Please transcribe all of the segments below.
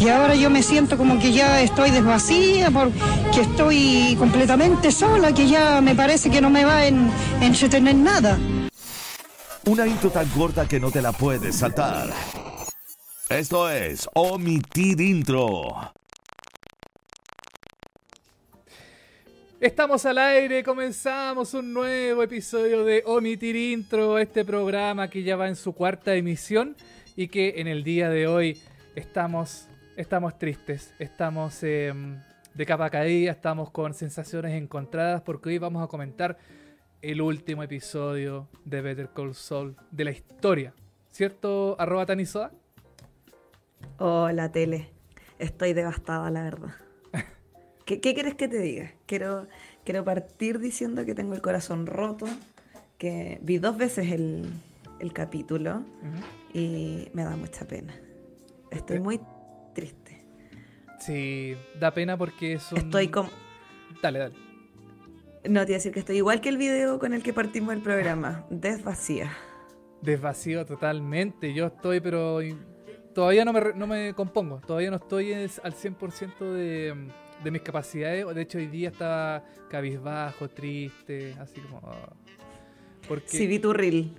Y ahora yo me siento como que ya estoy desvacía, porque estoy completamente sola, que ya me parece que no me va a entretener nada. Una intro tan corta que no te la puedes saltar. Esto es Omitir Intro. Estamos al aire, comenzamos un nuevo episodio de Omitir Intro, este programa que ya va en su cuarta emisión y que en el día de hoy estamos, estamos tristes, estamos em, de capa caída, estamos con sensaciones encontradas porque hoy vamos a comentar el último episodio de Better Call Saul de la historia. ¿Cierto, arroba Tanisoa? Hola, tele. Estoy devastada, la verdad. ¿Qué, quieres que te diga? Quiero, quiero partir diciendo que tengo el corazón roto, que vi dos veces el, capítulo y me da mucha pena. Estoy muy triste. Sí, da pena porque es un... Estoy como... Dale, dale. No, te iba a decir que estoy igual que el video con el que partimos el programa, desvacía. Desvacío totalmente, yo estoy pero todavía no me, no me compongo, todavía no estoy al 100% de, de mis capacidades, de hecho hoy día estaba cabizbajo, triste, así como... Porque... Sí, vi tu reel.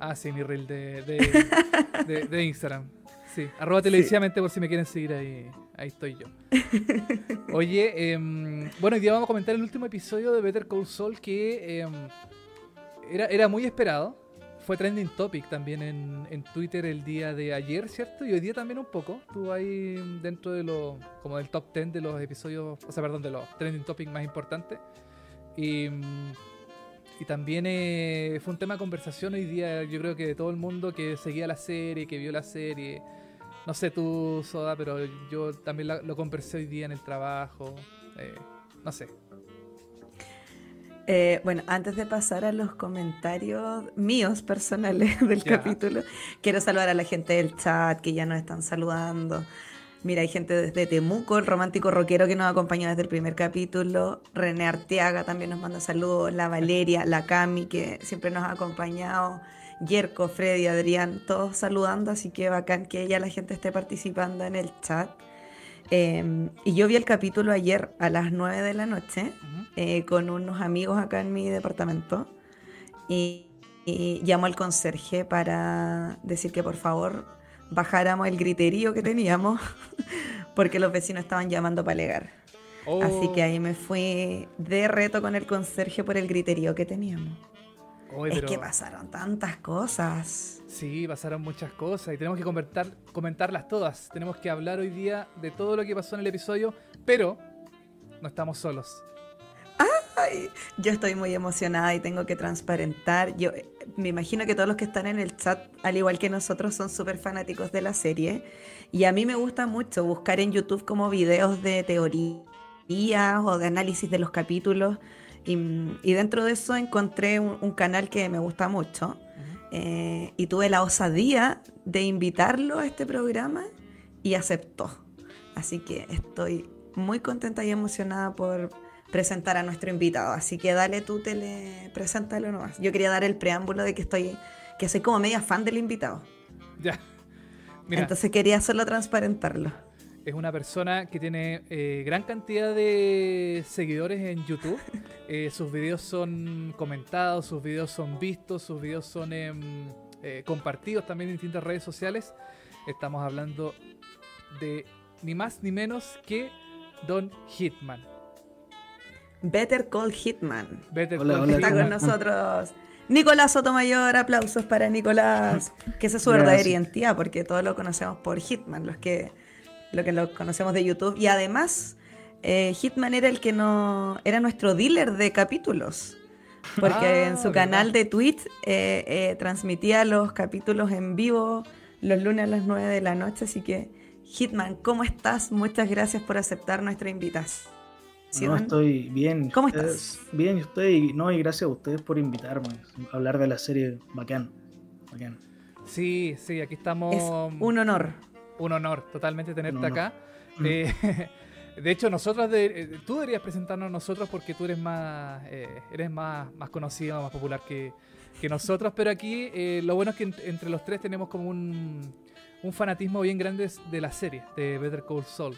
Ah, sí, mi reel de, de, de, Instagram. Sí, arroba televisivamente por si me quieren seguir ahí. Ahí estoy yo. Oye, em, bueno, hoy día vamos a comentar el último episodio de Better Call Saul que em, era, era muy esperado. Fue trending topic también en, en, Twitter el día de ayer, ¿cierto? Y hoy día también un poco. Estuvo ahí dentro de lo, como del top 10 de los episodios, o sea, perdón, de los trending topics más importantes. Y y también eh, fue un tema de conversación hoy día, yo creo que de todo el mundo que seguía la serie, que vio la serie. No sé tú, Soda, pero yo también lo conversé hoy día en el trabajo. Eh, no sé. Eh, bueno, antes de pasar a los comentarios míos personales del capítulo, quiero saludar a la gente del chat que ya nos están saludando. Mira, hay gente desde Temuco, el romántico rockero que nos acompañó desde el primer capítulo. René Arteaga también nos manda saludos. La Valeria, la Cami, que siempre nos ha acompañado. Yerko, Freddy, Adrián, todos saludando. Así que bacán que ya la gente esté participando en el chat. Em, y yo vi el capítulo ayer a las 9 de la noche eh, con unos amigos acá en mi departamento. Y, y llamó al conserje para decir que por favor bajáramos el griterío que teníamos porque los vecinos estaban llamando para alegar. Así que ahí me fui de reto con el conserje por el griterío que teníamos. Es que pasaron tantas cosas. Sí, pasaron muchas cosas y tenemos que comentar, comentarlas todas. Tenemos que hablar hoy día de todo lo que pasó en el episodio, pero no estamos solos yo estoy muy emocionada y tengo que transparentar. Yo eh, me imagino que todos los que están en el chat, al igual que nosotros, son súper fanáticos de la serie. Y a mí me gusta mucho buscar en YouTube como videos de teorías o de análisis de los capítulos. Y, dentro de eso encontré un, canal que me gusta mucho. Eh, y tuve la osadía de invitarlo a este programa y aceptó. Así que estoy muy contenta y emocionada por presentar a nuestro invitado. Así que dale tú, tele, preséntalo nomás. Yo quería dar el preámbulo de que estoy, que soy como media fan del invitado. Ya. Entonces quería solo transparentarlo. Es una persona que tiene eh, gran cantidad de seguidores en YouTube. Eh, sus videos son comentados, sus videos son vistos, sus videos son em, eh, compartidos también en distintas redes sociales. Estamos hablando de ni más ni menos que Don Hitman. Better Call Hitman. Better Está con nosotros Nicolás Sotomayor. Aplausos para Nicolás. Que es su verdadera identidad, porque todos lo conocemos por Hitman, los que lo que lo conocemos de YouTube. Y además, eh, Hitman era el que no. era nuestro dealer de capítulos. Porque ah, en su canal de Twitch eh, eh, transmitía los capítulos en vivo los lunes a las 9 de la noche. Así que, Hitman, ¿cómo estás? Muchas gracias por aceptar nuestra invitación no, estoy bien. ¿Cómo estás? Bien, y usted, no, y gracias a ustedes por invitarme a hablar de la serie bacán. bacán. Sí, sí, aquí estamos. Es un honor. Un honor, totalmente tenerte acá. Mm. Eh, de hecho, nosotros, de, eh, tú deberías presentarnos a nosotros porque tú eres más, eh, eres más, más conocido, más popular que, que nosotros, pero aquí lo bueno es que entre los tres tenemos como un, un fanatismo bien grande de la serie, de Better Call Saul.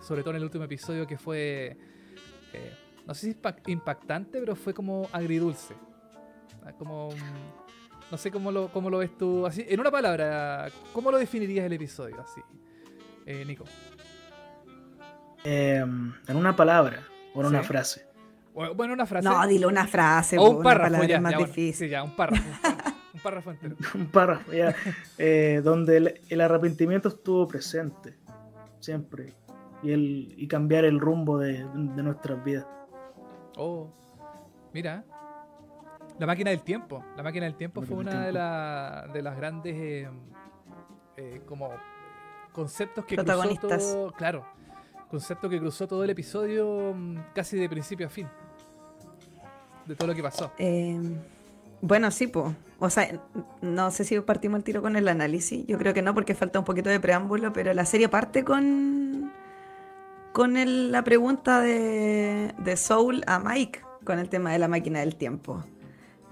Sobre todo en el último episodio que fue, no sé si impactante, pero fue como agridulce. Ah, como, no sé cómo lo, cómo lo ves tú. Así, en una palabra, ¿cómo lo definirías el episodio? Así, eh, Nico. Em, en una palabra o en una frase. Bueno, una frase. No, dile una frase. O un párrafo, ya, más difícil. ya, un párrafo. Un párrafo entero. un párrafo, ya. Eh, donde el, arrepentimiento estuvo presente. Siempre. Y, el, y cambiar el rumbo de, nuestras vidas. Oh. Mira. La máquina del tiempo. La máquina del tiempo fue una de, de las grandes eh, eh, como conceptos que Protagonistas. cruzó todo, claro, concepto que cruzó todo el episodio mm, casi de principio a fin. De todo lo que pasó. Eh, bueno, sí, pues. O sea, no sé si partimos el tiro con el análisis. Yo creo que no, porque falta un poquito de preámbulo, pero la serie parte con. con la pregunta de, de Soul a Mike con el tema de la máquina del tiempo.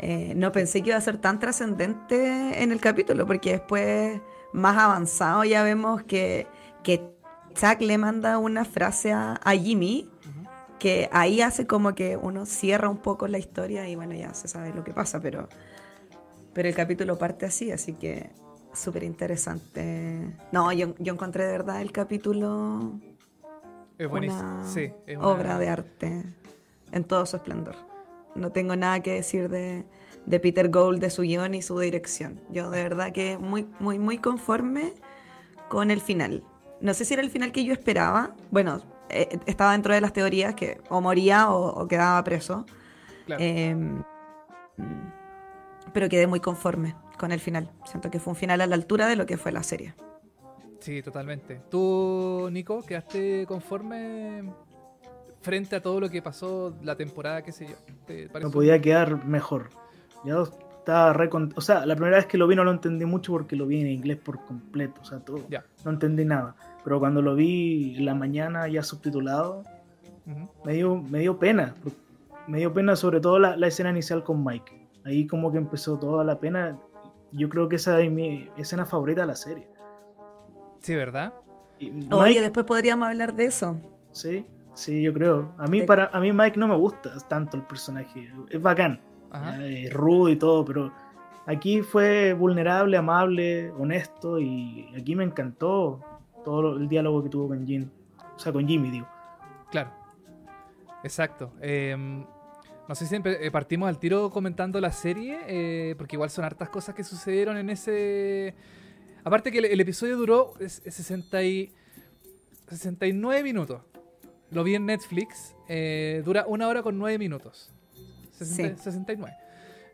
Eh, no pensé que iba a ser tan trascendente en el capítulo, porque después, más avanzado, ya vemos que, que Chuck le manda una frase a, Jimmy que ahí hace como que uno cierra un poco la historia y bueno, ya se sabe lo que pasa, pero, pero el capítulo parte así, así que súper interesante. No, yo, encontré de verdad el capítulo es buenísimo. sí, es una... obra de arte en todo su esplendor. No tengo nada que decir de, de Peter Gould, de su guion y su dirección. Yo de verdad que muy, muy, muy conforme con el final. No sé si era el final que yo esperaba. Bueno, eh, estaba dentro de las teorías que o moría o, quedaba preso. Em, pero quedé muy conforme con el final. Siento que fue un final a la altura de lo que fue la serie. Sí, totalmente. ¿Tú, Nico, quedaste conforme frente a todo lo que pasó la temporada, qué sé yo? no podía quedar mejor. Yo estaba re O sea, la primera vez que lo vi no lo entendí mucho porque lo vi en inglés por completo, o sea, todo. No entendí nada. Pero cuando lo vi en la mañana ya subtitulado, me, dio, me dio pena. Me dio pena sobre todo la, escena inicial con Mike. Ahí como que empezó toda la pena. Yo creo que esa es mi escena favorita de la serie. Sí, ¿verdad? Oye, después podríamos hablar de eso. Sí, sí, yo creo. A mí, para, a mí Mike no me gusta tanto el personaje. Es bacán. Es rudo y todo, pero aquí fue vulnerable, amable, honesto y aquí me encantó todo el diálogo que tuvo con Jim. O sea, con Jimmy, digo. Claro. Exacto. Em, no sé si eh, partimos al tiro comentando la serie, eh, porque igual son hartas cosas que sucedieron en ese... Aparte que el, episodio duró 60 y... 69 minutos. Lo vi en Netflix. Eh, dura una hora con 9 minutos. 69.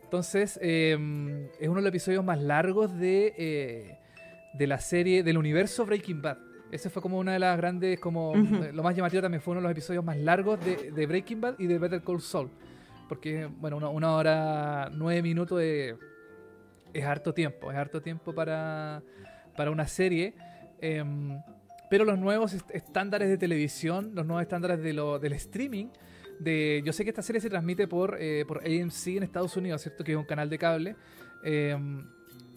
Entonces, em, es uno de los episodios más largos de de la serie, del universo Breaking Bad. Ese fue como una de las grandes, como eh, lo más llamativo también fue uno de los episodios más largos de, Breaking Bad y de Better Call Saul. Porque, bueno, una, hora, nueve minutos es, harto tiempo, es harto tiempo para, para una serie. Em, pero los nuevos estándares de televisión, los nuevos estándares de lo, del streaming, de, yo sé que esta serie se transmite por, eh, por AMC en Estados Unidos, ¿cierto? Que es un canal de cable. Em,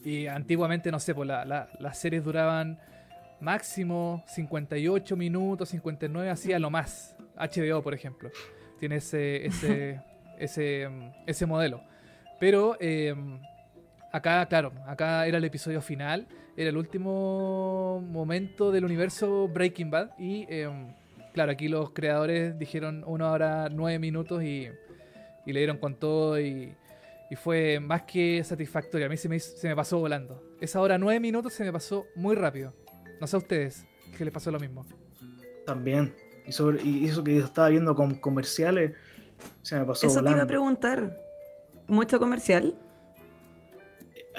y antiguamente, no sé, pues las series duraban máximo 58 minutos, 59, así a lo más. HBO, por ejemplo, tiene ese, ese, ese, ese modelo. Pero em, acá, claro, acá era el episodio final, era el último momento del universo Breaking Bad. Y em, claro, aquí los creadores dijeron una hora, nueve minutos y, y le dieron con todo y y fue más que satisfactorio. A mí se me, se me pasó volando. Esa hora, nueve minutos, se me pasó muy rápido. No sé a ustedes, que les pasó lo mismo. También. Y, sobre, y eso que yo estaba viendo con comerciales, se me pasó volando. Eso te iba a preguntar. ¿Mucho comercial?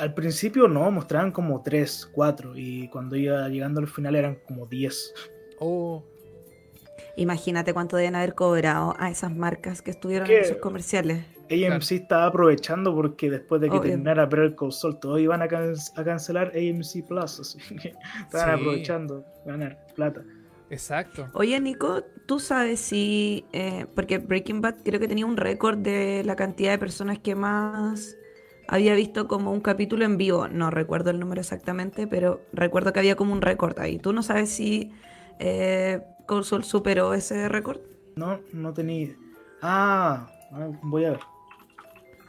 Al principio no, mostraban como tres, cuatro. Y cuando iba llegando al final eran como diez. Oh. Imagínate cuánto deben haber cobrado a esas marcas que estuvieron en esos comerciales. AMC estaba aprovechando porque después de que terminara Better Call Saul, todos iban a, cancelar AMC Plus, así que estaban aprovechando ganar plata. Exacto. Oye, Nico, ¿tú sabes si, eh, porque Breaking Bad creo que tenía un récord de la cantidad de personas que más había visto como un capítulo en vivo, no recuerdo el número exactamente, pero recuerdo que había como un récord ahí. ¿Tú no sabes si eh, Console superó ese récord? No, no tenía. Ah, voy a ver.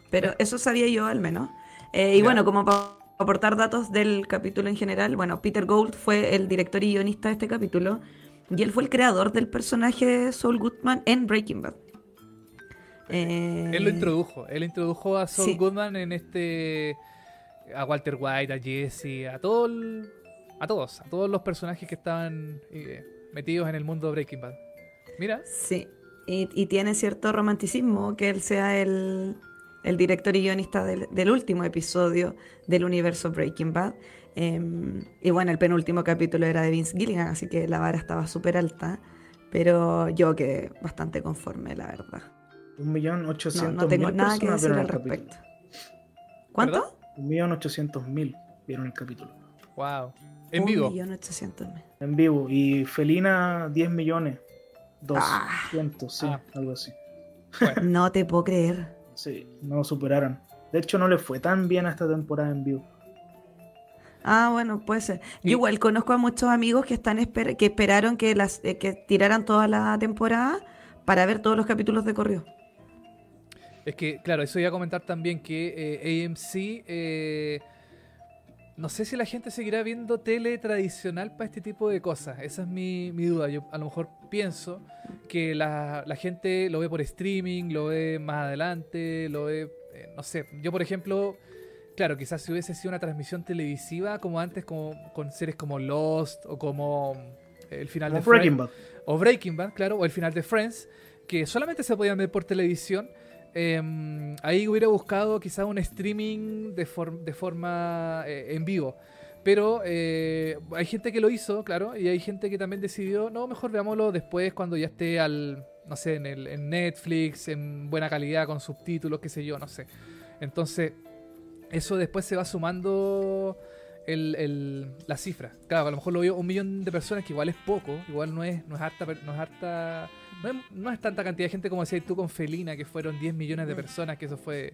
Pero eso sabía yo al menos. Eh, y bueno, como para aportar datos del capítulo en general, bueno, Peter Gould fue el director y guionista de este capítulo y él fue el creador del personaje de Saul Goodman en Breaking Bad. Él lo eh, introdujo, él introdujo a Saul Goodman en este a Walter White, a Jesse, a todo a todos, a todos los personajes que estaban eh, metidos en el mundo de Breaking Bad. Mira. Sí, y, tiene cierto romanticismo que él sea el, director y guionista del, último episodio del universo Breaking Bad. Em, y bueno, el penúltimo capítulo era de Vince Gilligan, así que la vara estaba súper alta. Pero yo quedé bastante conforme, la verdad. Un millón ochocientos no, no tengo nada que decir al respecto. ¿Cuánto? Un millón ochocientos mil vieron el capítulo. Wow. En vivo. Un millón ochocientos mil. En vivo. Y Felina, 10 millones. 200, sí, ah. algo así. No te puedo creer. Sí, no lo superaron. De hecho, no le fue tan bien a esta temporada en vivo. Ah, bueno, puede ser. Yo igual conozco a muchos amigos que están que esperaron que las eh, que tiraran toda la temporada para ver todos los capítulos de correo. Es que, claro, eso iba a comentar también que eh, AMC, eh, no sé si la gente seguirá viendo tele tradicional para este tipo de cosas. Esa es mi, duda. Yo a lo mejor pienso que la, gente lo ve por streaming, lo ve más adelante, lo ve, eh, no sé. Yo, por ejemplo, claro, quizás si hubiese sido una transmisión televisiva como antes, como con series como Lost o como el final de Breaking Bad. O Breaking Bad, claro, o el final de Friends, que solamente se podían ver por televisión Em, ahí hubiera buscado quizás un streaming de, de forma eh, en vivo. Pero eh, hay gente que lo hizo, claro, y hay gente que también decidió, no, mejor veámoslo después cuando ya esté al, no sé, en, el, en Netflix, en buena calidad, con subtítulos, qué sé yo, no sé. Entonces, eso después se va sumando el, la cifra. Claro, a lo mejor lo vio un millón de personas, que igual es poco, igual no es, no es harta, no es harta no es, tanta cantidad de gente como decías tú con Felina, que fueron 10 millones de mm. personas, que eso fue,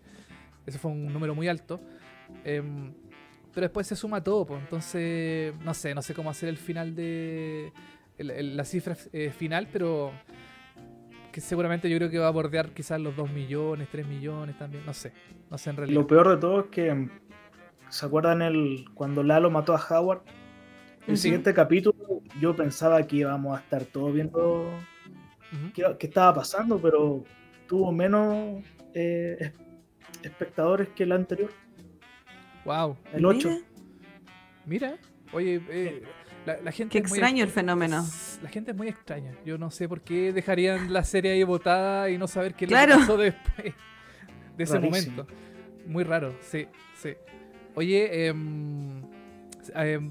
eso fue un número muy alto. Em, pero después se suma todo, pues. Entonces, no sé, no sé cómo hacer el final de. la cifra eh, final, pero que seguramente yo creo que va a bordear quizás los 2 millones, 3 millones también, no sé, no sé en realidad. Lo peor de todo es que, ¿se acuerdan el cuando Lalo mató a Howard? El siguiente capítulo yo pensaba que íbamos a estar todos viendo qué, estaba pasando, pero tuvo menos eh, espectadores que el anterior. Wow. El 8. Mira, oye, eh, la, gente. Qué extraño el fenómeno. La gente es muy extraña. Yo no sé por qué dejarían la serie ahí botada y no saber qué le pasó después de ese momento. Muy raro, sí, sí. Oye, em,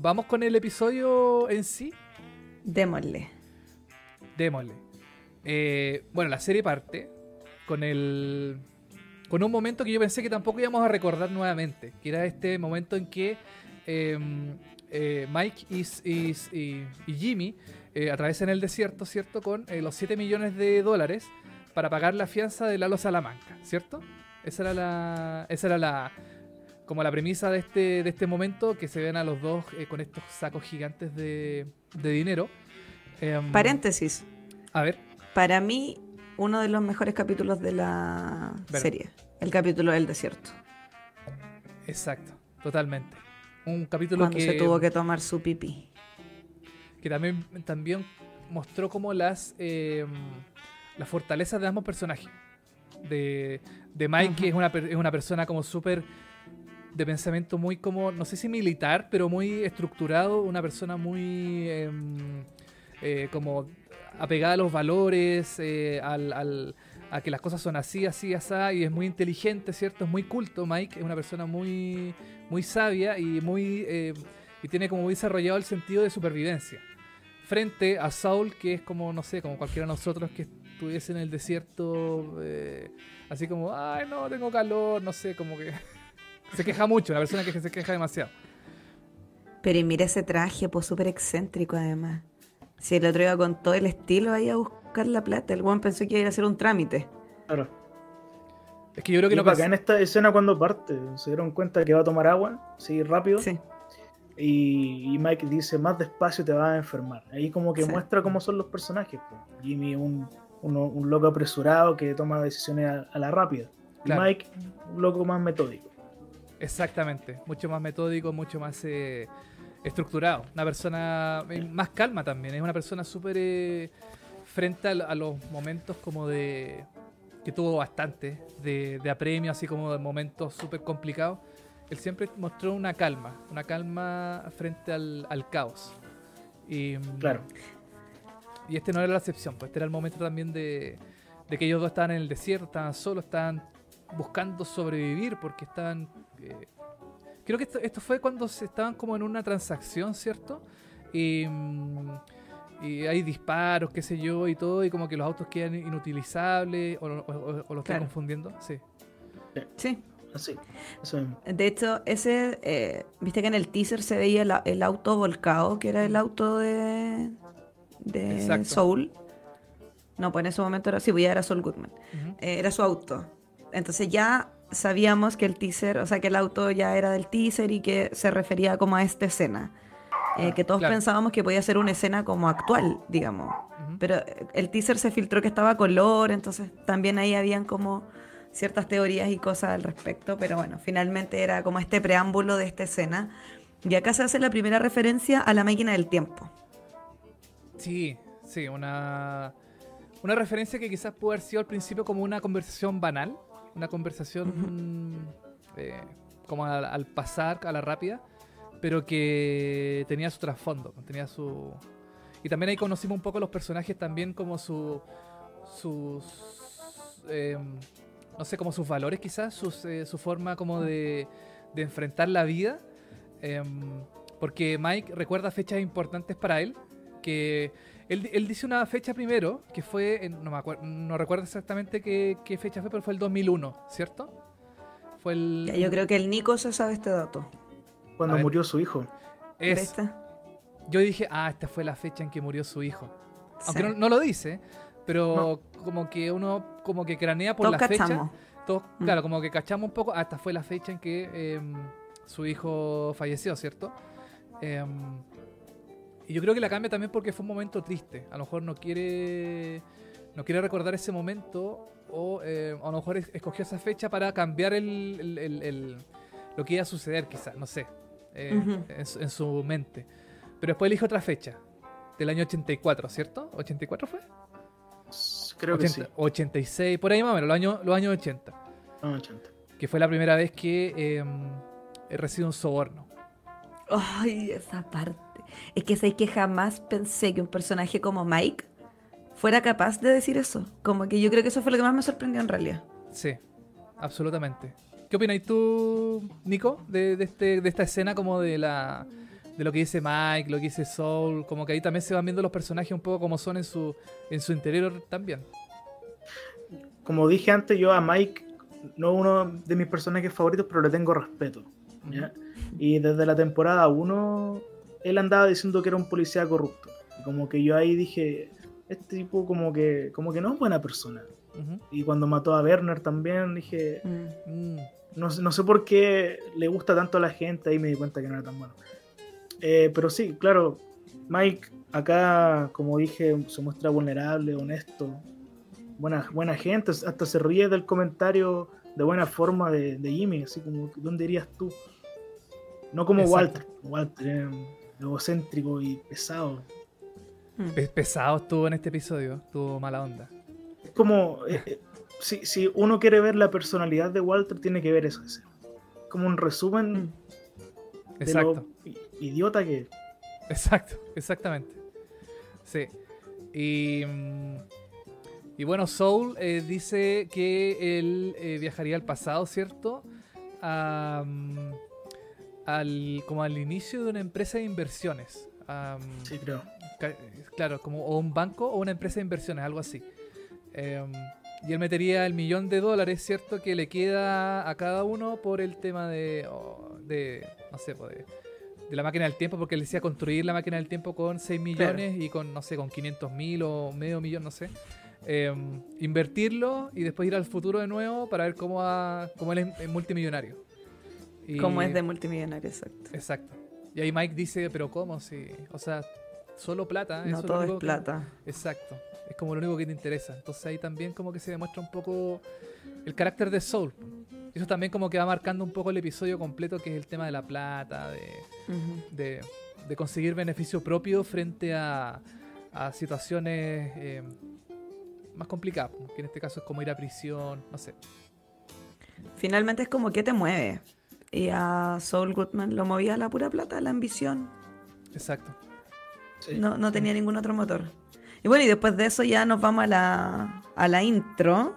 vamos con el episodio en sí. Démosle. Démosle. Eh, bueno, la serie parte con el. con un momento que yo pensé que tampoco íbamos a recordar nuevamente. Que era este momento en que em, eh, Mike y, Jimmy eh, atravesan el desierto, ¿cierto? Con los 7 millones de dólares para pagar la fianza de Lalo Salamanca, ¿cierto? Esa era la. Esa era la. Como la premisa de este, de este momento, que se ven a los dos con estos sacos gigantes de, de dinero. Em, Paréntesis. A ver para mí, uno de los mejores capítulos de la serie. El capítulo del desierto. Exacto, totalmente. Un capítulo Cuando se tuvo que tomar su pipí. Que también, también mostró como las, em, las fortalezas de ambos personajes. De, Mike, que es una, es una persona como súper de pensamiento muy como, no sé si militar, pero muy estructurado, una persona muy em, eh, como apegada a los valores, eh, al, a que las cosas son así, así, así, y es muy inteligente, ¿cierto? Es muy culto, Mike, es una persona muy, muy sabia y muy eh, y tiene como muy desarrollado el sentido de supervivencia. Frente a Saul, que es como, no sé, como cualquiera de nosotros que estuviese en el desierto, eh, así como, ay, no, tengo calor, no sé, como que se queja mucho, una persona que se queja demasiado. Pero y mira ese traje, pues súper excéntrico además. Si el otro iba con todo el estilo ahí a buscar la plata, el buen pensó que iba a ir a hacer un trámite. Claro. Es que yo creo que no pasa. en esta escena cuando parte, se dieron cuenta que va a tomar agua, sí, rápido. Sí. Y, Mike dice, más despacio te vas a enfermar. Ahí como que muestra cómo son los personajes. Jimmy, un, un, loco apresurado que toma decisiones a, la rápida. Y Mike, un loco más metódico. Exactamente, mucho más metódico, mucho más eh, estructurado. Una persona eh, más calma también, es una persona súper eh, frente a, los momentos como de... que tuvo bastante, de, de apremio, así como de momentos súper complicados. Él siempre mostró una calma, una calma frente al, al caos. Y, claro. Y este no era la excepción, pues este era el momento también de, de que ellos dos estaban en el desierto, estaban solos, estaban buscando sobrevivir porque estaban eh, creo que esto, fue cuando se estaban como en una transacción, ¿cierto? Y, mm, y, hay disparos, qué sé yo, y todo, y como que los autos quedan inutilizables, o, lo estoy confundiendo, sí. Sí. Así, De hecho, ese, eh, viste que en el teaser se veía el, auto volcado, que era el auto de, de Soul. No, pues en ese momento era, sí, pues ya era Soul Goodman. Eh, era su auto. Entonces ya sabíamos que el teaser, o sea, que el auto ya era del teaser y que se refería como a esta escena. Eh, que todos pensábamos que podía ser una escena como actual, digamos. Pero el teaser se filtró que estaba color, entonces también ahí habían como ciertas teorías y cosas al respecto, pero bueno, finalmente era como este preámbulo de esta escena. Y acá se hace la primera referencia a la máquina del tiempo. Sí, sí, una, una referencia que quizás pudo haber sido al principio como una conversación banal, una conversación eh, como al, pasar, a la rápida, pero que tenía su trasfondo, tenía su... Y también ahí conocimos un poco los personajes también como su... sus... Em, no sé, como sus valores quizás, eh, su forma como de, de enfrentar la vida. Em, porque Mike recuerda fechas importantes para él, que él, dice una fecha primero, que fue, no, me acuerdo, no recuerdo exactamente qué, fecha fue, pero fue el 2001, ¿cierto? Fue el... yo creo que el Nico se sabe este dato. Cuando murió su hijo. Es, yo dije, ah, esta fue la fecha en que murió su hijo. Aunque no, lo dice, pero como que uno como que cranea por la fecha. Todos, mm. Claro, como que cachamos un poco, ah, esta fue la fecha en que em, su hijo falleció, ¿cierto? Eh, y yo creo que la cambia también porque fue un momento triste. A lo mejor no quiere, no quiere recordar ese momento o eh, a lo mejor escogió esa fecha para cambiar el, lo que iba a suceder quizás, no sé, eh, en, su mente. Pero después elige otra fecha, del año 84, ¿cierto? ¿84 fue? Creo que sí. 86, por ahí más o menos, los años, los años 80. 80. Que fue la primera vez que eh, recibido un soborno. Ay, esa parte es que sé que jamás pensé que un personaje como Mike fuera capaz de decir eso. Como que yo creo que eso fue lo que más me sorprendió en realidad. Sí, absolutamente. ¿Qué opinas tú, Nico, de, este, de esta escena como de la de lo que dice Mike, lo que dice Soul, como que ahí también se van viendo los personajes un poco como son en su, en su interior también. Como dije antes, yo a Mike no uno de mis personajes favoritos, pero le tengo respeto. Y desde la temporada 1 él andaba diciendo que era un policía corrupto. Y como que yo ahí dije, este tipo como que, como que no es buena persona. Y cuando mató a Werner también dije, mm. no, no, sé por qué le gusta tanto a la gente, ahí me di cuenta que no era tan bueno. Eh, pero sí, claro, Mike acá, como dije, se muestra vulnerable, honesto, buena, buena gente, hasta se ríe del comentario de buena forma de, Jimmy, así como, ¿dónde irías tú? No como Walter, Walter eh, egocéntrico y pesado. Hmm. Pesado estuvo en este episodio, estuvo mala onda. Es como, eh, eh, si, uno quiere ver la personalidad de Walter, tiene que ver eso. Como un resumen hmm. de lo idiota que Exacto, exactamente. Sí. Y, y bueno, Soul eh, dice que él viajaría al pasado, ¿cierto? A, al, como al inicio de una empresa de inversiones. sí, creo. claro, como o un banco o una empresa de inversiones, algo así. Em, y él metería el millón de dólares, ¿cierto? Que le queda a cada uno por el tema de, de no sé, de, de, la máquina del tiempo, porque él decía construir la máquina del tiempo con 6 millones y con, no sé, con 500 mil o medio millón, no sé. em, invertirlo y después ir al futuro de nuevo para ver cómo, cómo él es multimillonario. Y, cómo es de multimillonario, exacto. Exacto. Y ahí Mike dice, pero ¿cómo? Si, o sea, solo plata. No todo es, plata. exacto. Es como lo único que te interesa. Entonces ahí también como que se demuestra un poco el carácter de Soul. Eso también como que va marcando un poco el episodio completo, que es el tema de la plata, de, de, conseguir beneficio propio frente a, a situaciones eh, más complicadas, que en este caso es como ir a prisión, no sé. Finalmente es como que te mueve. Y a Saul Goodman lo movía la pura plata, la ambición. Exacto. No, no tenía ningún otro motor. Y bueno, y después de eso ya nos vamos a la, a la intro.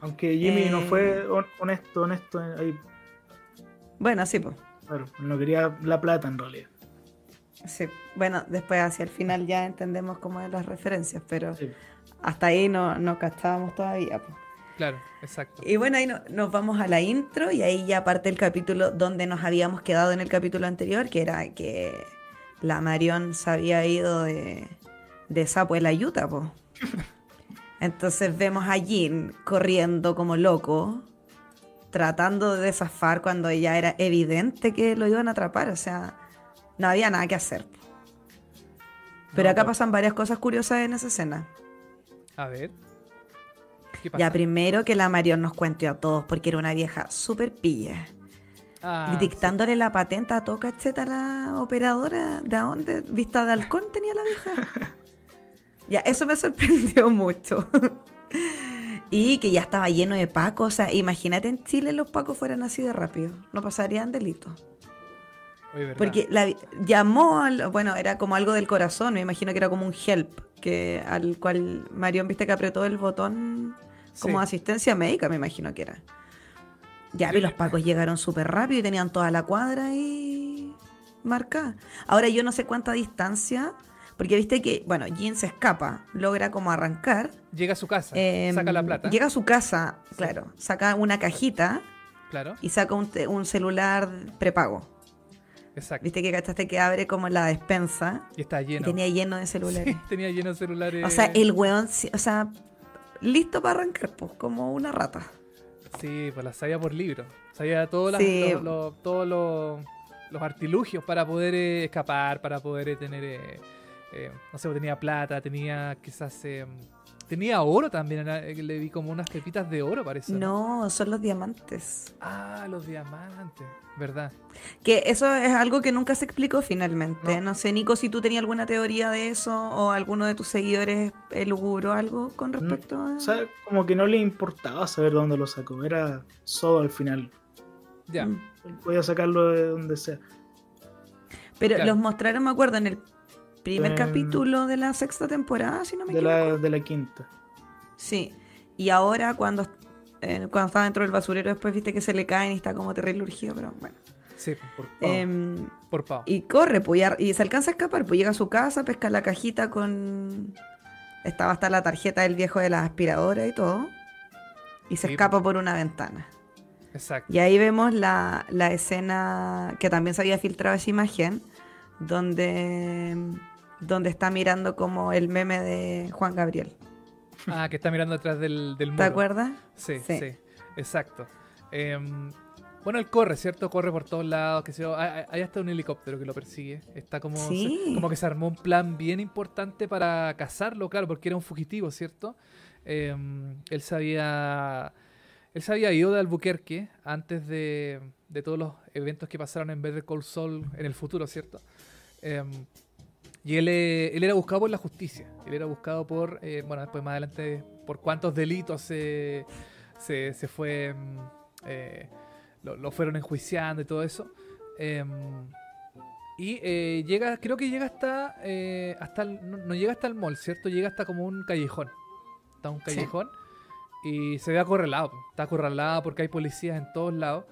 Aunque Jimmy no fue eh, honesto, honesto ahí. Bueno, sí, pues. Claro, no quería la plata en realidad. Sí, bueno, después hacia el final ya entendemos cómo es las referencias, pero hasta ahí no, no captábamos todavía. Pues. Claro, exacto. Y bueno, ahí nos vamos a la intro y ahí ya parte el capítulo donde nos habíamos quedado en el capítulo anterior, que era que la Marion se había ido de, de sapo en la yuta, po. Entonces vemos a Jean corriendo como loco, tratando de zafar cuando ya era evidente que lo iban a atrapar, o sea, no había nada que hacer. Pero acá pasan varias cosas curiosas en esa escena. A ver. Ya primero que la Marion nos cuente a todos, porque era una vieja súper pilla. Ah, dictándole la patente a toca, a la operadora. ¿De dónde? ¿Vista de halcón tenía la vieja? ya, eso me sorprendió mucho. y que ya estaba lleno de pacos. O sea, imagínate en Chile los pacos fueran así de rápido. No pasarían delitos. Porque la, llamó, al, bueno, era como algo del corazón, me imagino que era como un help, que al cual Marion, viste que apretó el botón como asistencia médica, me imagino que era. Ya, vi los pacos llegaron súper rápido y tenían toda la cuadra ahí marcada. Ahora yo no sé cuánta distancia, porque viste que, bueno, Jean se escapa, logra como arrancar. Llega a su casa, em, saca la plata. Llega a su casa, claro, saca una cajita. Claro. Y saca un, un celular prepago. Exacto. Viste que cachaste que abre como la despensa. Y está lleno. Y tenía lleno de celulares. tenía lleno de celulares. O sea, el weón, o sea, listo para arrancar, pues, como una rata. Sí, pues la sabía por libro. Sabía todos los, todos los, artilugios para poder eh, escapar, para poder eh, tener, eh, no sé, tenía plata, tenía quizás... Tenía oro también, le vi como unas pepitas de oro, parece. No, son los diamantes. Ah, los diamantes, ¿verdad? Que eso es algo que nunca se explicó finalmente. No, sé, Nico, si tú tenías alguna teoría de eso o alguno de tus seguidores o algo con respecto a... O sea, como que no le importaba saber dónde lo sacó, era solo al final. Ya. Mm. Podía sacarlo de donde sea. Pero los mostraron, me acuerdo, en el primer capítulo de la sexta temporada, si no me de equivoco. La, de la quinta. Sí. Y ahora cuando, eh, cuando está dentro del basurero, después viste que se le caen y está como terrible urgido, pero bueno. Sí, por em, por pavo. Y corre, pues, y, se alcanza a escapar, pues llega a su casa, pesca la cajita con... Estaba hasta la tarjeta del viejo de la aspiradora y todo. Y se escapa pues. por una ventana. Exacto. Y ahí vemos la, la escena que también se había filtrado esa imagen, donde donde está mirando como el meme de Juan Gabriel. Ah, que está mirando detrás del, del muro. ¿Te acuerdas? Sí, sí, exacto. Em, bueno, él corre, ¿cierto? Corre por todos lados. Que se, hay hasta un helicóptero que lo persigue. Está como, como que se armó un plan bien importante para cazarlo, claro, porque era un fugitivo, ¿cierto? Em, él sabía. Él se había ido de Albuquerque antes de, de, todos los eventos que pasaron en Better Call Saul en el futuro, ¿cierto? Eh, y él, eh, él era buscado por la justicia. Él era buscado por, eh, bueno, después más adelante, por cuántos delitos se, se, fue, mm, eh, lo, fueron enjuiciando y todo eso. Em, y llega, creo que llega hasta, hasta no, llega hasta el mall, ¿cierto? Llega hasta como un callejón. Está un callejón. Y se ve acorralado. Está acorralado porque hay policías en todos lados.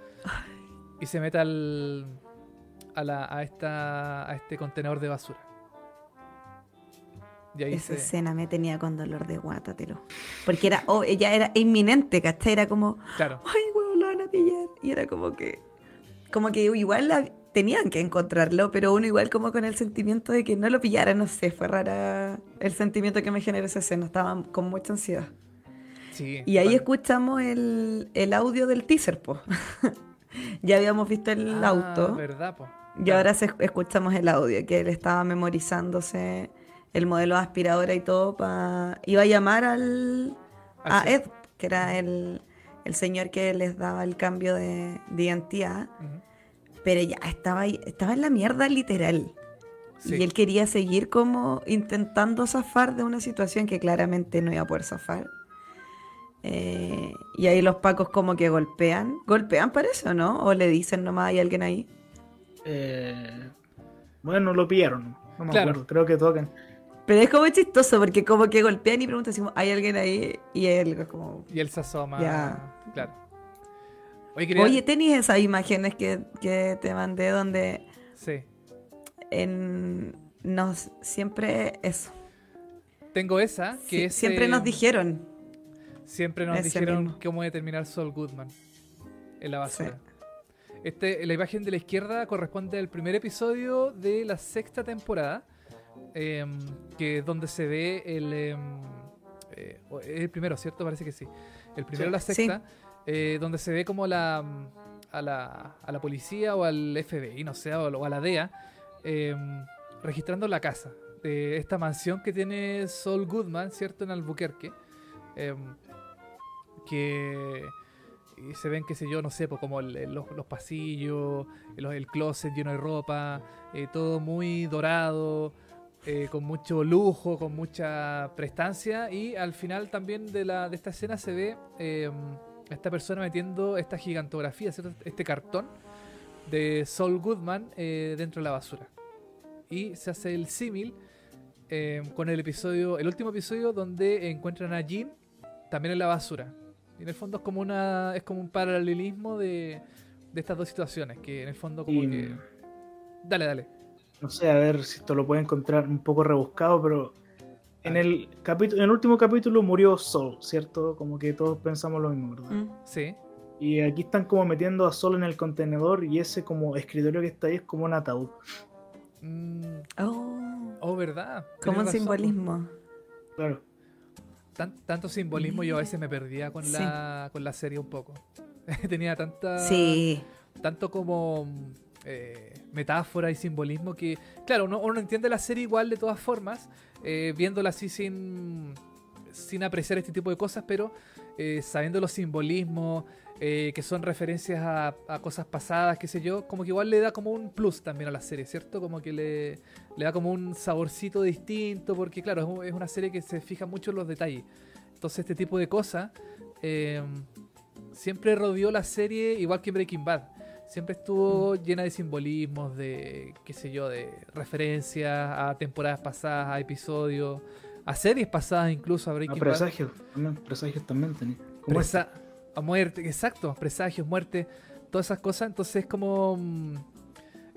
Y se mete al, a, la, a, esta, a este contenedor de basura. Esa escena me tenía con dolor de guata, te lo. Porque era, oh, ella era inminente, ¿cachai? Era como, claro. ay, weón, la van a pillar. Y era como que, como que igual tenían que encontrarlo, pero uno igual como con el sentimiento de que no lo pillara, no sé, fue rara el sentimiento que me generó esa escena, estaba con mucha ansiedad. y ahí escuchamos el, audio del teaser, po. ya habíamos visto el ah, auto. verdad, po. Y ahora escuchamos el audio, que él estaba memorizándose el modelo de aspiradora y todo, para iba a llamar al, a Ed, que era el, señor que les daba el cambio de, identidad pero ya estaba, estaba en la mierda literal. Y él quería seguir como intentando zafar de una situación que claramente no iba a poder zafar. Eh, y ahí los pacos como que golpean. ¿Golpean parece o no? ¿O le dicen nomás hay alguien ahí? Eh, bueno, lo pillaron. No me acuerdo. Creo que tocan. Pero es como chistoso porque como que golpean y preguntan si hay alguien ahí y él como... Y él se asoma. Ya. Claro. Oye, tenías esas imágenes que, te mandé donde. Sí. En. Nos. Siempre eso. Tengo esa, que es. Siempre nos dijeron. Siempre nos dijeron cómo terminar Sol Goodman en la basura. Este, la imagen de la izquierda corresponde al primer episodio de la sexta temporada, em, que es donde se ve el, em, eh, el primero, ¿cierto? Parece que sí. El primero la sexta, eh, donde se ve como la, a, la, a la policía o al FBI, no sé, o a la DEA, em, registrando la casa de esta mansión que tiene Saul Goodman, ¿cierto? En Albuquerque. Em, que y se ven, qué sé yo, no sé, pues como los, pasillos, el, closet lleno de ropa, eh, todo muy dorado, eh, con mucho lujo, con mucha prestancia. Y al final también de, la, de esta escena se ve em, esta persona metiendo esta gigantografía, este cartón de Saul Goodman eh, dentro de la basura. Y se hace el símil eh, con el episodio, el último episodio donde encuentran a Jean también en la basura. Y en el fondo es como una, es como un paralelismo de, de estas dos situaciones, que en el fondo como que... Dale, dale. No sé, a ver si esto lo puede encontrar un poco rebuscado, pero en el, capítulo, en el último capítulo murió Sol, ¿cierto? Como que todos pensamos lo mismo, ¿verdad? Mm. Sí. Y aquí están como metiendo a Sol en el contenedor y ese como escritorio que está ahí es como un ataúd. Mm. Oh. oh. ¿verdad? Como un simbolismo. Claro. tanto simbolismo yo a veces me perdía con, la, con la serie un poco. Tenía tanta... Sí. Tanto como... Eh, metáfora y simbolismo que, claro, uno, uno entiende la serie igual de todas formas, eh, viéndola así sin, sin apreciar este tipo de cosas, pero eh, sabiendo los simbolismos, eh, que son referencias a, cosas pasadas, qué sé yo, como que igual le da como un plus también a la serie, ¿cierto? Como que le, le da como un saborcito distinto, porque claro, es una serie que se fija mucho en los detalles. Entonces este tipo de cosas siempre rodeó la serie igual que Breaking Bad siempre estuvo llena de simbolismos, de, qué sé yo, de referencias a temporadas pasadas, a episodios, a series pasadas incluso, a Breaking a presagios, También, presagios también tenía. Presa a muerte, exacto, presagios, muerte, todas esas cosas. Entonces es como... Mm,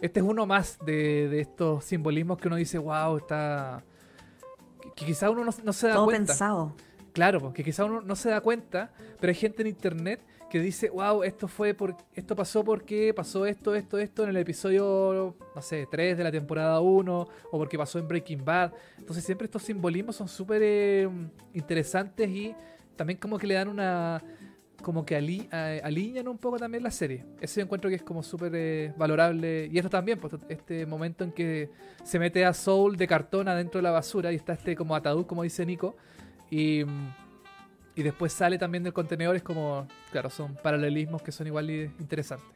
este es uno más de, estos simbolismos que uno dice, wow, está... Que, quizá uno no, se da Todo cuenta. pensado. Claro, porque quizá uno no se da cuenta, pero hay gente en internet que dice, wow, esto fue por, esto pasó porque pasó esto, esto, esto en el episodio, no sé, 3 de la temporada 1, o porque pasó en Breaking Bad. Entonces siempre estos simbolismos son súper eh, interesantes y también como que le dan una, como que ali, alinean un poco también la serie. Yo encuentro que es como súper eh, valorable. Y esto también, pues este momento en que se mete a Soul de cartón adentro de la basura y está este como atadú, como dice Nico. Y y después sale también del contenedor, es como, claro, son paralelismos que son igual interesantes.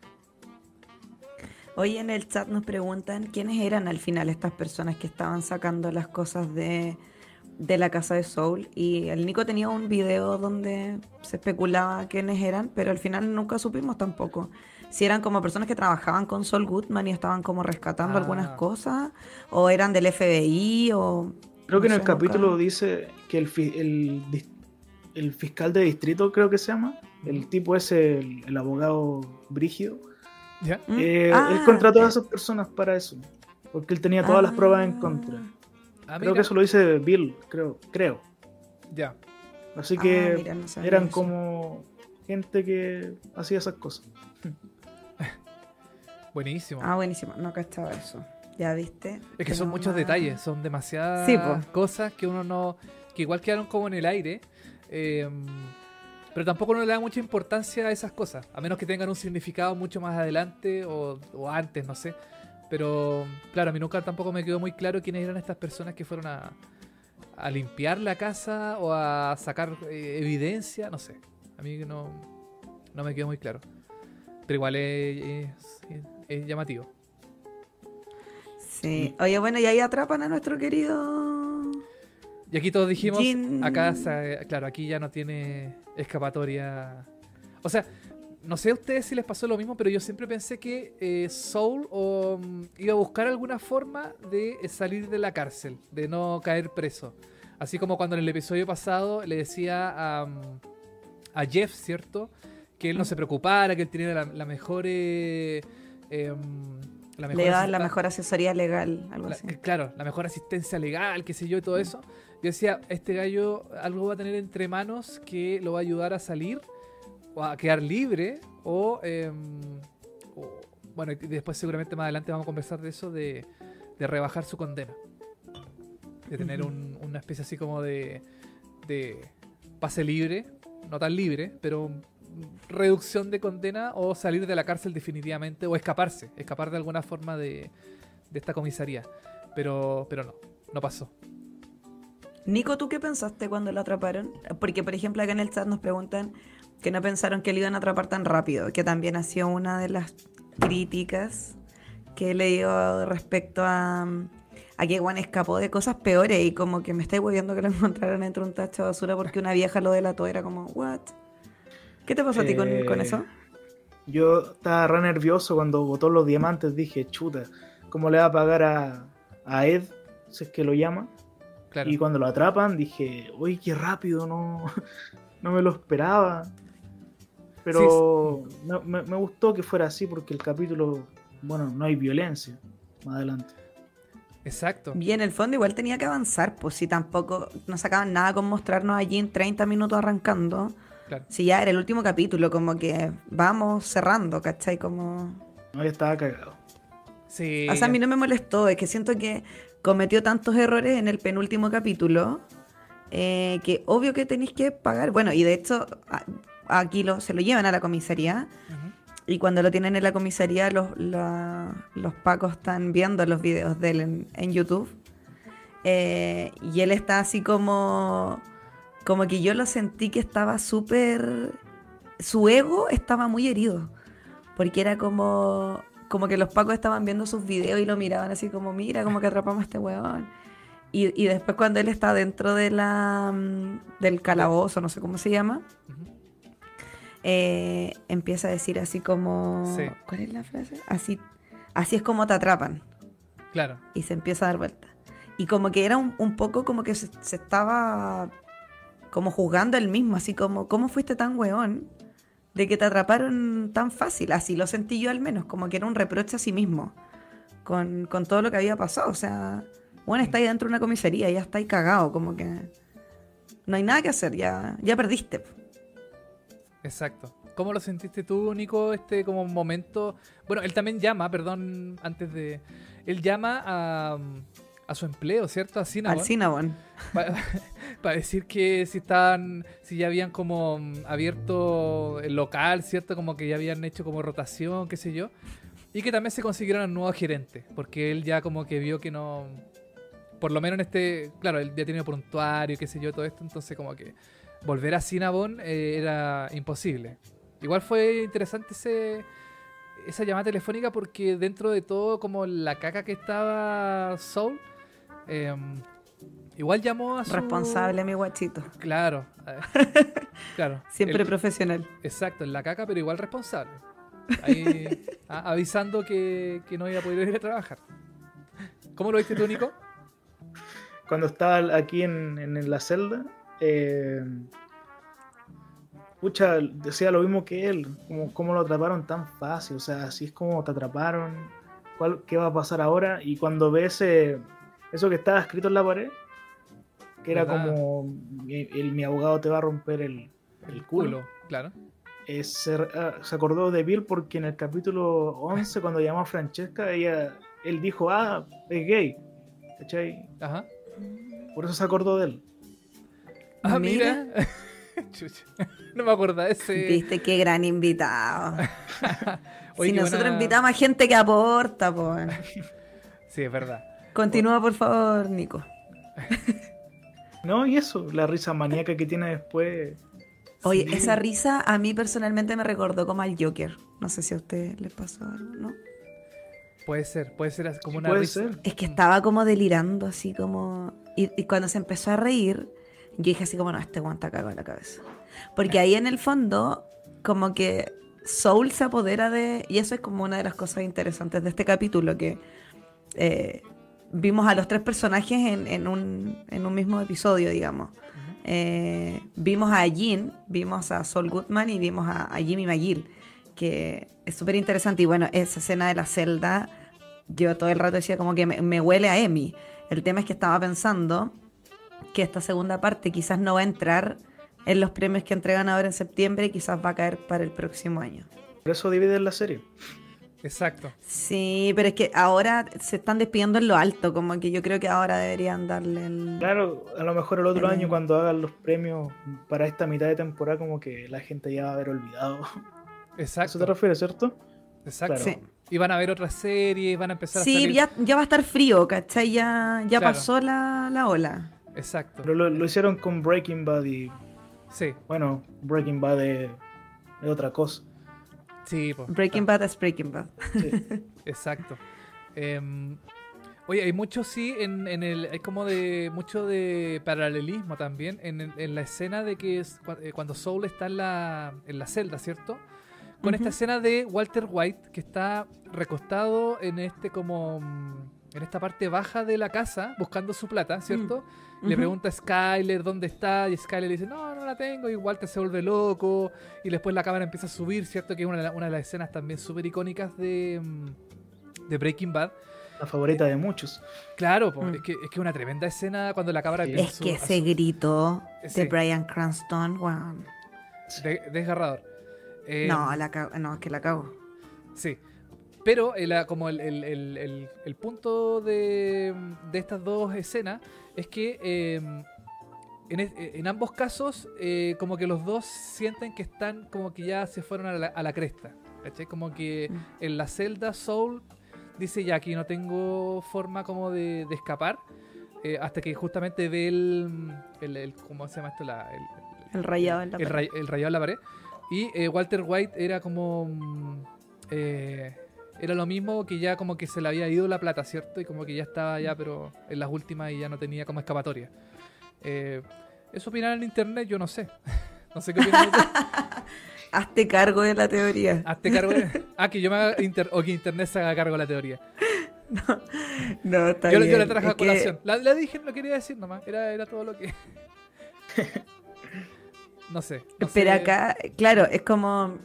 Hoy en el chat nos preguntan quiénes eran al final estas personas que estaban sacando las cosas de, de la casa de Soul. Y el Nico tenía un video donde se especulaba quiénes eran, pero al final nunca supimos tampoco. Si eran como personas que trabajaban con Saul Goodman y estaban como rescatando algunas ah. cosas, o eran del FBI, o... Creo que en el capítulo dice que el, el el fiscal de distrito, creo que se llama. El tipo ese, el, abogado Brígido. ¿Ya? Eh, ah, él contrató a esas personas para eso. Porque él tenía todas las ah. pruebas en contra. Ah, creo que eso lo dice Bill, creo. creo. Ya. Así que eran como gente que hacía esas cosas. Buenísimo. Ah, buenísimo. No cachaba eso. Ya viste. Es que son muchos detalles, son demasiadas cosas que uno no. que igual quedaron como en el aire. Em, pero tampoco uno le da mucha importancia a esas cosas, a menos que tengan un significado mucho más adelante o, antes, no sé. Pero claro, a mí nunca tampoco me quedó muy claro quiénes eran estas personas que fueron a, a limpiar la casa o a sacar eh, evidencia, no sé. A mí no, no me quedó muy claro. Pero igual es, es llamativo. Sí. Oye, bueno, y ahí atrapan a nuestro querido. Y aquí todos dijimos, acá, claro, aquí ya no tiene escapatoria. O sea, no sé a ustedes si les pasó lo mismo, pero yo siempre pensé que eh, Soul mm, iba a buscar alguna forma de salir de la cárcel, de no caer preso. Así como cuando en el episodio pasado le decía a, mm, a Jeff, ¿cierto? Que él no se preocupara, que él tenía la, mejor... Eh, la mejor, la mejor asesoría legal, algo así. Claro, la mejor asistencia legal, qué sé yo, y todo eso. Yo decía, este gallo algo va a tener entre manos que lo va a ayudar a salir o a quedar libre o, em, bueno, y después seguramente más adelante vamos a conversar de eso, de, rebajar su condena. De tener una especie así como de, de pase libre, no tan libre, pero reducción de condena o salir de la cárcel definitivamente o escaparse, escapar de alguna forma de, de esta comisaría. Pero, pero no, no pasó. Nico, ¿tú qué pensaste cuando lo atraparon? Porque, por ejemplo, acá en el chat nos preguntan que no pensaron que lo iban a atrapar tan rápido, que también ha sido una de las críticas que he leído respecto a, a que Juan escapó de cosas peores y como que me estáis hueviendo que lo encontraron entre un tacho de basura porque una vieja lo delató, era como, ¿what? ¿Qué te pasó a ti con, con, eso? Eh, yo estaba re nervioso cuando botó los diamantes, dije, chuta, ¿cómo le va a pagar a, a Ed, si es que lo llama? Y cuando lo atrapan, dije, uy, qué rápido, no, no me lo esperaba. Pero me, gustó que fuera así porque el capítulo, bueno, no hay violencia más adelante. Exacto. Y en el fondo igual tenía que avanzar, pues si tampoco no sacaban nada con mostrarnos allí en 30 minutos arrancando. Si ya era el último capítulo, como que vamos cerrando, ¿cachai? Como... No, ya estaba cagado. Sí. O sea, a mí no me molestó, es que siento que cometió tantos errores en el penúltimo capítulo eh, que obvio que tenéis que pagar. Bueno, y de hecho, aquí lo, se lo llevan a la comisaría. Y cuando lo tienen en la comisaría, los, los pacos están viendo los videos de él en, YouTube. Eh, y él está así como como que yo lo sentí que estaba súper... Su ego estaba muy herido, porque era como, como que los pacos estaban viendo sus videos y lo miraban así como, mira, como que atrapamos a este weón. Y, después cuando él está dentro de la, mm, del calabozo, no sé cómo se llama, eh, empieza a decir así como... ¿Cuál es la frase? Así, así es como te atrapan. Claro. Y se empieza a dar vuelta. Y como que era un, un poco como que se, se, estaba como juzgando él mismo, así como, ¿cómo fuiste tan weón de que te atraparon tan fácil? Así lo sentí yo al menos, como que era un reproche a sí mismo con, todo lo que había pasado. O sea, bueno, está ahí dentro de una comisaría, ya está ahí cagado, como que no hay nada que hacer, ya, ya perdiste. Exacto. ¿Cómo lo sentiste tú, Nico, este como momento? Bueno, él también llama, perdón, antes de... Él llama a a su empleo, ¿cierto? A Cinnabon. Al Cinnabon. Para, decir que si estaban, si ya habían como mm, abierto el local, ¿cierto? Como que ya habían hecho como rotación, qué sé yo. Y que también se consiguieron un nuevo gerente, porque él ya como que vio que no, por lo menos en este, claro, él ya tenía prontuario, qué sé yo, todo esto, entonces como que volver a Cinnabon eh, era imposible. Igual fue interesante ese esa llamada telefónica porque dentro de todo como la caca que estaba Soul Em, igual llamó a su... Responsable, mi guachito. Claro. claro. Siempre profesional. Exacto, en la caca, pero igual responsable. Ahí, avisando que, no iba a poder ir a trabajar. ¿Cómo lo viste tú, Nico? Cuando estaba aquí en, la celda, eh, decía lo mismo que él, como cómo lo atraparon tan fácil, o sea, así es como te atraparon, ¿cuál, ¿qué va a pasar ahora? Y cuando ve ese, eso que estaba escrito en la pared, que era como el, mi abogado te va a romper el, culo. Claro. eh, ah, se, acordó de Bill porque en el capítulo 11, cuando llamó a Francesca, ella, él dijo, ah, es gay. ¿Cachai? Ajá. Por eso se acordó de él. Ah, mira. no me acuerdo de ese. Viste qué gran invitado. si nosotros invitamos a gente que aporta, pues. sí, es verdad. Continúa, por favor, Nico. no, y eso, la risa maníaca que tiene después. Oye, esa risa a mí personalmente me recordó como al Joker. No sé si a usted le pasó algo, ¿no? Puede ser, puede ser como una risa. Es que estaba como delirando, así como. Y, cuando se empezó a reír, yo dije así como, no, este guanta cago en la cabeza. Porque ahí en el fondo, como que Soul se apodera de. Y eso es como una de las cosas interesantes de este capítulo, que eh, vimos a los tres personajes en, un, mismo episodio, digamos. Eh, vimos a Jean, vimos a Saul Goodman y vimos a, Jimmy McGill, que es súper interesante. Y bueno, esa escena de la celda, yo todo el rato decía como que me, huele a Emmy. El tema es que estaba pensando que esta segunda parte quizás no va a entrar en los premios que entregan ahora en septiembre y quizás va a caer para el próximo año. Por eso dividen la serie. Exacto. Sí, pero es que ahora se están despidiendo en lo alto, como que yo creo que ahora deberían darle el... Claro, a lo mejor el otro año cuando hagan los premios para esta mitad de temporada, como que la gente ya va a haber olvidado. Exacto. ¿Eso te refieres, cierto? Exacto. Sí. Y van a ver otras series, van a empezar a Sí, ya, ya va a estar frío, ¿cachai? Ya, ya pasó la, la, ola. Exacto. Pero lo, hicieron con Breaking Bad y... Sí. Bueno, Breaking Bad es otra cosa. Breaking Bad es Breaking Bad. Exacto. Em, oye, hay mucho sí en, el. Hay como de. mucho de paralelismo también en, la escena de que es eh, cuando Soul está en la, en la celda, ¿cierto? Con esta escena de Walter White que está recostado en este como. En esta parte baja de la casa buscando su plata, ¿cierto? Le pregunta a Skyler dónde está y Skyler le dice, no, no la tengo y Walter se vuelve loco y después la cámara empieza a subir, ¿cierto? Que es una, de las escenas también súper icónicas de, mm, de Breaking Bad. La favorita de muchos. Claro, mm. es, que, es que una tremenda escena cuando la cámara empieza Es que ese grito de Brian Cranston, wow. desgarrador. Eh, no, la no, es que la cago. Sí. Pero como el, el, punto de, de, estas dos escenas es que em, en, ambos casos, eh, como que los dos sienten que están como que ya se fueron a la, cresta. ¿Cachai? Como que mm. en la celda Soul dice ya aquí no tengo forma como de, escapar. Eh, hasta que justamente ve el, el, ¿Cómo se llama esto? el, rayado en la pared. el rayado en la pared. Y eh, Walter White era como. Mm, era lo mismo que ya como que se le había ido la plata, ¿cierto? Y como que ya estaba ya, pero en las últimas y ya no tenía como escapatoria. Eh, eso opinar en internet, yo no sé. no sé qué opinan Hazte cargo de la teoría. Hazte cargo de... Ah, que yo me haga inter... o que internet se haga cargo de la teoría. No, no está yo, bien. Yo le traje a colación. La, dije, no quería decir nomás. Era, era todo lo que... no sé. pero acá, claro, es como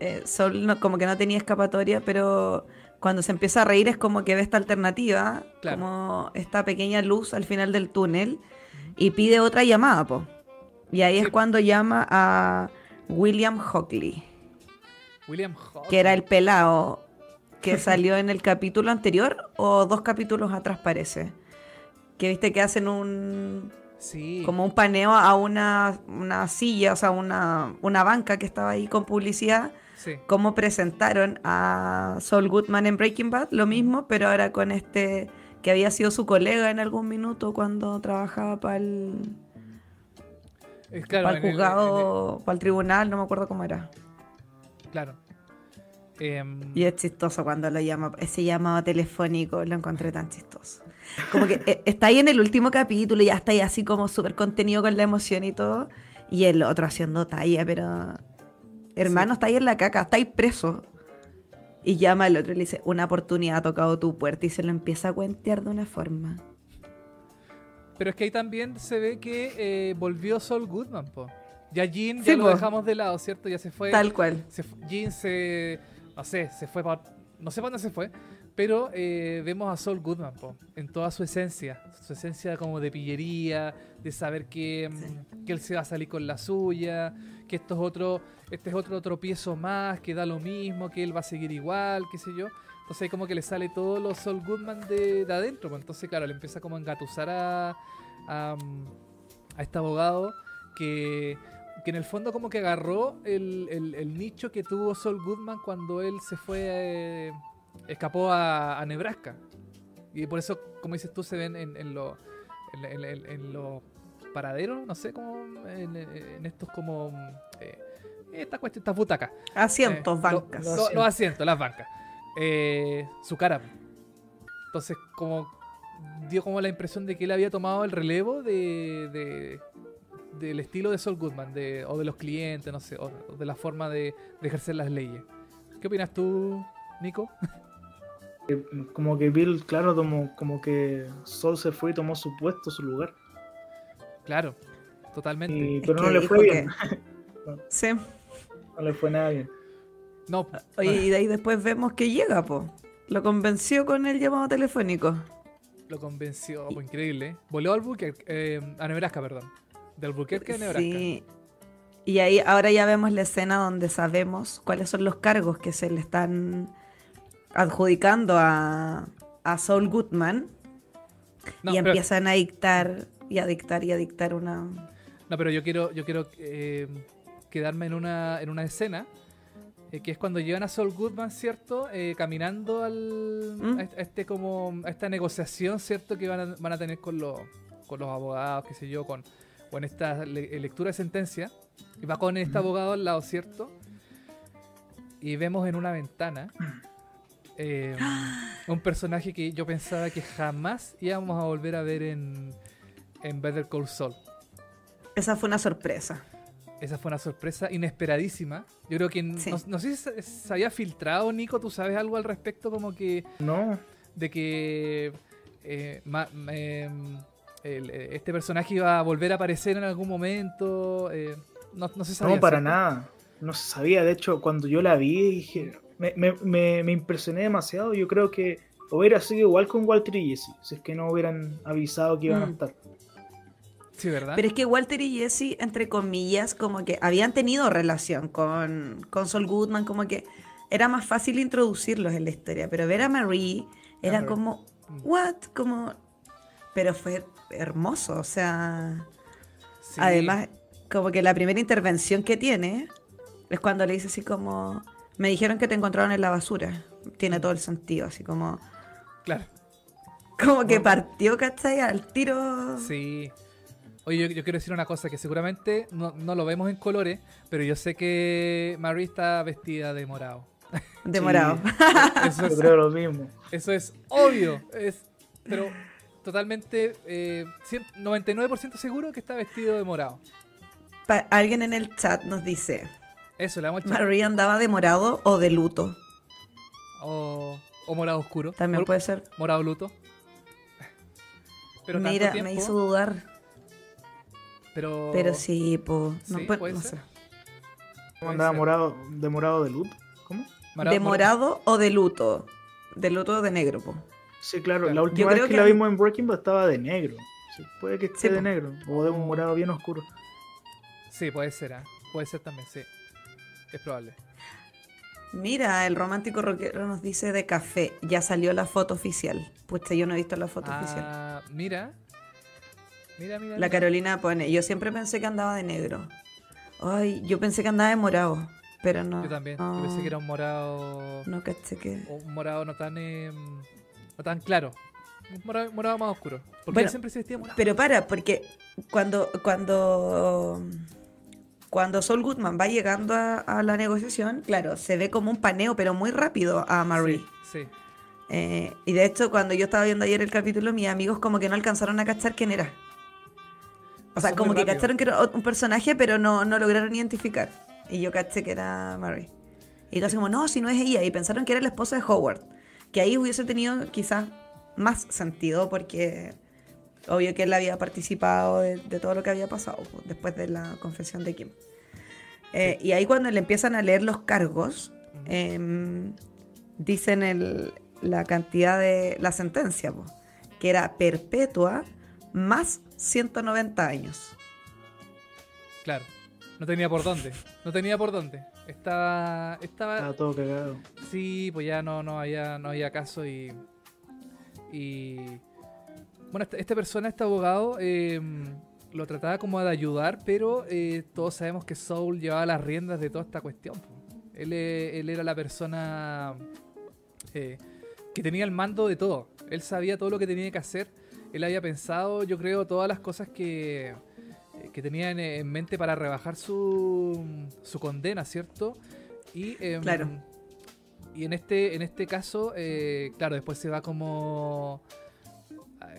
eh, Sol como que no tenía escapatoria, pero cuando se empieza a reír es como que ve esta alternativa, como esta pequeña luz al final del túnel, y pide otra llamada, po. Y ahí es cuando llama a William Hockley. William Hockley. Que era el pelado que salió en el capítulo anterior o dos capítulos atrás parece. Que viste que hacen un... Como un paneo a una, una silla, o sea, una, una banca que estaba ahí con publicidad cómo presentaron a Saul Goodman en Breaking Bad, lo mismo, pero ahora con este que había sido su colega en algún minuto cuando trabajaba para el, para el juzgado, para el tribunal, no me acuerdo cómo era. Claro. Em, y es chistoso cuando lo llama, ese llamado telefónico lo encontré tan chistoso. Como que eh, está ahí en el último capítulo y ya está ahí así como súper contenido con la emoción y todo. Y el otro haciendo talla, pero Hermano, está ahí en la caca, está ahí preso. Y llama al otro y le dice, una oportunidad ha tocado tu puerta y se lo empieza a cuentear de una forma. Pero es que ahí también se ve que eh, volvió Sol Goodman, po. Ya Jean ya lo dejamos de lado, ¿cierto? Ya se fue. Tal cual. Jean se. No sé, se fue para. No sé para dónde se fue. Pero eh, vemos a Saul Goodman en toda su esencia, su esencia como de pillería, de saber que, mm, que, él se va a salir con la suya, que esto es otro, este es otro tropiezo más, que da lo mismo, que él va a seguir igual, qué sé yo. Entonces como que le sale todo lo Saul Goodman de, adentro. Pues entonces, claro, le empieza como a engatusar a, a, este abogado que, que, en el fondo como que agarró el, el, nicho que tuvo Saul Goodman cuando él se fue, eh, escapó a, Nebraska. Y por eso, como dices tú, se ven en, en los en, los paraderos, no sé, como en, estos como... Eh, esta cuestión, estas butacas. Asientos, eh, bancas. los asientos, las bancas. Eh, su cara. Entonces, como dio como la impresión de que él había tomado el relevo de, del estilo de Saul Goodman, de, o de los clientes, no sé, o, de la forma de, ejercer las leyes. ¿Qué opinas tú, Nico? Como que Bill, claro, tomó, como que Sol se fue y tomó su puesto, su lugar. Claro, totalmente. pero no le fue bien. Sí. No le fue nada bien. No. Oye, y de ahí después vemos que llega, po. Lo convenció con el llamado telefónico. Lo convenció, pues increíble. Voló al Albuquerque, eh, a Nebraska, perdón. Del Albuquerque a Nebraska. Sí. Y ahí ahora ya vemos la escena donde sabemos cuáles son los cargos que se le están adjudicando a, a Saul Goodman. y empiezan a dictar y a dictar y a dictar una. No, pero yo quiero, yo quiero eh, quedarme en una, en una escena eh, que es cuando llevan a Saul Goodman, ¿cierto? Eh, caminando al, ¿Mm? a este como a esta negociación, ¿cierto? Que van a, van a tener con los, con los abogados, qué sé yo, con, con esta lectura de sentencia. Y va con este abogado al lado, ¿cierto? Y vemos en una ventana eh, un personaje que yo pensaba que jamás íbamos a volver a ver en, en Better Call Saul. Esa fue una sorpresa. Esa fue una sorpresa inesperadísima. Yo creo que no, sé si se, había filtrado, Nico, ¿tú sabes algo al respecto? Como que... No. De que eh, em, eh, este personaje iba a volver a aparecer en algún momento. Eh, no, no, se sabía. No, para nada. No se sabía. De hecho, cuando yo la vi, dije, me, me, me, impresioné demasiado. Yo creo que hubiera sido igual con Walter y Jesse, si es que no hubieran avisado que iban a mm. estar. Sí, ¿verdad? Pero es que Walter y Jesse, entre comillas, como que habían tenido relación con, con Sol Goodman, como que era más fácil introducirlos en la historia. Pero ver a Marie era como, mm. ¿what? Como. Pero fue hermoso, o sea. Además, como que la primera intervención que tiene es cuando le dice así como. Me dijeron que te encontraron en la basura. Tiene mm. todo el sentido, así como. Claro. Como que partió, ¿cachai? Al tiro. Sí. Oye, yo, quiero decir una cosa que seguramente no, lo vemos en colores, pero yo sé que Marie está vestida de morado. De morado. Eso es, creo lo mismo. Eso es obvio. Es, pero totalmente, eh, 99% seguro que está vestido de morado. alguien en el chat nos dice. Eso, le damos Marie andaba de morado o de luto. O, o morado oscuro. También puede ser. Morado luto. Pero Mira, me hizo dudar. Pero, pero sí, pues. No, puede, ser. ¿Cómo andaba morado, de morado de luto? ¿Cómo? ¿De morado o de luto? De luto o de negro, po. Sí, claro. La última vez que, la vimos en Breaking Bad estaba de negro. puede que esté de negro. O de un morado bien oscuro. Sí, puede ser. ¿eh? Puede ser también, sí. Es probable. Mira, el romántico rockero nos dice de café. Ya salió la foto oficial. Pues yo no he visto la foto ah, oficial. Mira, la Carolina pone, yo siempre pensé que andaba de negro. Ay, yo pensé que andaba de morado, pero no. Yo también, yo pensé que era un morado... No caché que... Un morado no tan, em, no tan claro. Un morado, más oscuro. Porque siempre se vestía morado. Pero para, porque cuando, cuando, cuando Sol Goodman va llegando a, la negociación, claro, se ve como un paneo, pero muy rápido a Marie. Sí. Eh, y de hecho, cuando yo estaba viendo ayer el capítulo, mis amigos como que no alcanzaron a cachar quién era. O sea, como que cacharon que era un personaje, pero no, no lograron identificar. Y yo caché que era Mary. Y entonces como, no, si no es ella. Y pensaron que era la esposa de Howard. Que ahí hubiese tenido quizás más sentido porque obvio que él había participado de, todo lo que había pasado después de la confesión de Kim. Eh, y ahí cuando le empiezan a leer los cargos, em, dicen el, la cantidad de la sentencia, que era perpetua más 190 años. Claro, no tenía por dónde, no tenía por dónde. Estaba, estaba, estaba todo cagado. Sí, pues ya no, no había, no había caso y, y bueno, esta, esta persona, este abogado, eh, lo trataba como de ayudar, pero eh, todos sabemos que Soul llevaba las riendas de toda esta cuestión. Él, eh, él, era la persona eh, que tenía el mando de todo. Él sabía todo lo que tenía que hacer. Él había pensado, yo creo, todas las cosas que, que tenía en, mente para rebajar su, su condena, ¿cierto? Y, em, claro. Y en este, en este caso, claro, después se va como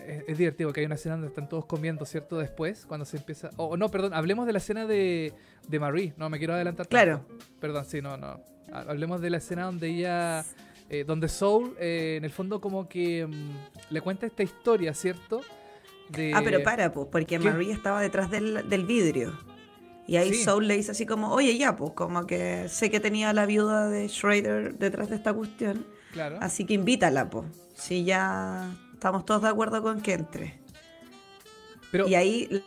es, divertido que hay una escena donde están todos comiendo, ¿cierto? Después, cuando se empieza. Oh, no, perdón, hablemos de la escena de, de Marie. No, me quiero adelantar. Claro. Perdón, sí, no, no. Hablemos de la escena donde ella. Eh, donde Soul, eh, en el fondo, como que mm, le cuenta esta historia, ¿cierto? De... Ah, pero para, pues, porque Marie estaba detrás del, del vidrio. Y ahí Soul le dice así como, oye, ya, pues, como que sé que tenía la viuda de Schrader detrás de esta cuestión. Claro. Así que invítala, pues. Si ya Estamos todos de acuerdo con que entre. y ahí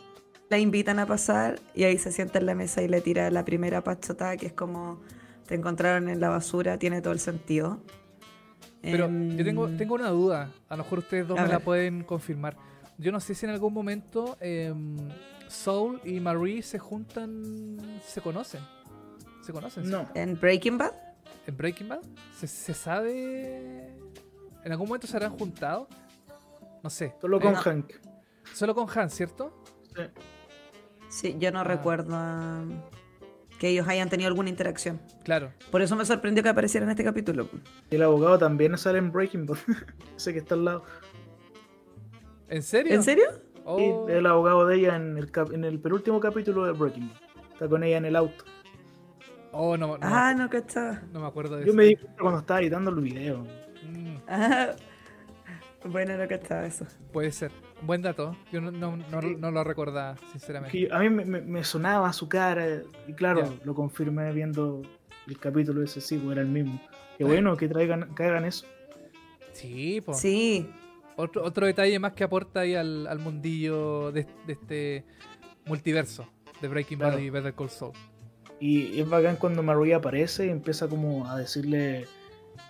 la invitan a pasar y ahí se sienta en la mesa y le tira la primera pachotada que es como te encontraron en la basura, tiene todo el sentido. Pero yo tengo, em, tengo una duda, a lo mejor ustedes dos me la pueden confirmar. Yo no sé si en algún momento em, Soul y Marie se juntan, se conocen. ¿Se conocen? No. ¿En Breaking Bad? ¿En Breaking Bad? ¿Se, se sabe? ¿En algún momento se habrán juntado? No sé. Solo con Hank. Solo con Hank, ¿cierto? Sí. Sí, yo no ah. recuerdo que ellos hayan tenido alguna interacción. Claro. Por eso me sorprendió que apareciera en este capítulo. El abogado también sale en Breaking Bad. Ese que está al lado. ¿En serio? ¿En serio? Oh. el abogado de ella en el, en el penúltimo capítulo de Breaking Bad. Está con ella en el auto. Oh, no, no Ah, no, que está. No me acuerdo de Yo me di cuenta cuando estaba editando el video. Mm. Ah, bueno, no que estaba eso. Puede ser. Buen dato. Yo no, no, no, lo recordaba, sinceramente. a mí me, me, sonaba su cara y claro, lo confirmé viendo el capítulo ese, sí, pues era el mismo. Qué bueno que traigan, que hagan eso. Sí, pues. Sí. Otro, otro detalle más que aporta ahí al, al mundillo de, este multiverso de Breaking Bad y Better Call Saul. Y es bacán cuando Maria aparece y empieza como a decirle...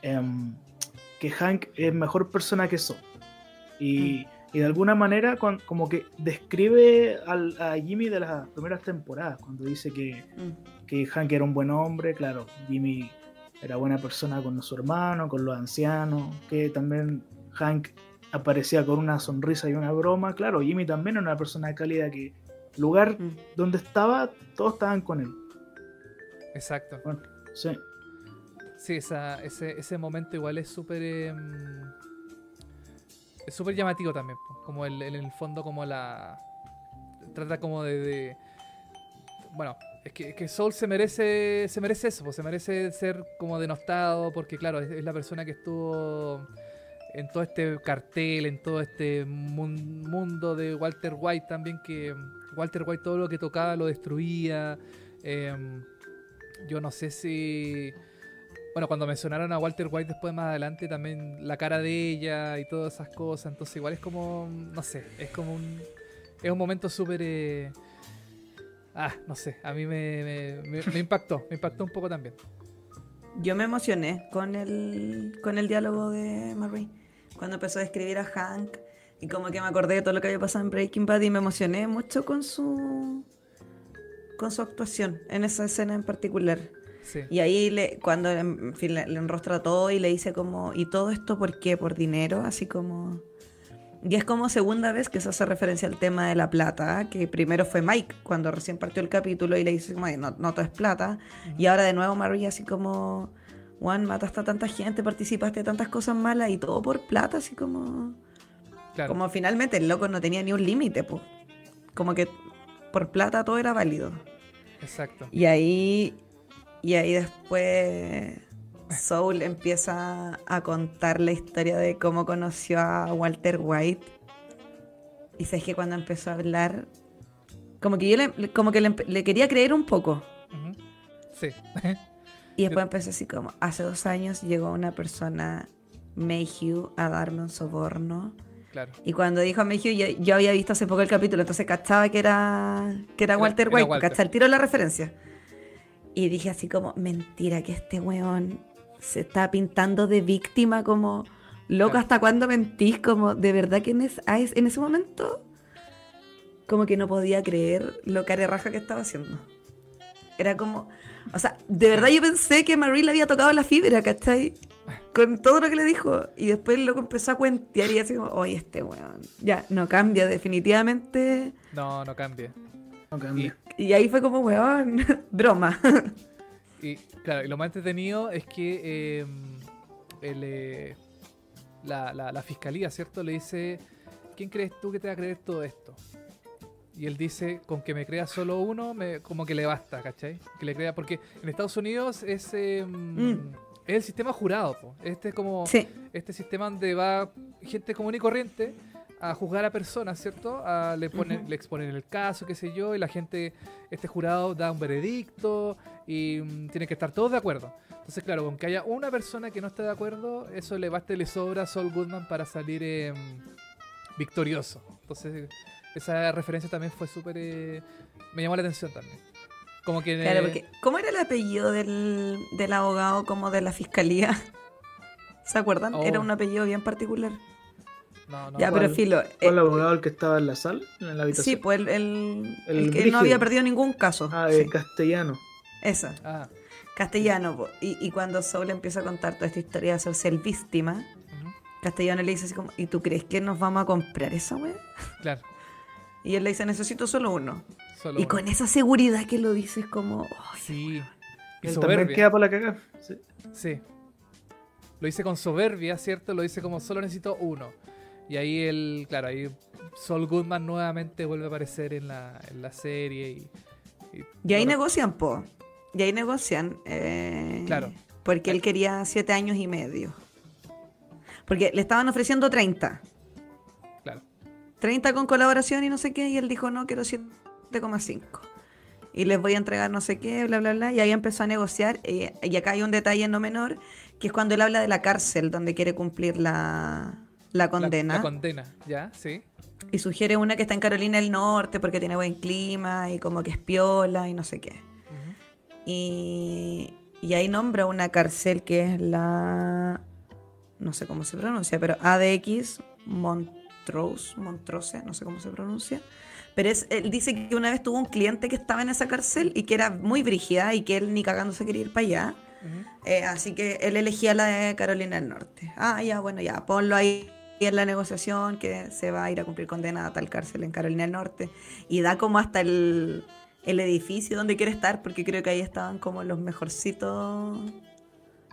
Em, que Hank es mejor persona que Saul. Y, mm. Y de alguna manera como que describe al, a Jimmy de las primeras temporadas, cuando dice que, mm. que Hank era un buen hombre, claro, Jimmy era buena persona con su hermano, con los ancianos, que también Hank aparecía con una sonrisa y una broma, claro, Jimmy también era una persona cálida que lugar mm. donde estaba, todos estaban con él. Exacto. Bueno, sí. Sí, esa, ese, ese momento igual es súper... Em, es súper llamativo también, como el, en el fondo como la... Trata como de... bueno, es que, que, Soul se merece se merece eso, se merece ser como denostado, porque claro, es, la persona que estuvo en todo este cartel, en todo este mundo de Walter White también, que Walter White todo lo que tocaba lo destruía. Em, yo no sé si bueno, cuando mencionaron a Walter White después más adelante, también la cara de ella y todas esas cosas, entonces igual es como, no sé, es como un, es un momento súper... Eh, ah, no sé, a mí me, me, impactó, me impactó un poco también. Yo me emocioné con el, con el diálogo de Marie, cuando empezó a escribir a Hank y como que me acordé de todo lo que había pasado en Breaking Bad y me emocioné mucho con su con su actuación en esa escena en particular. Y ahí le, cuando en fin, le, enrostra todo y le dice como, ¿y todo esto por qué? ¿Por dinero? Así como... Y es como segunda vez que se hace referencia al tema de la plata, que primero fue Mike cuando recién partió el capítulo y le dice, no, no todo es plata. Y ahora de nuevo María así como, Juan, mataste a tanta gente, participaste de tantas cosas malas y todo por plata, así como... Como finalmente el loco no tenía ni un límite, pues. Como que por plata todo era válido. Exacto. Y ahí y ahí después Soul empieza a contar la historia de cómo conoció a Walter White. Y sabes que cuando empezó a hablar, como que yo le, como que le, quería creer un poco. Sí. y después empezó así como, hace dos años llegó una persona Mayhew a darme un soborno. Claro. Y cuando dijo Mayhew, yo, había visto hace poco el capítulo, entonces cachaba que era, que era Walter White, cachaba el tiro la referencia. Y dije así como, mentira, que este weón se está pintando de víctima como, loco, ¿hasta cuándo mentís? Como, de verdad que en, en ese momento, como que no podía creer lo raja que estaba haciendo. Era como, o sea, de verdad yo pensé que Marie le había tocado la fibra, ¿cachai? Con todo lo que le dijo. Y después luego empezó a cuentear y así como, oye, este weón. Ya, no cambia, definitivamente. No, no cambia. No cambia. Y, ahí fue como, weón, broma. Y claro, y lo más entretenido es que em, eh, la, la, fiscalía, ¿cierto? Le dice, ¿quién crees tú que te va a creer todo esto? Y él dice, con que me crea solo uno, me, como que le basta, ¿cachai? Que le crea, porque en Estados Unidos es, em, mm. es el sistema jurado, este es como este sistema donde va gente común y corriente a juzgar a personas, ¿cierto? le, ponen, le exponen el caso, qué sé yo, y la gente, este jurado da un veredicto y mm, tiene que estar todos de acuerdo. Entonces, claro, con que haya una persona que no esté de acuerdo, eso le basta y le sobra a Saul Goodman para salir em, victorioso. Entonces, esa referencia también fue súper... Eh, me llamó la atención también. Como que... Claro, porque ¿cómo era el apellido del, del abogado como de la fiscalía? ¿Se acuerdan? Era oh. un apellido bien particular. No, no. Ya, pero filo. ¿Fue el eh, abogado el que estaba en la sala? En la habitación? Sí, pues el, el, que no había perdido ningún caso. Ah, el castellano. Esa. Ah. Castellano. Y, y, cuando Saul empieza a contar toda esta historia de hacerse el víctima, Castellano le dice así como, ¿y tú crees que nos vamos a comprar esa wea? Claro. Y él le dice, necesito solo uno. y con esa seguridad que lo dices como... sí. Y él también queda por la cagada. Sí. sí. Lo dice con soberbia, ¿cierto? Lo dice como solo necesito uno. Y ahí él, claro, ahí Sol Goodman nuevamente vuelve a aparecer en la, en la serie. Y, y, ahí negocian, po. Y ahí negocian. Eh, claro. Porque él quería siete años y medio. Porque le estaban ofreciendo 30. 30 con colaboración y no sé qué, y él dijo, no, quiero 7,5. Y les voy a entregar no sé qué, bla, bla, bla. Y ahí empezó a negociar. Eh, y acá hay un detalle no menor, que es cuando él habla de la cárcel, donde quiere cumplir la, condena. La, condena, ya, sí. Y sugiere una que está en Carolina del Norte porque tiene buen clima y como que es piola y no sé qué. y, y ahí nombra una cárcel que es la... No sé cómo se pronuncia, pero ADX Mont Montrose, no sé cómo se pronuncia. Pero es, él dice que una vez tuvo un cliente que estaba en esa cárcel y que era muy brígida y que él ni cagando se quería ir para allá. Eh, así que él elegía la de Carolina del Norte. Ah, ya, bueno, ya, ponlo ahí en la negociación que se va a ir a cumplir condena a tal cárcel en Carolina del Norte. Y da como hasta el, edificio donde quiere estar, porque creo que ahí estaban como los mejorcitos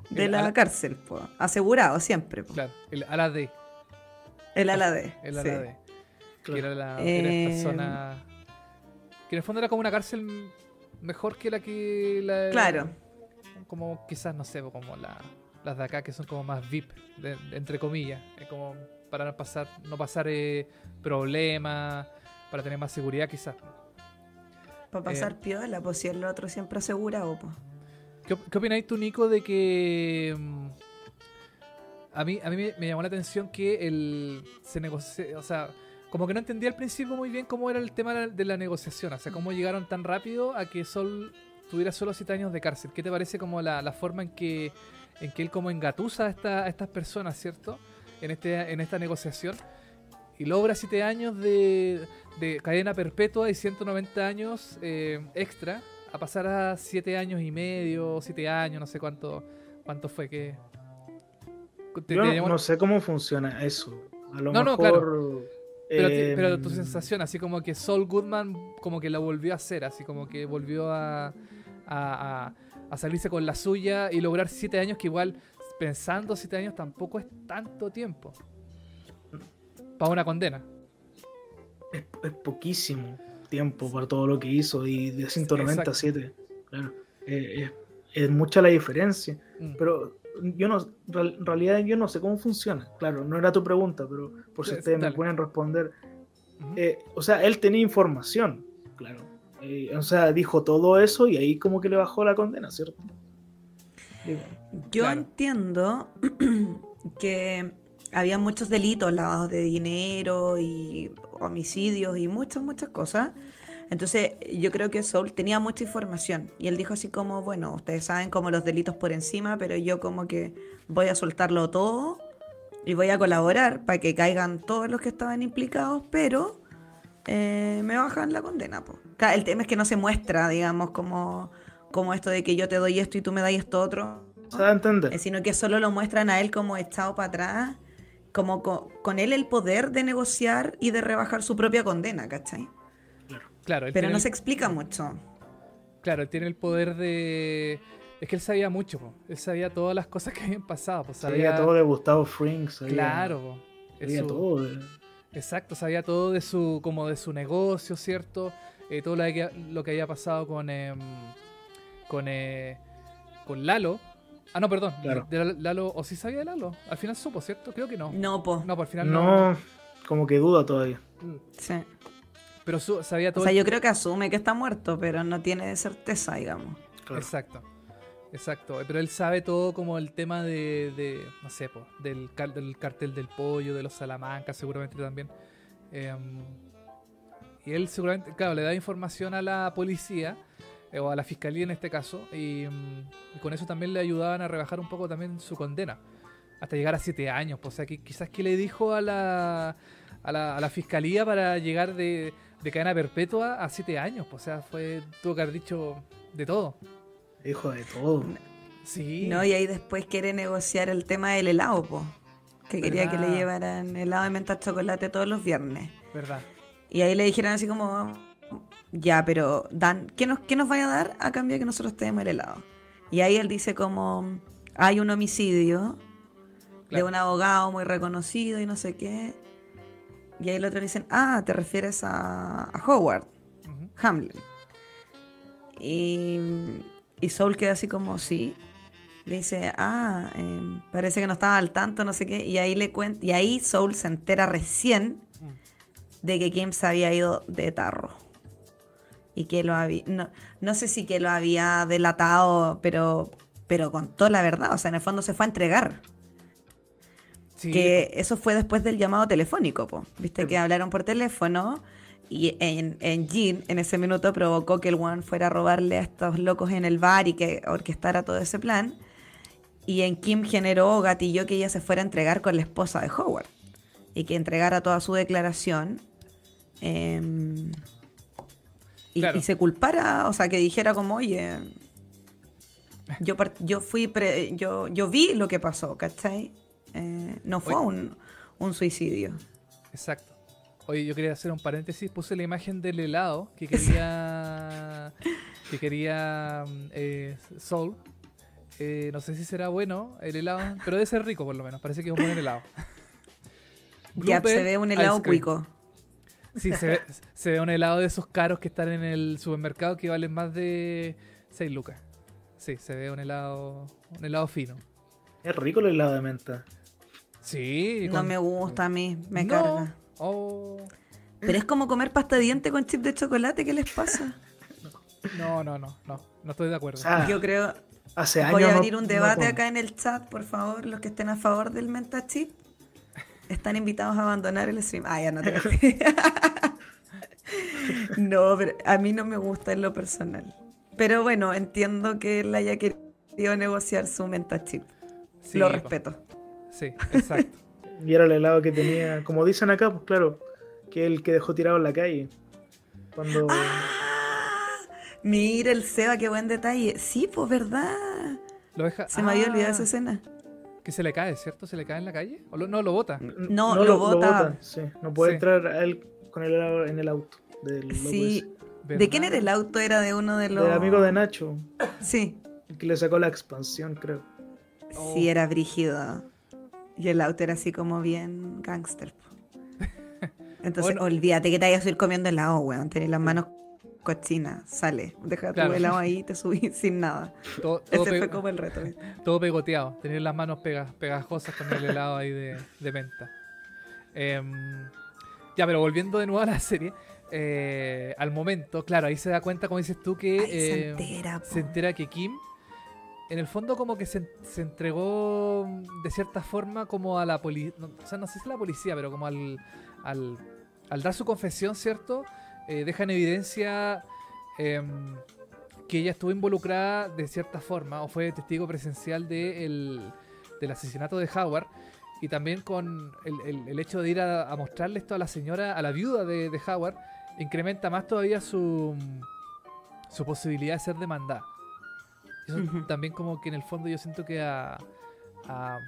de la cárcel, pues, asegurado siempre. Claro, el ala D. El ala D. El ala D. Que era, la, esta zona. Que en el fondo era como una cárcel mejor que la que. La, claro. Como quizás, no sé, como la, las de acá que son como más VIP, entre comillas. como para no pasar, no pasar eh, problemas, para tener más seguridad quizás. Para pasar eh, piola, pues si el otro siempre asegurado, pues. ¿Qué, ¿Qué opináis tú, Nico, de que mm, a mí, a mí me, llamó la atención que el, se negoció, o sea, como que no entendía al principio muy bien cómo era el tema de la negociación, o sea, cómo llegaron tan rápido a que Sol tuviera solo siete años de cárcel. ¿Qué te parece como la, forma en que, en que él como engatusa a, esta, estas personas, ¿cierto? En, este, en esta negociación y logra siete años de, de cadena perpetua y 190 años eh, extra a pasar a siete años y medio, siete años, no sé cuánto, cuánto fue que yo no sé cómo funciona eso. A lo no, mejor, claro. Pero, tu em, sensación, así como que Saul Goodman como que la volvió a hacer, así como que volvió a, a, salirse con la suya y lograr siete años, que igual pensando siete años tampoco es tanto tiempo. Para una condena. Es, poquísimo tiempo para todo lo que hizo y de 197. Claro. Es, mucha la diferencia. Mm. Pero yo no, en realidad yo no sé cómo funciona. Claro, no era tu pregunta, pero por si ustedes me pueden responder. Eh, o sea, él tenía información, claro. Eh, o sea, dijo todo eso y ahí como que le bajó la condena, ¿cierto? Yo entiendo, que había muchos delitos, lavados de dinero y homicidios y muchas, muchas cosas. Entonces yo creo que Soul tenía mucha información y él dijo así como, bueno, ustedes saben como los delitos por encima, pero yo como que voy a soltarlo todo y voy a colaborar para que caigan todos los que estaban implicados, pero eh, me bajan la condena. El tema es que no se muestra, digamos, como, como esto de que yo te doy esto y tú me das esto otro. Se da a entender. Eh, sino que solo lo muestran a él como echado para atrás, como con, él el poder de negociar y de rebajar su propia condena, ¿cachai? Claro. Pero no se explica mucho. Claro, él tiene el poder de... Es que él sabía mucho, él sabía todas las cosas que habían pasado. sabía... todo de Gustavo Fring. Claro. Sabía todo. Exacto, sabía todo de su, como de su negocio, ¿cierto? Eh, todo lo que, lo que, había pasado con, em, con, eh, con Lalo. Ah, no, perdón. Lalo, ¿o sí sabía de Lalo? Al final supo, ¿cierto? Creo que no. No, po. No, por final no. No, como que duda todavía. Sí. Pero sabía todo. O sea, yo creo que asume que está muerto, pero no tiene certeza, digamos. Exacto. Exacto. Pero él sabe todo como el tema de, no sé, del, del, cartel del pollo, de los salamancas, seguramente también. Em, y él seguramente, claro, le da información a la policía, o a la fiscalía en este caso, y, mm, y, con eso también le ayudaban a rebajar un poco también su condena. Hasta llegar a siete años. Pues, o sea, que quizás que le dijo a la, a la, a la fiscalía para llegar de de cadena perpetua a siete años. Pues, o sea, fue, tuvo que haber dicho de todo. Hijo de todo. Sí. No, y ahí después quiere negociar el tema del helado, po. Que quería que le llevaran helado de menta chocolate todos los viernes. Verdad. Y ahí le dijeron así como, ya, pero Dan, ¿qué nos, qué nos vaya a dar a cambio de que nosotros tenemos el helado? Y ahí él dice como, hay un homicidio de un abogado muy reconocido y no sé qué. Y ahí el otro le dicen, ah, te refieres a, Howard, Hamlin. Y, y Soul queda así como, sí. Le dice, ah, em, parece que no estaba al tanto, no sé qué. Y ahí le cuenta, y ahí Soul se entera recién de que Kim se había ido de tarro. Y que lo había, no, no sé si que lo había delatado, pero, pero contó la verdad. O sea, en el fondo se fue a entregar. Que eso fue después del llamado telefónico, po. Viste que hablaron por teléfono y en, en Jean en ese minuto provocó que el One fuera a robarle a estos locos en el bar y que orquestara todo ese plan. Y en Kim generó gatilló que ella se fuera a entregar con la esposa de Howard y que entregara toda su declaración. Em, y, se culpara, o sea, que dijera como, oye, yo, yo fui, yo, yo vi lo que pasó, ¿cachai? Eh, no fue un, suicidio. Exacto. Oye, yo quería hacer un paréntesis. Puse la imagen del helado que quería. que quería eh, Soul. Eh, no sé si será bueno el helado, pero debe ser rico por lo menos. Parece que es un buen helado. ya se ve un helado cuico. Sí, se ve, se ve un helado de esos caros que están en el supermercado que valen más de 6 lucas. Sí, se ve un helado, un helado fino. Es rico el helado de menta. Sí. No me gusta a mí, me carga. Oh. Pero es como comer pasta de diente con chip de chocolate, ¿qué les pasa? No, no, no, no, no estoy de acuerdo. Yo creo. Hace Voy a abrir un debate acá en el chat, por favor, los que estén a favor del menta chip. Están invitados a abandonar el stream. Ah, ya no te No, pero a mí no me gusta en lo personal. Pero bueno, entiendo que él haya querido negociar su menta chip. lo respeto. Sí, exacto. y era el helado que tenía, como dicen acá, pues claro, que el que dejó tirado en la calle. Cuando. ¡Ah! Mira el Seba, qué buen detalle. Sí, pues verdad. Lo deja... Se me había olvidado esa ah. escena. Que se le cae, ¿cierto? ¿Se le cae en la calle? ¿O no, lo bota? No, lo, bota. Sí, no puede entrar él con el helado en el auto. Del sí. ¿De quién era el auto? Era de uno de los. Del amigo de Nacho. Sí. El que le sacó la expansión, creo. Sí, era brígido. Y el auto era así como bien gangster. Entonces, olvídate que te vayas a ir comiendo helado, weón. Tenés las manos cochinas. Sale. Deja tu helado ahí y te subís sin nada. Todo, Ese fue como el reto. Todo pegoteado. Tener las manos pegajosas con el helado ahí de, de menta. Em, ya, pero volviendo de nuevo a la serie. Eh, al momento, claro, ahí se da cuenta, como dices tú, que se, eh, entera, se entera que Kim en el fondo como que se, entregó de cierta forma como a la policía, o sea, no sé si es la policía, pero como al, al, dar su confesión, ¿cierto? Eh, deja en evidencia em, que ella estuvo involucrada de cierta forma o fue testigo presencial de del asesinato de Howard y también con el, hecho de ir a, mostrarle esto a la señora, a la viuda de, Howard, incrementa más todavía su, su posibilidad de ser demandada. Eso también como que en el fondo yo siento que a, a,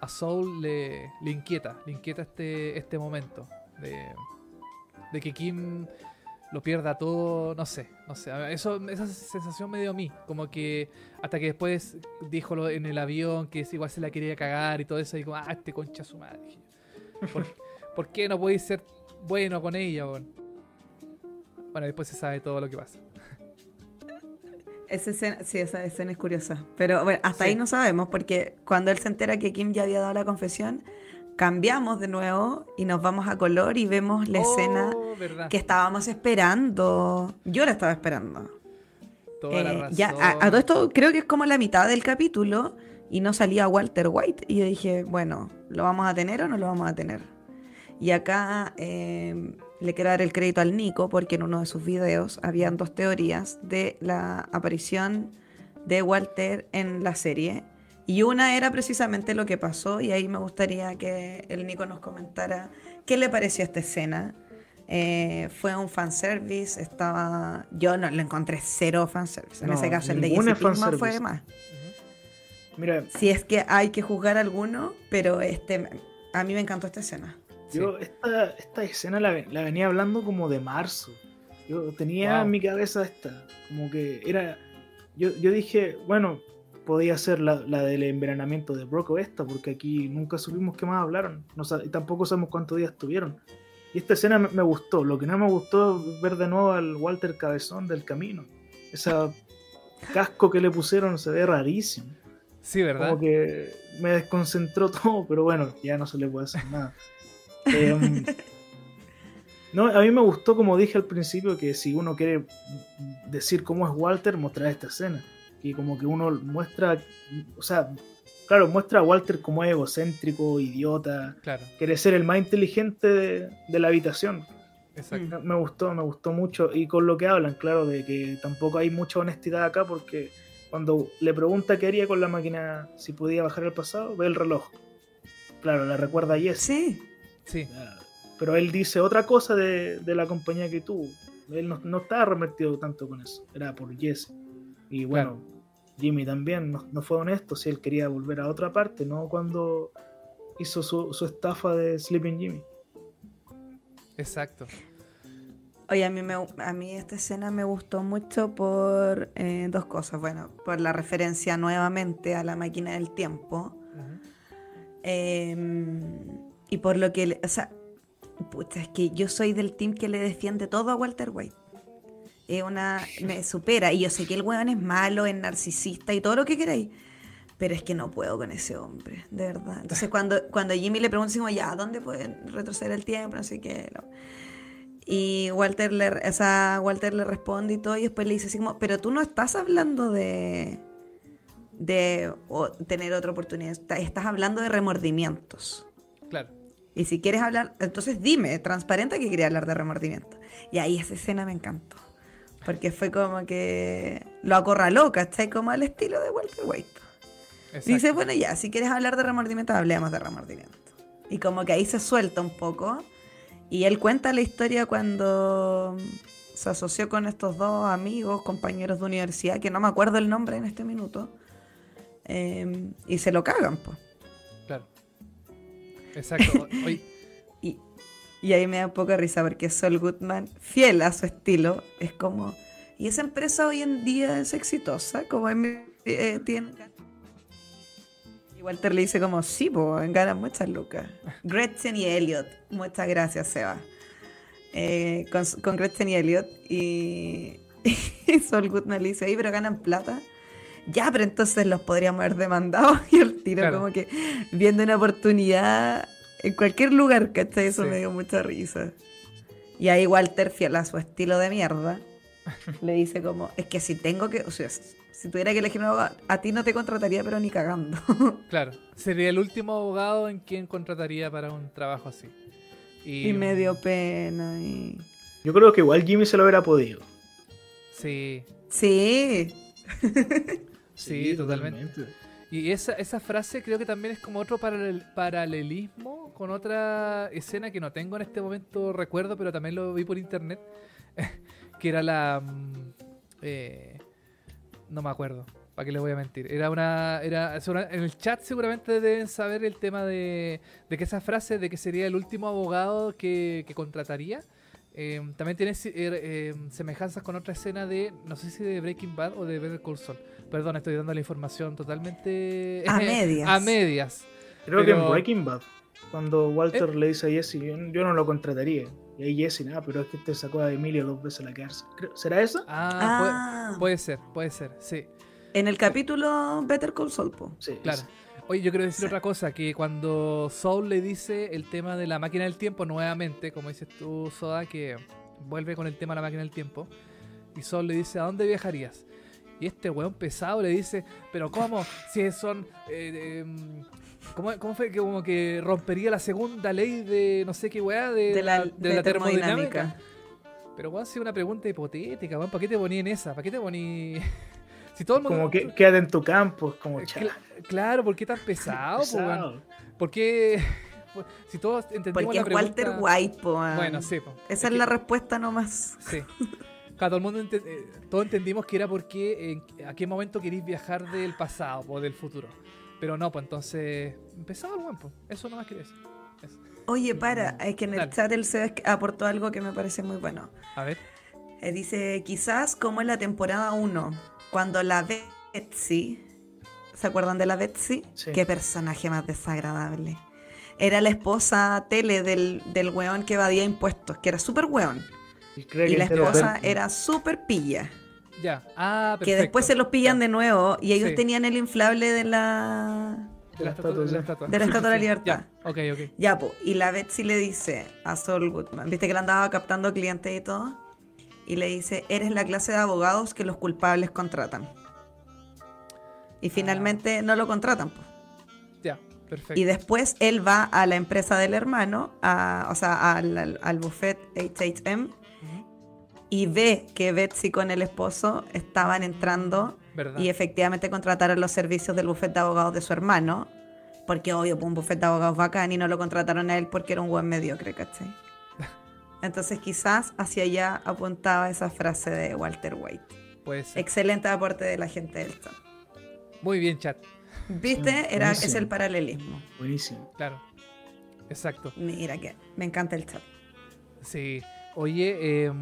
a Soul le, le, inquieta, le inquieta este, este momento de, de que Kim lo pierda todo, no sé, no sé. Eso, esa sensación me dio a mí, como que hasta que después dijo en el avión que igual se la quería cagar y todo eso, y como, ah, este concha su madre. ¿Por, qué no podéis ser bueno con ella? Bueno? bueno, después se sabe todo lo que pasa. Esa escena, sí, esa escena es curiosa. Pero bueno, hasta ahí no sabemos, porque cuando él se entera que Kim ya había dado la confesión, cambiamos de nuevo y nos vamos a color y vemos la escena oh, que estábamos esperando. Yo la estaba esperando. Toda la razón. Eh, ya, a, todo esto creo que es como la mitad del capítulo y no salía Walter White. Y yo dije, bueno, ¿lo vamos a tener o no lo vamos a tener? Y acá eh, le quiero dar el crédito al Nico porque en uno de sus videos habían dos teorías de la aparición de Walter en la serie y una era precisamente lo que pasó, y ahí me gustaría que el Nico nos comentara qué le pareció esta escena. Eh, fue un fanservice, estaba. Yo no le encontré cero fanservice. En ese caso, el de Jesse fue más. Mira. Si es que hay que juzgar alguno, pero este a mí me encantó esta escena. Yo esta, esta escena la, venía hablando como de marzo. Yo tenía en mi cabeza esta, como que era. Yo, yo dije, bueno, podía ser la, del envenenamiento de Brock o esta, porque aquí nunca supimos qué más hablaron, no, y tampoco sabemos cuántos días tuvieron. Y esta escena me, gustó, lo que no me gustó ver de nuevo al Walter Cabezón del camino. Ese casco que le pusieron se ve rarísimo. Sí, ¿verdad? Como que me desconcentró todo, pero bueno, ya no se le puede hacer nada. Em, no, a mí me gustó, como dije al principio, que si uno quiere decir cómo es Walter, mostrar esta escena que como que uno muestra, o sea, claro, muestra a Walter como egocéntrico, idiota, claro. quiere ser el más inteligente de, la habitación. Exacto. Me gustó, me gustó mucho. Y con lo que hablan, claro, de que tampoco hay mucha honestidad acá porque cuando le pregunta qué haría con la máquina si podía bajar el pasado, ve el reloj. Claro, le recuerda a Jesse. Sí. Sí. Pero él dice otra cosa de, la compañía que tuvo. Él no, no estaba remetido tanto con eso. Era por Jesse. Y bueno, Jimmy también no, fue honesto si él quería volver a otra parte, no cuando hizo su, estafa de Sleeping Jimmy. Exacto. Oye, a mí, me, a mí esta escena me gustó mucho por eh, dos cosas. Bueno, por la referencia nuevamente a la máquina del tiempo. Em, y por lo que, o sea, pucha, es que yo soy del team que le defiende todo a Walter White es una, me supera. Y yo sé que el weón es malo, es narcisista y todo lo que queráis. Pero es que no puedo con ese hombre, de verdad. Entonces cuando, cuando Jimmy le pregunta, decimos, ya, ¿dónde pueden retroceder el tiempo? No sé qué. Y Walter le, o Walter le responde y todo, y después le dice así como, pero tú no estás hablando de, de tener otra oportunidad, estás hablando de remordimientos. Claro. Y si quieres hablar, entonces dime, transparente que quería hablar de remordimiento. Y ahí esa escena me encantó. Porque fue como que lo acorraló, ¿cachai? Como al estilo de Walter White. Dice, bueno, ya, si quieres hablar de remordimiento, hablemos de remordimiento. Y como que ahí se suelta un poco. Y él cuenta la historia cuando se asoció con estos dos amigos, compañeros de universidad, que no me acuerdo el nombre en este minuto. Em, y se lo cagan, pues. Claro. Exacto. Hoy, y ahí me da poca risa porque Sol Goodman, fiel a su estilo, es como. ¿Y esa empresa hoy en día es exitosa? Como eh, tiene. Y Walter le dice como, sí, pues, ganan muchas lucas. Gretchen y Elliot. Muchas gracias, Seba. Eh, con, con, Gretchen y Elliot. Y, Sol Goodman le dice, ahí, pero ganan plata. Ya, pero entonces los podríamos haber demandado. Y el tiro como que viendo una oportunidad en cualquier lugar, ¿cachai? Eso me dio mucha risa. Y ahí Walter, fiel a su estilo de mierda, Le dice como, es que si tengo que, o sea, si tuviera que elegir un abogado, a ti no te contrataría, pero ni cagando. claro, sería el último abogado en quien contrataría para un trabajo así. Y, me dio pena. Y... Yo creo que igual Jimmy se lo hubiera podido. Sí. Sí. sí, totalmente. Y esa, esa frase creo que también es como otro paralelismo con otra escena que no tengo en este momento recuerdo, pero también lo vi por internet, que era la... Mm, eh, no me acuerdo, ¿para qué les voy a mentir? Era una... Era, en el chat seguramente deben saber el tema de, de que esa frase de que sería el último abogado que, contrataría Em, también tiene eh, em, semejanzas con otra escena de, no sé si de Breaking Bad o de Better Call. Perdón, estoy dando la información totalmente... A medias. a medias. Creo que en Breaking Bad, cuando Walter eh. le dice a Jesse, yo, no lo contrataría. Y ahí Jesse, nada, pero es que te sacó a Emilio dos veces a la cárcel. ¿Será eso? Ah, Puede, ah. ser, puede ser, sí. En el capítulo Better Call Saul, Sí, claro. Oye, yo quiero decir otra cosa, que cuando Soul le dice el tema de la máquina del tiempo nuevamente, como dices tú, Soda, que vuelve con el tema de la máquina del tiempo, y Soul le dice, ¿a dónde viajarías? Y este weón pesado le dice, pero ¿cómo? Si son... Eh, em, ¿cómo, fue que como que rompería la segunda ley de no sé qué weá de, la, termodinámica? Pero weón, si una pregunta hipotética, weón, ¿para qué te poní en esa? ¿Para qué te poní...? si todo el mundo... Como que queda en tu campo, como chaval. Claro, ¿por qué tan pesado? pesado. ¿Por qué? Si todos entendimos Porque la es Walter White, po, Bueno, sí. Esa es, la respuesta nomás. Sí. todo el mundo eh, todos entendimos que era porque a qué momento queréis viajar del pasado o del futuro. Pero no, pues entonces empezaba el buen, pues. Eso nomás quería decir. Oye, para, es que en el chat el se aportó algo que me parece muy bueno. A ver. Eh, dice, quizás como en la temporada 1, cuando la Betsy ¿Se acuerdan de la Betsy? Qué personaje más desagradable. Era la esposa tele del, del weón que evadía impuestos, que era súper weón. Y, la esposa era súper pilla. Ya. Ah, perfecto. Que después se los pillan de nuevo y ellos tenían el inflable de la... De la estatua de la, estatua. De la, estatua de la libertad. Ya, ok, ok. Ya, pues. Y la Betsy le dice a Saul Goodman, viste que le andaba captando clientes y todo, y le dice, eres la clase de abogados que los culpables contratan. Y finalmente no lo contratan. Pues. Ya, perfecto. Y después él va a la empresa del hermano, a, o sea, al, al, buffet HHM, y ve que Betsy con el esposo estaban entrando y efectivamente contrataron los servicios del buffet de abogados de su hermano, porque obvio, pues un buffet de abogados bacán y no lo contrataron a él porque era un buen mediocre, ¿cachai? Entonces quizás hacia allá apuntaba esa frase de Walter White. Pues Excelente aporte de la gente del chat. Muy bien, chat. ¿Viste? Era, es el paralelismo. Buenísimo. Claro. Exacto. Mira que me encanta el chat. Sí. Oye, eh,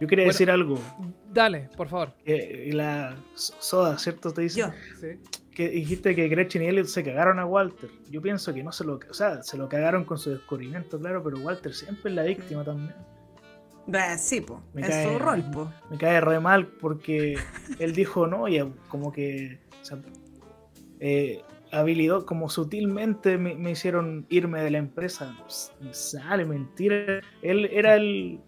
yo quería decir algo. Dale, por favor. la soda, ¿cierto? Te dice. Que dijiste que Gretchen y Elliot se cagaron a Walter. Yo pienso que no se lo. O sea, se lo cagaron con su descubrimiento, claro, pero Walter siempre es la víctima también sí, po. es su rol, po. Me cae re mal porque él dijo, no, y como que eh, habilidad, como sutilmente me, hicieron irme de la empresa. Sale, mentira. Él era el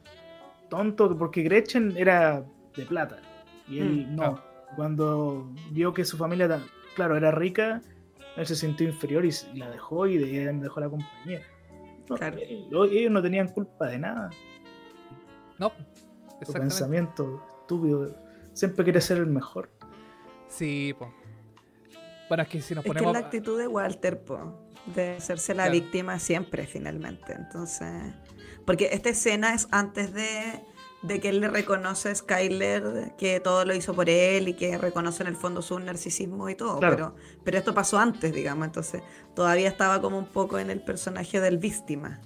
tonto porque Gretchen era de plata y él mm, no. Cuando vio que su familia, claro, era rica, él se sintió inferior y, la dejó y dejó la compañía. ellos no tenían culpa de nada. No. Tu pensamiento estúpido. Siempre quiere ser el mejor. Sí, po. Es que si nos es ponemos. Que es la actitud de Walter, po. De hacerse la víctima siempre, finalmente. Entonces. Porque esta escena es antes de, de que él le reconoce a Skyler que todo lo hizo por él y que reconoce en el fondo su narcisismo y todo. Pero, pero esto pasó antes, digamos. Entonces, todavía estaba como un poco en el personaje del víctima.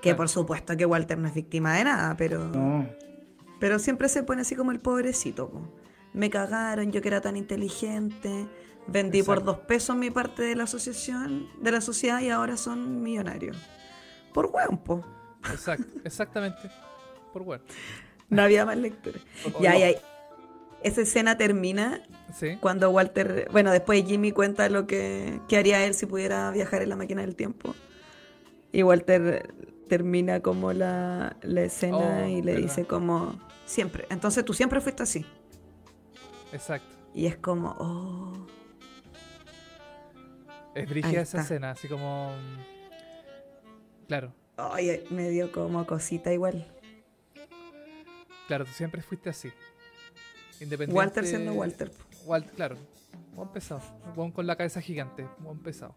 Que por supuesto que Walter no es víctima de nada, pero. Pero siempre se pone así como el pobrecito. Me cagaron, yo que era tan inteligente. Vendí por dos pesos mi parte de la asociación, de la sociedad y ahora son millonarios. Por hueón, po. Exacto, exactamente. Por hueón. No había más lectura. Ya, ya. Esa escena termina cuando Walter, bueno, después Jimmy cuenta lo que, que haría él si pudiera viajar en la máquina del tiempo. Y Walter termina como la, escena oh, y le dice como, siempre. Entonces tú siempre fuiste así. Exacto. Y es como, oh. Es brígida esa escena, así como... Claro. Ay, me dio como cosita igual. Claro, tú siempre fuiste así. Independiente... Walter siendo Walter. Walter, claro. Buen pesado. Buen con la cabeza gigante. Buen pesado.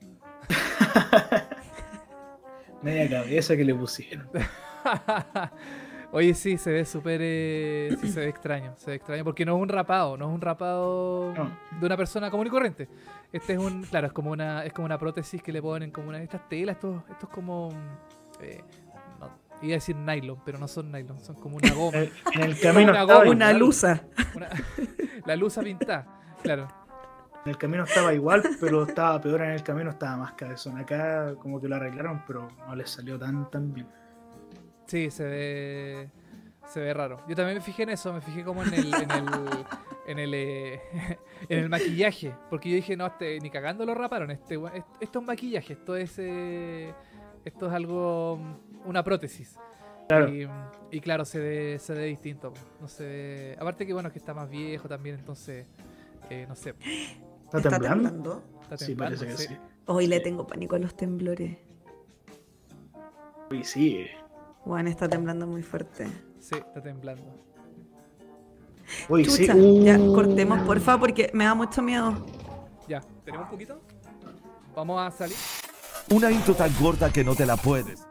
Media cabeza que le pusieron. Oye, sí, se ve súper. Eh, sí, se ve extraño. Se ve extraño porque no es un rapado, no es un rapado de una persona común y corriente. Este es un. Claro, es como una, es como una prótesis que le ponen como una de estas telas. Esto, esto es como. Eh, iba a decir nylon, pero no son nylon, son como una goma. en el camino una, goma, una luza. la luza pintada, claro. En el camino estaba igual, pero estaba peor en el camino, estaba más cabezón. Acá como que lo arreglaron, pero no les salió tan tan bien. Sí, se ve se ve raro. Yo también me fijé en eso, me fijé como en el en el en el, eh, en el maquillaje, porque yo dije, no, este ni cagando lo raparon, este esto es maquillaje, esto es eh, esto es algo una prótesis. Y, claro, se ve, se ve distinto. No se aparte que bueno, que está más viejo también, entonces eh, no sé. ¿Está, temblando? sí, parece que sí. Hoy le tengo pánico a los temblores. Uy, sí. Juan está temblando muy fuerte. Sí, está temblando. Uy, sí. Ya, cortemos, porfa, porque me da mucho miedo. Ya, ¿tenemos un poquito? Vamos a salir. Una intro tan gorda que no te la puedes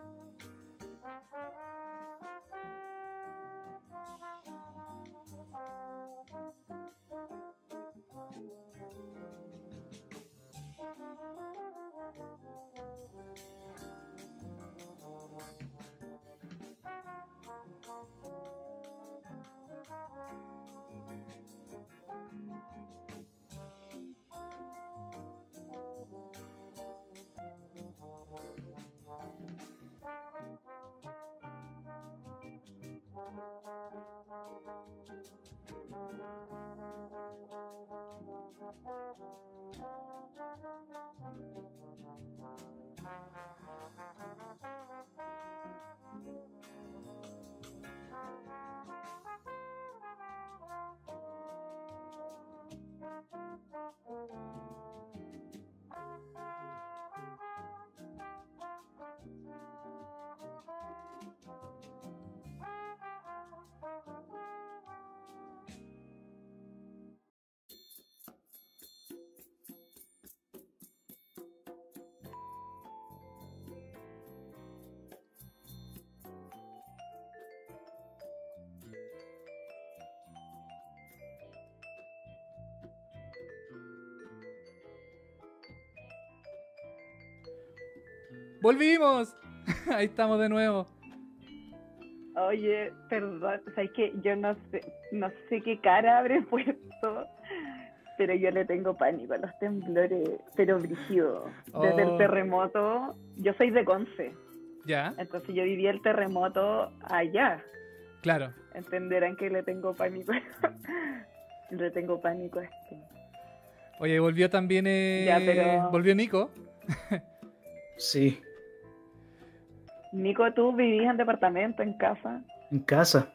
¡Volvimos! Ahí estamos de nuevo. Oye, perdón, sabes que yo no sé, no sé qué cara habré puesto, pero yo le tengo pánico a los temblores, pero brígido. Desde el oh. terremoto, yo soy de Conce. Ya. Entonces yo viví el terremoto allá. Claro. Entenderán que le tengo pánico. le tengo pánico a esto. Oye, volvió también. Eh... Volvió Nico. sí. Nico, ¿tú vivías en departamento, en casa? En casa.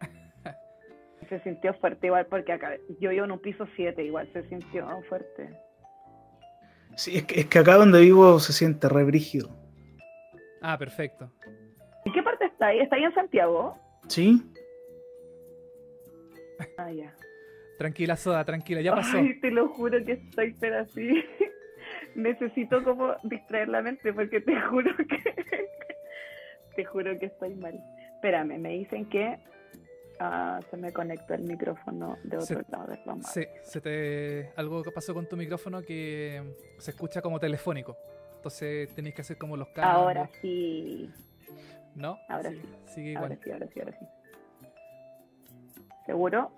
se sintió fuerte igual porque acá yo vivo en un piso 7, igual se sintió fuerte. Sí, es que, acá donde vivo se siente re brígido. Ah, perfecto. ¿En qué parte está ahí? ¿Está ahí en Santiago? Sí. Ah, ya. Tranquila, Soda, tranquila, ya pasó. Ay, te lo juro que estoy pero así necesito como distraer la mente porque te juro que te juro que estoy mal. Espérame, me dicen que ah, se me conectó el micrófono de otro lado de la Sí, se te algo que pasó con tu micrófono que se escucha como telefónico. Entonces tenéis que hacer como los cambios. Ahora sí. ¿No? Ahora sí. Sigue igual. Ahora sí, ahora sí, ahora sí. ¿Seguro?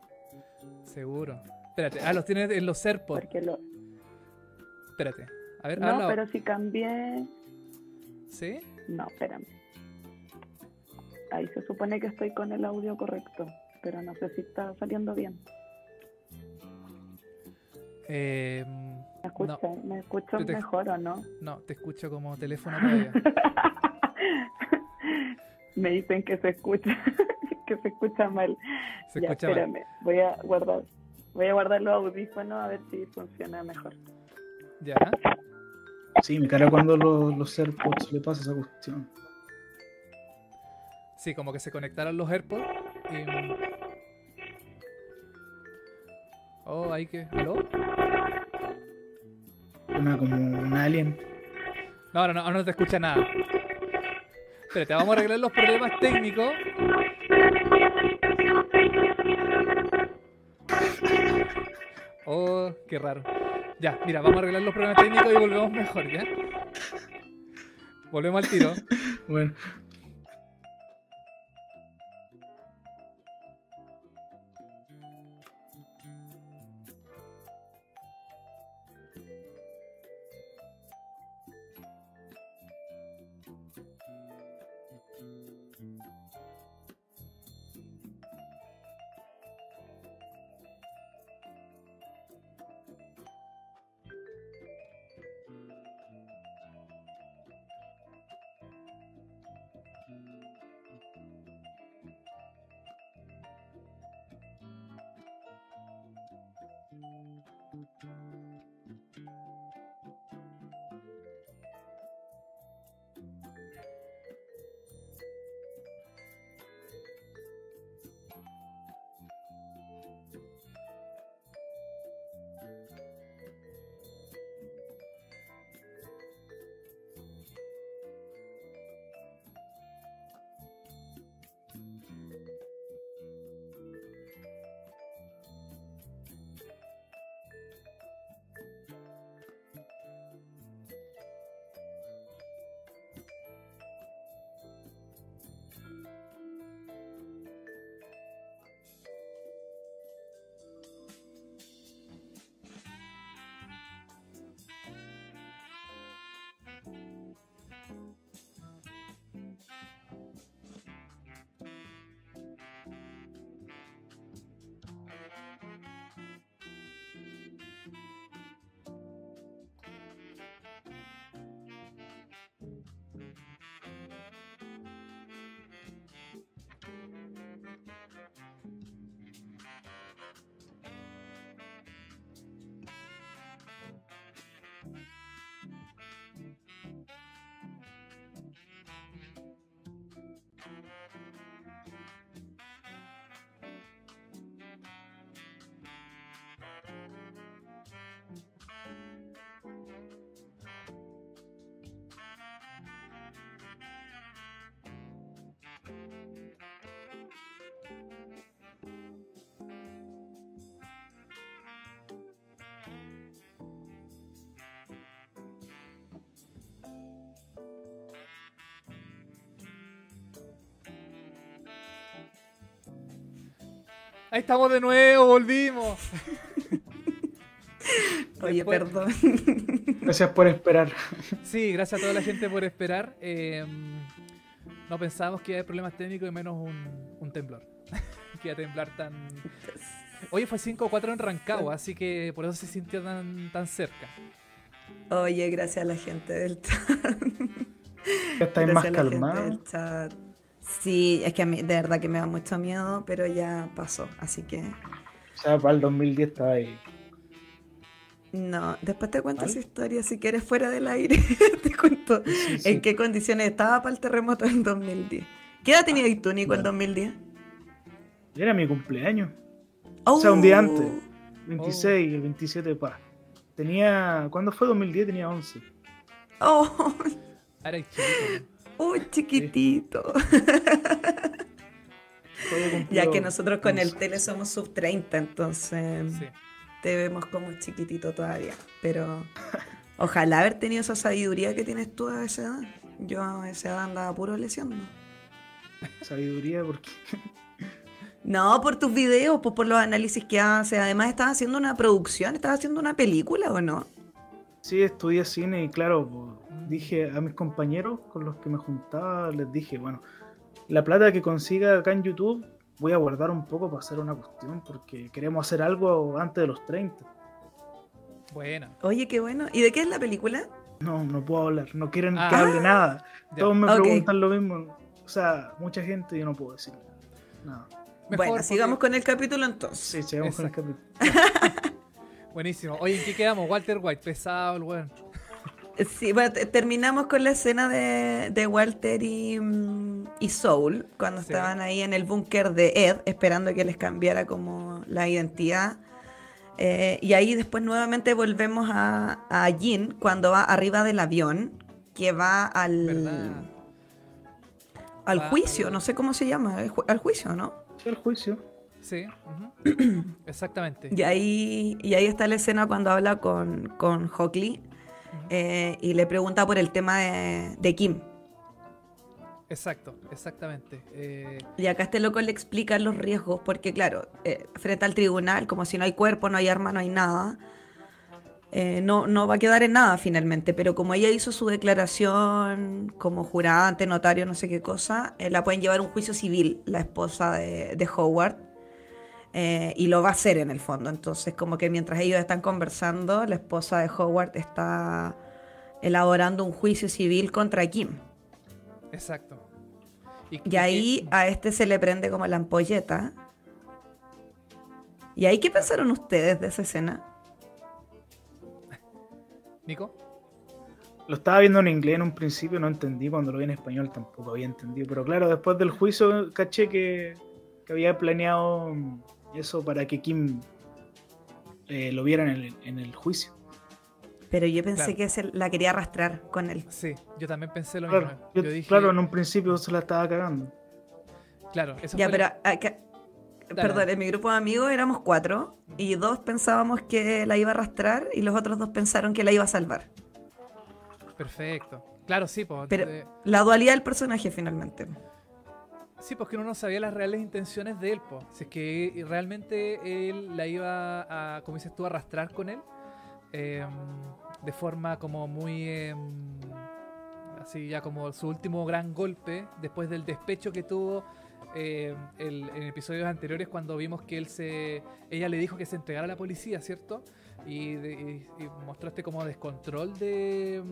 Seguro. Espérate, ah, los tienes en los AirPods. Porque lo... Espérate. A ver, no, pero si cambié. ¿Sí? No, espérame. Ahí se supone que estoy con el audio correcto, pero no sé si está saliendo bien. Eh, ¿Me escucho, ¿Me escucho mejor o no? No, te escucho como teléfono todavía. Me dicen que se escucha, que se escucha mal. Se ya, espérame, voy a guardar, voy a guardar los audífonos a ver si funciona mejor. Ya. Sí, me cara cuando los, los AirPods le pasa esa cuestión. Sí, como que se conectaron los AirPods y... Oh, hay que... ¿Aló? Una como un alien. No, no, no, no te escucha nada. Espérate, vamos a arreglar los problemas técnicos. Oh, qué raro. Ya, mira, vamos a arreglar los problemas técnicos y volvemos mejor, ¿ya? Volvemos al tiro. bueno, Ahí estamos de nuevo, volvimos. Oye, perdón. Gracias por esperar. Sí, gracias a toda la gente por esperar. Eh, no pensábamos que iba a haber problemas técnicos y menos un, temblor. que iba a temblar tan. Oye, fue 5 o 4 en Rancagua, así que por eso se sintió tan, tan cerca. Oye, gracias a la gente del chat. Ya estáis más calmados. Sí, es que a mí de verdad que me da mucho miedo, pero ya pasó, así que... O sea, para el 2010 estaba ahí. No, después te cuento esa historia, si quieres fuera del aire, te cuento en qué condiciones estaba para el terremoto en 2010. ¿Qué edad tenías tú, Nico, en 2010? Era mi cumpleaños. O sea, un día antes. 26, el 27 de paz. Tenía. ¿Cuándo fue 2010? Tenía 11. Oh. Era Uy, chiquitito. ya que nosotros con el tele somos sub 30, entonces te vemos como chiquitito todavía. Pero ojalá haber tenido esa sabiduría que tienes tú a esa edad. Yo a esa edad andaba puro lesionando. ¿Sabiduría por qué? No, por tus videos, pues por los análisis que haces. Además, estás haciendo una producción, estás haciendo una película o no? Sí, estudié cine y claro, dije a mis compañeros con los que me juntaba, les dije, bueno, la plata que consiga acá en YouTube voy a guardar un poco para hacer una cuestión porque queremos hacer algo antes de los 30. Bueno. Oye, qué bueno. ¿Y de qué es la película? No, no puedo hablar. No quieren que ah. hable nada. Todos me preguntan lo mismo. O sea, mucha gente yo no puedo decir nada. bueno, sigamos con el capítulo entonces. Sí, sigamos con el capítulo. Buenísimo. Oye, ¿en qué quedamos? Walter White, pesado el weón. Sí, bueno, terminamos con la escena de, Walter y, y, Soul, cuando estaban ahí en el búnker de Ed, esperando que les cambiara como la identidad. Eh, y ahí después nuevamente volvemos a, a Jin cuando va arriba del avión, que va al, al juicio, no sé cómo se llama, al juicio, ¿no? Sí, al juicio. Sí, exactamente. Y ahí, y ahí está la escena cuando habla con, con Hockley eh, y le pregunta por el tema de, Kim. Exacto, exactamente. Eh, y acá este loco le explica los riesgos, porque claro, eh, frente al tribunal, como si no hay cuerpo, no hay arma, no hay nada, no, no va a quedar en nada finalmente, pero como ella hizo su declaración como jurante, notario, no sé qué cosa, la pueden llevar a un juicio civil, la esposa de, de Howard, eh, y lo va a hacer en el fondo. Entonces, como que mientras ellos están conversando, la esposa de Howard está elaborando un juicio civil contra Kim. Exacto. Y, ahí a este se le prende como la ampolleta. ¿Y ahí qué pensaron ustedes de esa escena? Nico. Lo estaba viendo en inglés en un principio, no entendí. Cuando lo vi en español tampoco había entendido. Pero claro, después del juicio caché que, que había planeado eso para que Kim eh, lo viera en el, juicio. Pero yo pensé que se la quería arrastrar con él. Sí, yo también pensé lo mismo. Yo, Claro, en un principio se la estaba cagando. Claro, eso ya, pero Perdón, en mi grupo de amigos éramos cuatro y dos pensábamos que la iba a arrastrar y los otros dos pensaron que la iba a salvar. Perfecto. Claro, sí, pues. Pero la dualidad del personaje finalmente. Sí, pues que uno no sabía las reales intenciones de él, pues. Si es que realmente él la iba a, como dices tú, arrastrar con él. Em, de forma como muy... Em, así ya como su último gran golpe, después del despecho que tuvo em, en episodios anteriores cuando vimos que él se... Ella le dijo que se entregara a la policía, ¿cierto? Y, mostraste como descontrol de...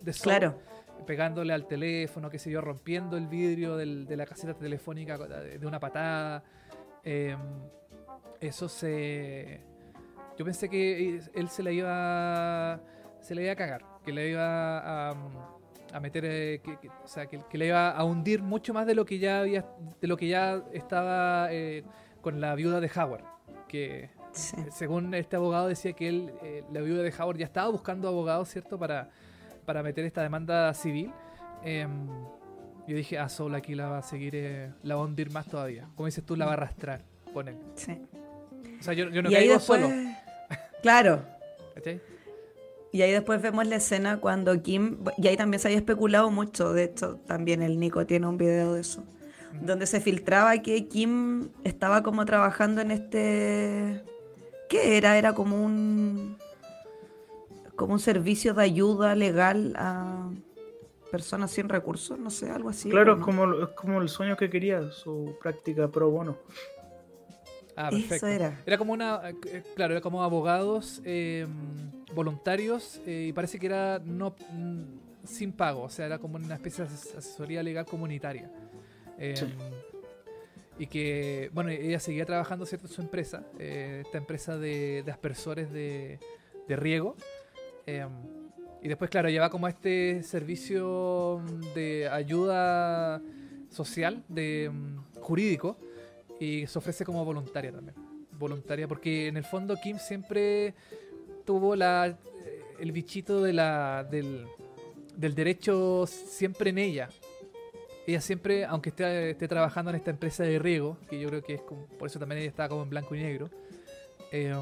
de Claro pegándole al teléfono, qué sé yo, rompiendo el vidrio de la caseta telefónica de una patada. Em, eso se. Yo pensé que él se la iba. Se le iba a cagar. Que le iba a. a meter. Eh, o sea, que, le iba a hundir mucho más de lo que ya había. De lo que ya estaba eh, con la viuda de Howard. Que. Según este abogado decía que él, eh, la viuda de Howard ya estaba buscando abogados, ¿cierto? Para, para meter esta demanda civil, em, yo dije, ah, solo aquí la va a seguir, eh, la va a hundir más todavía. Como dices tú, la va a arrastrar con él. Sí. O sea, yo, no caigo solo. Claro. Y ahí después vemos la escena cuando Kim, y ahí también se había especulado mucho, de hecho también el Nico tiene un video de eso, donde se filtraba que Kim estaba como trabajando en este... ¿Qué era? Era como un como un servicio de ayuda legal a personas sin recursos, no sé, algo así. Claro, es, como, es como el sueño que quería, su práctica pro bono. Ah, perfecto. era. Era como una, eh, claro, era como abogados em, voluntarios eh, y parece que era no mm, sin pago, o sea, era como una especie de asesoría legal comunitaria. Em, y que, bueno, ella seguía trabajando, ¿cierto?, en su empresa, eh, esta empresa de, de aspersores de, de riego. Em, y después, claro, lleva como este servicio de ayuda social, de mm, jurídico, y se ofrece como voluntaria también. Voluntaria, porque en el fondo Kim siempre tuvo la, eh, el bichito de la, del, del derecho siempre en ella. Ella siempre, aunque esté, esté, trabajando en esta empresa de riego, que yo creo que es como, por eso también ella está como en blanco y negro, eh,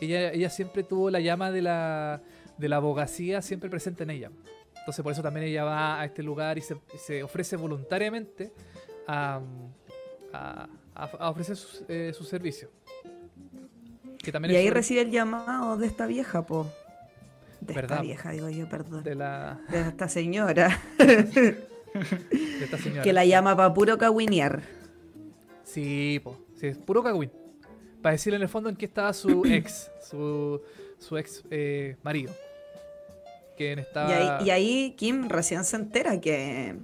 ella, ella siempre tuvo la llama de la, de la abogacía siempre presente en ella. Entonces por eso también ella va a este lugar y se, se ofrece voluntariamente a, a, ofrecer su, eh, su servicio. y ahí recibe el llamado de esta vieja, po. De esta vieja, digo yo, perdón. De, la... de esta señora. de esta señora. Que la llama para puro caguinear. Sí, po. Sí, es puro cagüín para decirle en el fondo en qué estaba su ex, su, su ex eh, marido. Que y, ahí, Kim recién se entera que,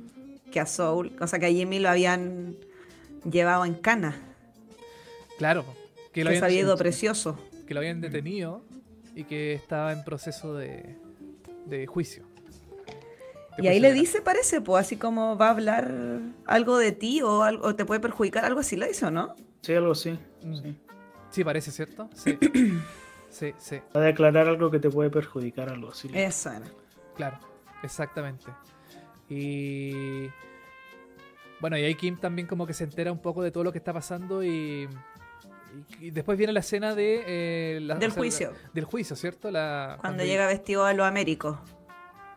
que a Soul, o sea que a Jimmy lo habían llevado en cana. Claro, que, lo habían, había ido precioso. Que lo habían detenido y que estaba en proceso de, de juicio. y ahí le dice, parece, pues así como va a hablar algo de ti o, algo, te puede perjudicar, algo así le dice, ¿o no? Sí, algo así. Mm. Sí. Sí, parece, ¿cierto? Sí. sí, sí. Va a declarar algo que te puede perjudicar, algo así. Eso era. Claro, exactamente. Y bueno, y ahí Kim también como que se entera un poco de todo lo que está pasando y y, después viene la escena de... Eh, del juicio. del juicio, ¿cierto? La, cuando, llega vestido a lo américo.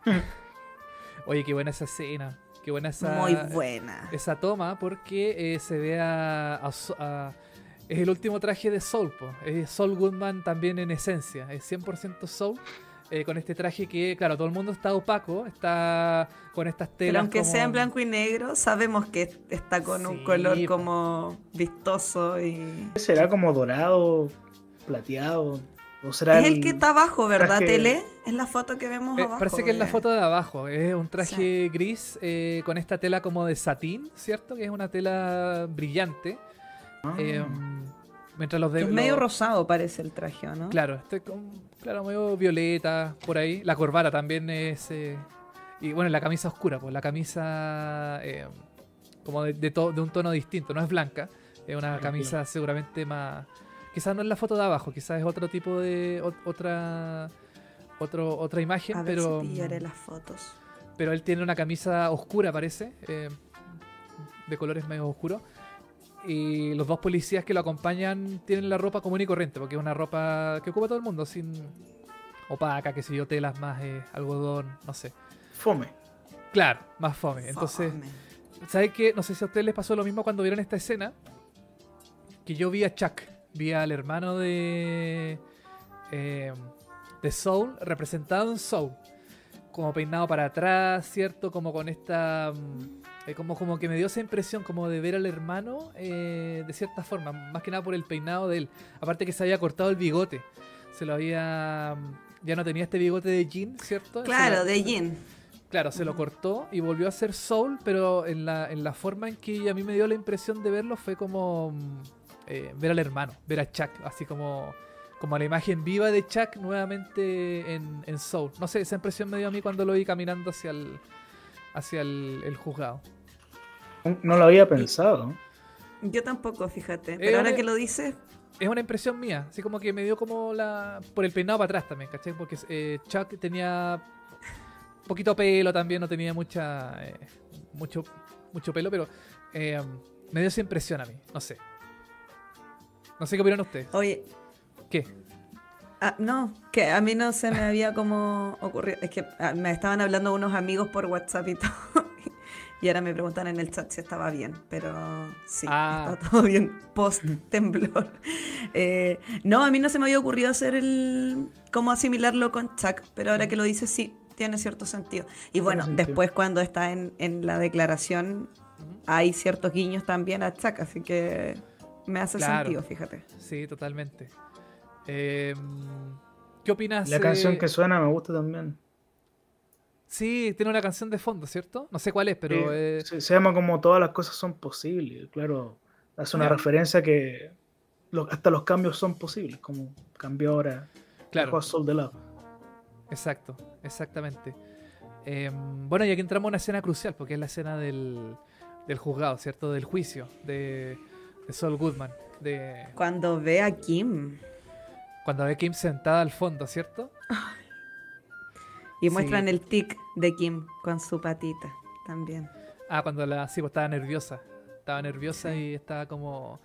Oye, qué buena esa escena. Qué buena esa... Muy buena. Esa toma porque eh, se ve a, es el último traje de Soul, es Soul Goodman también en esencia, es 100% Soul eh, con este traje que, claro, todo el mundo está opaco, está con estas telas. Pero aunque sea en blanco y negro, sabemos que está con un color como vistoso y. ¿Será como dorado, plateado? ¿O será es el, que está abajo, ¿verdad, Tele? Es la foto que vemos eh, abajo. Parece que es la foto de abajo. Es un traje gris eh, con esta tela como de satín, ¿cierto? Que es una tela brillante. Ah. Em, mientras los de, es medio rosado parece el traje, ¿no? Claro, este con, claro, medio violeta por ahí. La corbata también es eh, y bueno, la camisa oscura, pues la camisa eh, como de, de, un tono distinto, no es blanca, es una camisa seguramente más... Quizás no es la foto de abajo, quizás es otro tipo de... otra otro, otra imagen, pero... las fotos. Pero él tiene una camisa oscura, parece, eh, de colores medio oscuros. Y los dos policías que lo acompañan tienen la ropa común y corriente, porque es una ropa que ocupa todo el mundo, sin opaca, que sé yo, telas más, eh, algodón, no sé. Fome. Claro, más fome. Entonces, ¿sabes qué? No sé si a ustedes les pasó lo mismo cuando vieron esta escena. Que yo vi a Chuck, vi al hermano de. Eh, de Soul, representado en Soul. Como peinado para atrás, ¿cierto? Como con esta. Mm, eh, como, como que me dio esa impresión como de ver al hermano eh, de cierta forma. Más que nada por el peinado de él. Aparte que se había cortado el bigote. Se lo había. Ya no tenía este bigote de jean, ¿cierto? Claro, de jean Claro, se lo cortó y volvió a ser Soul, pero en la, en la forma en que a mí me dio la impresión de verlo fue como mm, eh, ver al hermano, ver a Chuck, así como, como la imagen viva de Chuck nuevamente en, Soul. No sé, esa impresión me dio a mí cuando lo vi caminando hacia el, hacia el, juzgado. No lo había pensado. Yo tampoco, fíjate. Pero ahora que lo dices, es una impresión mía, así como que me dio como la. por el peinado para atrás también, ¿cachai? Porque eh, Chuck tenía poquito pelo también, no tenía mucha eh, mucho, mucho pelo, pero eh, me dio esa impresión a mí, no sé. No sé qué opinan ustedes. Oye. ¿Qué? Ah, no, que a mí no se me había como ocurrido. Es que ah, me estaban hablando unos amigos por WhatsApp y todo. Y ahora me preguntan en el chat si estaba bien, pero sí, ah. está todo bien post temblor. Eh, no, a mí no se me había ocurrido hacer el cómo asimilarlo con Chuck, pero ahora que lo dices sí, tiene cierto sentido. Y bueno, después cuando está en, la declaración hay ciertos guiños también a Chuck, así que me hace sentido, fíjate. Sí, totalmente. Em, ¿Qué opinas? La canción que suena me gusta también. Sí, tiene una canción de fondo, ¿cierto? No sé cuál es, pero... se, llama como Todas las cosas son posibles, claro. Hace una referencia que hasta los cambios son posibles, como cambió ahora claro. Sol de Love. Exacto, exactamente. Em, bueno, y aquí entramos a una escena crucial, porque es la escena del, del juzgado, ¿cierto? Del juicio de, de Sol Goodman. De... Cuando ve a Kim. Cuando ve a Kim sentada al fondo, ¿cierto? Y muestran el tic de Kim con su patita también. Ah, cuando la sí, pues, estaba nerviosa. Estaba nerviosa y estaba como...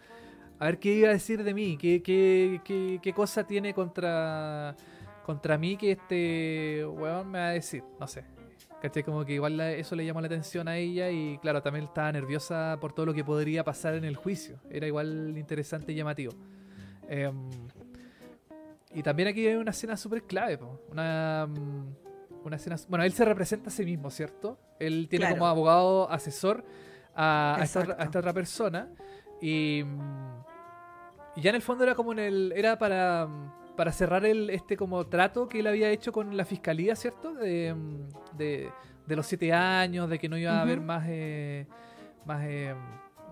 A ver qué iba a decir de mí, qué, qué, qué, qué cosa tiene contra contra mí que este weón me va a decir, no sé. ¿Cachai? Como que igual eso le llamó la atención a ella y claro, también estaba nerviosa por todo lo que podría pasar en el juicio. Era igual interesante y llamativo. Em, y también aquí hay una escena súper clave, una, mm, una escena... Bueno, él se representa a sí mismo, ¿cierto? Él tiene como abogado asesor a, esta, a, esta, otra persona y, mm, y ya en el fondo era como en el... Era para para cerrar el, este como trato que él había hecho con la fiscalía, ¿cierto? De, de, los siete años, de que no iba a haber más, eh, más, eh,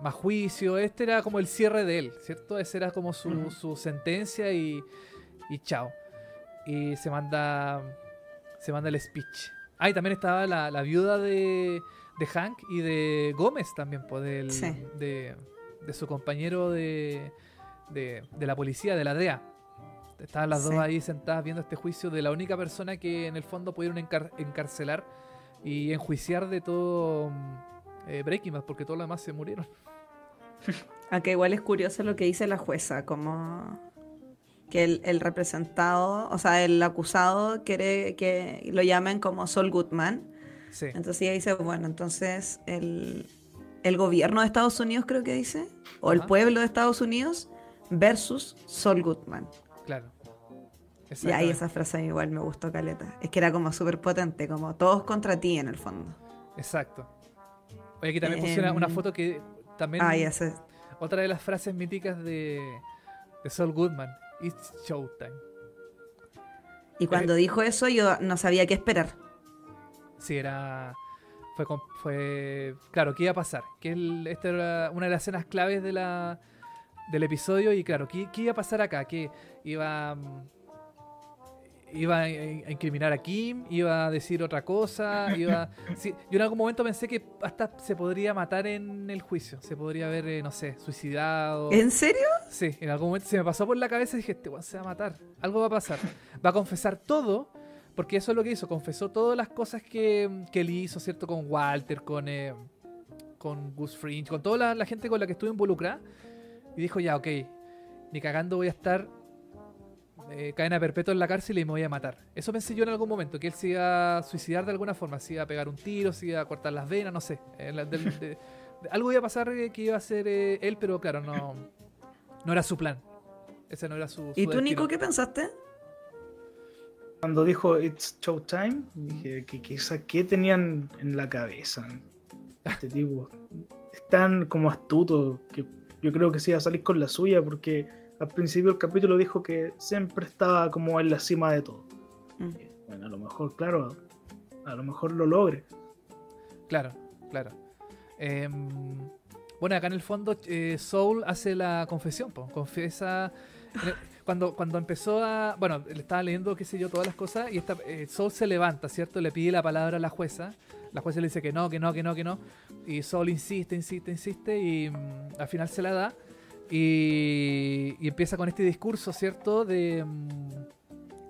más juicio. Este era como el cierre de él, ¿cierto? Esa era como su, su sentencia y, y chao. Y se manda, se manda el speech. Ah, y también estaba la, la viuda de, de, Hank y de Gómez también, pues, del, de, de su compañero de, de, la policía, de la DEA. Estaban las dos ahí sentadas viendo este juicio de la única persona que en el fondo pudieron encarcelar y enjuiciar de todo eh, Breaking Bad, porque todos los demás se murieron. Aunque igual es curioso lo que dice la jueza, como que el, representado, o sea, el acusado quiere que lo llamen como Sol Goodman. Sí. Entonces ella dice, bueno, entonces el, gobierno de Estados Unidos creo que dice, o el pueblo de Estados Unidos versus Sol Goodman. Claro. Y ahí esa frase igual me gustó, Caleta. Es que era como súper potente, como todos contra ti en el fondo. Exacto. Oye, aquí también puse una, em, foto que también... Ah, ya sé. Otra de las frases míticas de, de Sol Goodman. It's showtime. Y cuando eh, dijo eso yo no sabía qué esperar. Sí, era... Fue, fue claro, ¿qué iba a pasar? Que esta era una de las escenas claves de la, del episodio y claro, ¿qué, iba a pasar acá? Que iba, iba a incriminar a Kim, iba a decir otra cosa, iba... yo en algún momento pensé que hasta se podría matar en el juicio, se podría haber, eh, no sé, suicidado. ¿En serio? Sí, en algún momento se me pasó por la cabeza y dije, este se va a matar, algo va a pasar. Va a confesar todo, porque eso es lo que hizo, confesó todas las cosas que, que él hizo, ¿cierto? Con Walter, con... Eh, con Gus Fringe, con toda la, la gente con la que estuvo involucrada y dijo, ya, ok, ni cagando voy a estar eh, cadena perpetua en la cárcel y me voy a matar. Eso pensé yo en algún momento, que él se iba a suicidar de alguna forma, se iba a pegar un tiro, se iba a cortar las venas, no sé. Eh, algo iba a pasar eh, que iba a hacer él, pero claro, no, no era su plan. Ese no era su... ¿Y tú, Nico, qué pensaste? Cuando dijo It's Showtime, dije, que ¿qué tenían en la cabeza? Este tipo. Están como astuto, que yo creo que sí iba a salir con la suya porque al principio del capítulo dijo que siempre estaba como en la cima de todo. Mm. Bueno, a lo mejor, claro, a lo mejor lo logre. Claro, claro. Em, bueno, acá en el fondo eh, Soul hace la confesión, pues, confiesa... Cuando, cuando empezó a... Bueno, le estaba leyendo, qué sé yo, todas las cosas y esta, eh, Soul se levanta, ¿cierto? Le pide la palabra a la jueza la jueza le dice que no, que no, que no, que no. Y Sol insiste, insiste, insiste y mm, al final se la da. Y, empieza con este discurso, ¿cierto? De... Mm,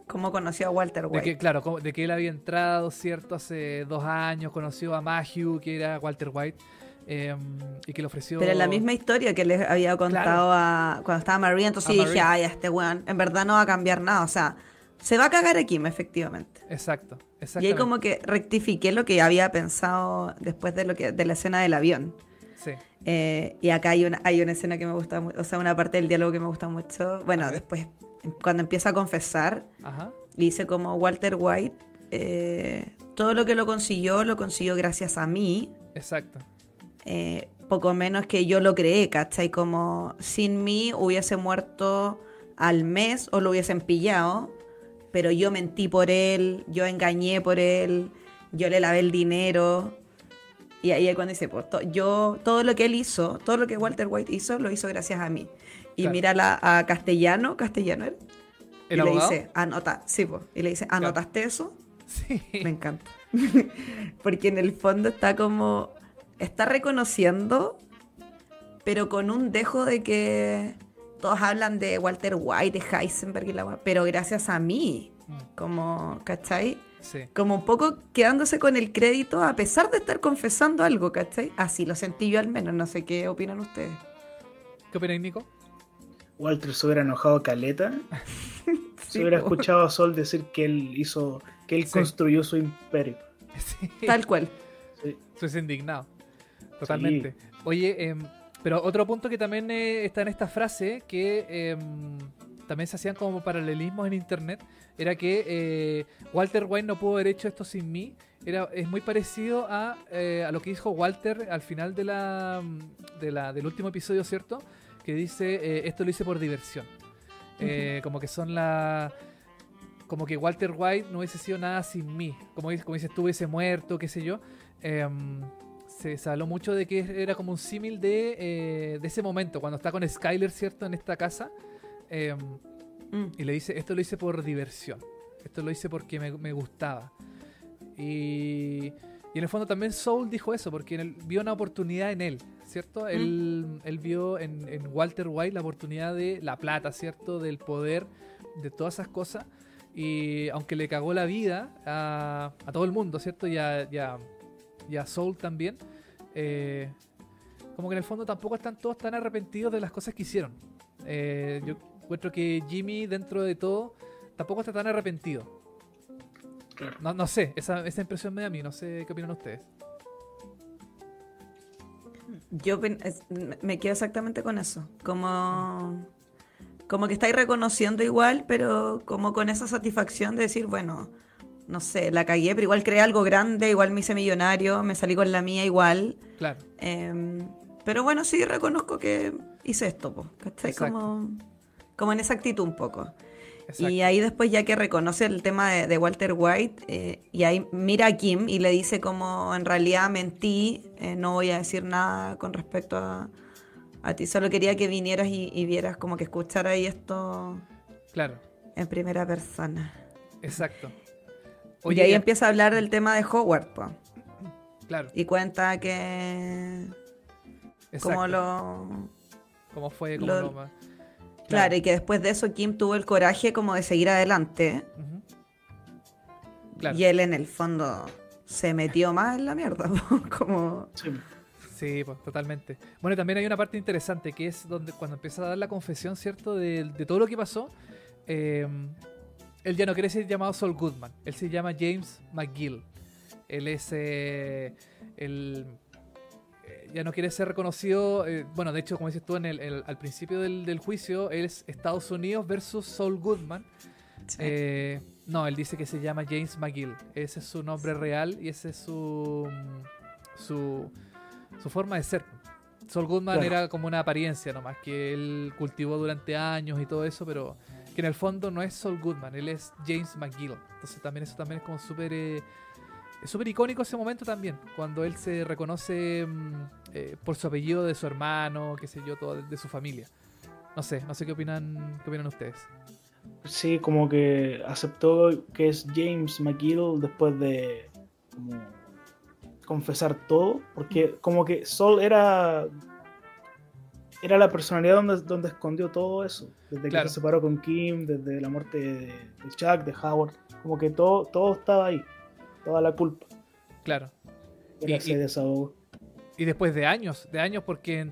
¿Cómo conoció a Walter White? De que, claro, de que él había entrado, ¿cierto? Hace dos años, conoció a Mahue, que era Walter White. Em, y que le ofreció. Pero la misma historia que les había contado a, cuando estaba María, entonces dije, ay, este weón, en verdad no va a cambiar nada. O sea, se va a cagar aquí, efectivamente. Exacto. Y ahí como que rectifiqué lo que había pensado después de lo que de la escena del avión. Sí. Eh, y acá hay una, hay una escena que me gusta mucho, o sea, una parte del diálogo que me gusta mucho. Bueno, después, cuando empieza a confesar, dice como Walter White, eh, todo lo que lo consiguió, lo consiguió gracias a mí. Exacto. Eh, poco menos que yo lo creé, ¿cachai? Como sin mí hubiese muerto al mes o lo hubiesen pillado pero yo mentí por él, yo engañé por él, yo le lavé el dinero. Y ahí es cuando dice, pues, yo, todo lo que él hizo, todo lo que Walter White hizo, lo hizo gracias a mí. Y mira a Castellano, Castellano él. y le dice, anota, sí, pues, y le dice, ¿anotaste eso? Sí. Me encanta. Porque en el fondo está como, está reconociendo, pero con un dejo de que todos hablan de Walter White, de Heisenberg y la pero gracias a mí, mm. como, ¿cachai? Sí. Como un poco quedándose con el crédito a pesar de estar confesando algo, ¿cachai? Así lo sentí yo al menos, no sé qué opinan ustedes. ¿Qué opinan, Nico? Walter se hubiera enojado caleta. se hubiera escuchado a Sol decir que él hizo, que él construyó su imperio. Tal cual. Sí. Se indignado. Totalmente. Oye, eh, pero otro punto que también eh, está en esta frase, que em, también se hacían como paralelismos en internet, era que eh, Walter White no pudo haber hecho esto sin mí. Era, es muy parecido a, eh, a lo que dijo Walter al final de la, de la, del último episodio, ¿cierto? Que dice, esto lo hice por diversión. Eh, como que son la. Como que Walter White no hubiese sido nada sin mí. Como, como dices tú, hubiese muerto, qué sé yo. Em, se, habló mucho de que era como un símil de, eh, de ese momento, cuando está con Skyler, ¿cierto? En esta casa. Em, mm. Y le dice, esto lo hice por diversión. Esto lo hice porque me, gustaba. Y, y, en el fondo también Soul dijo eso, porque él vio una oportunidad en él, ¿cierto? Mm. Él, vio en, en, Walter White la oportunidad de la plata, ¿cierto? Del poder, de todas esas cosas. Y aunque le cagó la vida a, a todo el mundo, ¿cierto? Y a, y a Soul también, eh, como que en el fondo tampoco están todos tan arrepentidos de las cosas que hicieron. Eh, yo encuentro que Jimmy, dentro de todo, tampoco está tan arrepentido. No, no sé, esa, esa impresión me da a mí, no sé qué opinan ustedes. Yo me quedo exactamente con eso. Como, como que estáis reconociendo igual, pero como con esa satisfacción de decir, bueno, no sé, la cagué, pero igual creé algo grande, igual me hice millonario, me salí con la mía igual. Claro. Em, pero bueno, sí reconozco que hice esto, ¿cachai? Como, como en esa actitud un poco. Y ahí después ya que reconoce el tema de, Walter White, eh, y ahí mira a Kim y le dice como en realidad mentí, eh, no voy a decir nada con respecto a, a ti, solo quería que vinieras y, vieras como que escuchara ahí esto claro. en primera persona. Exacto y ahí empieza a hablar del tema de Howard, Claro. Y cuenta que. Como lo. Cómo fue, cómo lo... Claro. y que después de eso Kim tuvo el coraje como de seguir adelante. Y él en el fondo se metió más en la mierda, como... Sí. pues totalmente. Bueno, también hay una parte interesante que es donde cuando empieza a dar la confesión, ¿cierto? De, de todo lo que pasó. Eh, él ya no quiere ser llamado Saul Goodman, él se llama James McGill. Él es eh, el ya no quiere ser reconocido. Eh, bueno, de hecho, como dices tú en el, al principio del, juicio, es Estados Unidos versus Saul Goodman. no, él dice que se llama James McGill. Ese es su nombre real y esa es su, su, su forma de ser. Saul Goodman era como una apariencia nomás que él cultivó durante años y todo eso, pero que en el fondo no es Saul Goodman, él es James McGill. Entonces también eso también es como súper eh, súper icónico ese momento también, cuando él se reconoce mm, eh, por su apellido de su hermano, qué sé yo, todo de, su familia. No sé, no sé qué opinan, qué opinan ustedes. Sí, como que aceptó que es James McGill después de confesar todo, porque como que Saul era era la personalidad donde, donde escondió todo eso. Desde que se separó con Kim, desde la muerte de, Chuck, de Howard. Como que todo, todo estaba ahí. Toda la culpa. Claro. y, se desahogó. Y después de años, de años, porque en,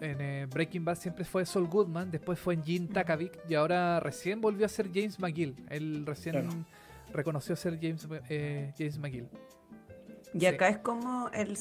eh, Breaking Bad siempre fue Saul Goodman, después fue en Gene Takavik y ahora recién volvió a ser James McGill. Él recién reconoció ser James, eh, James McGill. Y acá es como el,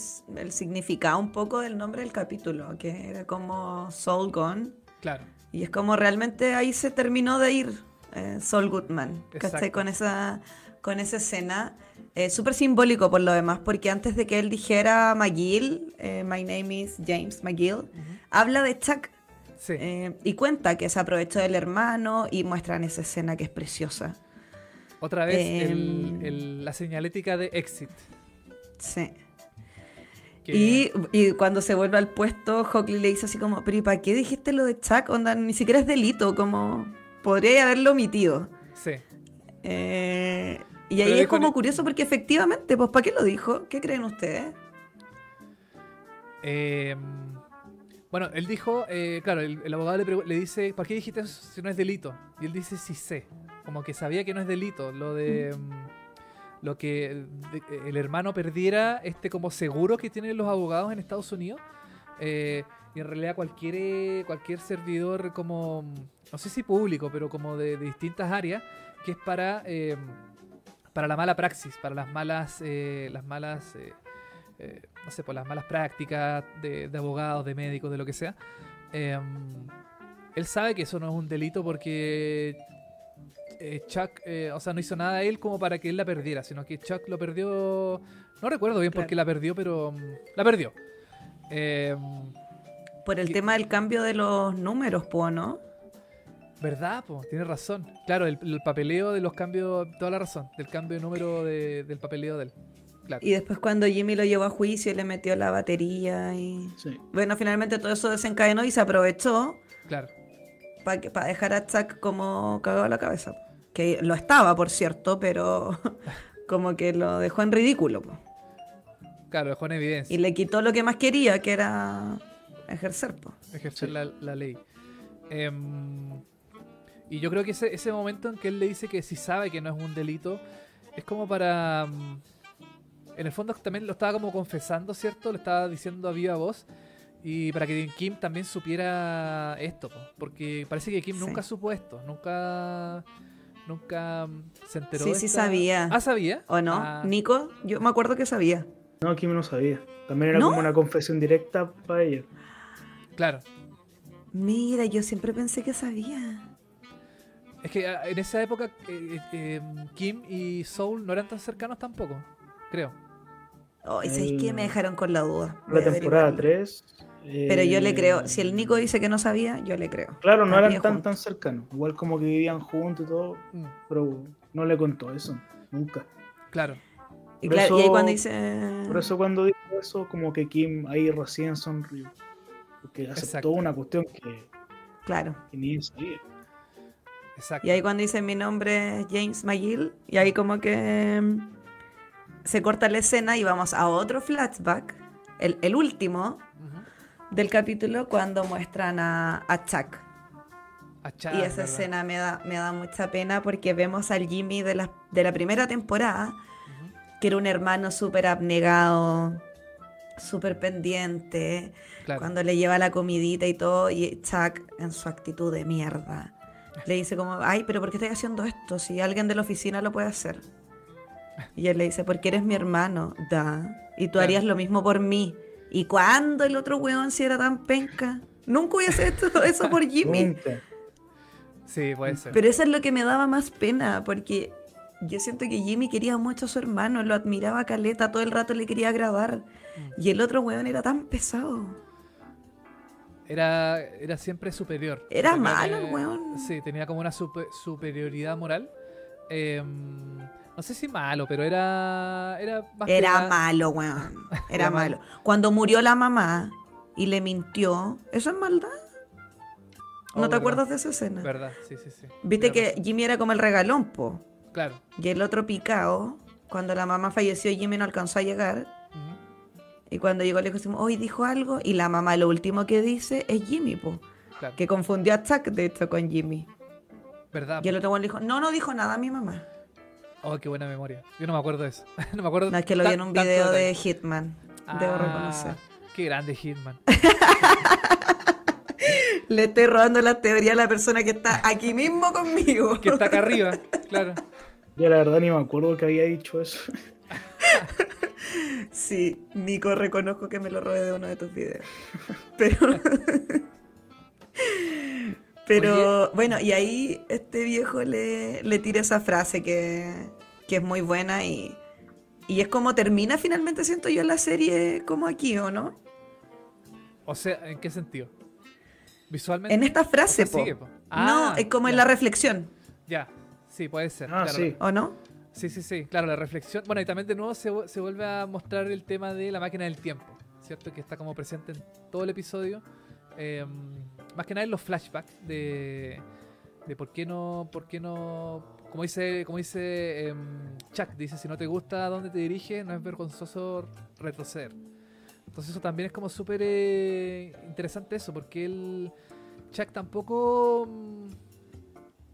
significado un poco del nombre del capítulo, que era como Soul Gone. Claro. Y es como realmente ahí se terminó de ir eh, Soul Goodman. ¿Cachai? Con esa, con esa escena. Eh, Súper simbólico por lo demás, porque antes de que él dijera McGill, eh, My name is James McGill, habla de Chuck. Sí. Eh, y cuenta que se aprovechó del hermano y muestran esa escena que es preciosa. Otra vez em, la señalética de exit. Sí. Y, cuando se vuelve al puesto, Hockley le dice así como, pero ¿y para qué dijiste lo de Chuck? Onda, ni siquiera es delito, como podría haberlo omitido. Sí. Eh, y ahí es como curioso porque efectivamente, pues ¿para qué lo dijo? ¿Qué creen ustedes? Em, bueno, él dijo, eh, claro, el, abogado le, le, dice, ¿para qué dijiste eso si no es delito? Y él dice, sí sé. Como que sabía que no es delito, lo de... Em, lo que el hermano perdiera este como seguro que tienen los abogados en Estados Unidos. Eh, y en realidad cualquier, cualquier servidor como, no sé si público, pero como de, distintas áreas, que es para, eh, para la mala praxis, para las malas, eh, las malas, no sé, por las malas prácticas de, de, abogados, de médicos, de lo que sea. él sabe que eso no es un delito porque eh, Chuck, eh, o sea, no hizo nada a él como para que él la perdiera, sino que Chuck lo perdió. No recuerdo bien por qué la perdió, pero mm, la perdió. Eh, por el tema del cambio de los números, ¿no? ¿Verdad? Po? Tienes razón. Claro, el, papeleo de los cambios, toda la razón, del cambio de número del papeleo de él. Y después cuando Jimmy lo llevó a juicio y le metió la batería y... Bueno, finalmente todo eso desencadenó y se aprovechó. Claro. Para dejar a Chuck como cagado la cabeza. Que lo estaba, por cierto, pero como que lo dejó en ridículo. Claro, dejó en evidencia. Y le quitó lo que más quería, que era ejercer. Ejercer la, ley. Em, y yo creo que ese, ese momento en que él le dice que si sabe que no es un delito, es como para... Mm, en el fondo también lo estaba como confesando, ¿cierto? Lo estaba diciendo a viva voz. Y para que Kim también supiera esto, porque parece que Kim nunca supo esto, nunca nunca mm, se enteró. Sí, sí sabía. Ah, sabía. ¿O no? Ah. Nico, yo me acuerdo que sabía. No, Kim no sabía. También era como una confesión directa para ella. Claro. Mira, yo siempre pensé que sabía. Es que ah, en esa época eh, eh, Kim y Soul no eran tan cercanos tampoco, creo. Oh, ¿sabéis qué? Me dejaron con la duda. La temporada 3. Pero yo le creo. Si el Nico dice que no sabía, yo le creo. Claro, no eran tan, tan cercanos. Igual como que vivían juntos y todo. Mm. Pero no le contó eso. Nunca. Claro. Y, claro, y ahí cuando dice. Por eso cuando dijo eso, como que Kim ahí recién sonrió. Porque aceptó una cuestión que. Claro. Que ni sabía. Exacto. Y ahí cuando dice mi nombre es James McGill, y ahí como que se corta la escena y vamos a otro flashback, el, último del capítulo, cuando muestran a, a Chuck. y esa escena me da, me da mucha pena porque vemos al Jimmy de la, de la primera temporada, que era un hermano súper abnegado, súper pendiente, cuando le lleva la comidita y todo, y Chuck en su actitud de mierda. Le dice como, ay, pero ¿por qué estoy haciendo esto? Si alguien de la oficina lo puede hacer. Y él le dice, porque eres mi hermano, da. Y tú harías lo mismo por mí. ¿Y cuándo el otro weón si era tan penca? Nunca hubiese hecho eso por Jimmy. Sí, puede ser. Pero eso es lo que me daba más pena, porque yo siento que Jimmy quería mucho a su hermano, lo admiraba a Caleta, todo el rato le quería agradar. Mm. Y el otro weón era tan pesado. Era, era siempre superior. Era malo el weón. Sí, tenía como una superioridad moral. Eh, no sé si malo, pero era. Era, era malo, weón. Era, malo. Cuando murió la mamá y le mintió, ¿eso es maldad? ¿No oh, te acuerdas de esa escena? Verdad, sí, sí, sí. Viste que Jimmy era como el regalón, po. Claro. Y el otro picado, cuando la mamá falleció, Jimmy no alcanzó a llegar. Y cuando llegó le dijimos, hoy dijo algo. Y la mamá lo último que dice es Jimmy, po. Que confundió a Chuck, de hecho, con Jimmy. ¿Verdad? Y el otro le dijo, no, no dijo nada a mi mamá. Oh, qué buena memoria. Yo no me acuerdo de eso. no me acuerdo. No, es que lo vi en un video de Hitman. Debo ah, reconocer. Qué grande Hitman. Le estoy robando la teoría a la persona que está aquí mismo conmigo. Que está acá arriba, claro. Yo la verdad ni me acuerdo que había dicho eso. sí, Nico, reconozco que me lo robé de uno de tus videos. Pero. Pero bueno, y ahí este viejo le, le tira esa frase que, es muy buena y, y es como termina finalmente, siento yo, la serie como aquí, ¿o no? O sea, ¿en qué sentido? Visualmente. En esta frase, po. no, ah, es como en la reflexión. Ya, sí, puede ser. Ah, sí. ¿O no? Sí, sí, sí, claro, la reflexión. Bueno, y también de nuevo se, se, vuelve a mostrar el tema de la máquina del tiempo, ¿cierto? Que está como presente en todo el episodio. Eh, más que nada en los flashbacks de, de por qué no, por qué no, como dice, como dice em, Chuck, dice si no te gusta dónde te diriges, no es vergonzoso retroceder. Entonces eso también es como súper eh, interesante eso, porque el Chuck tampoco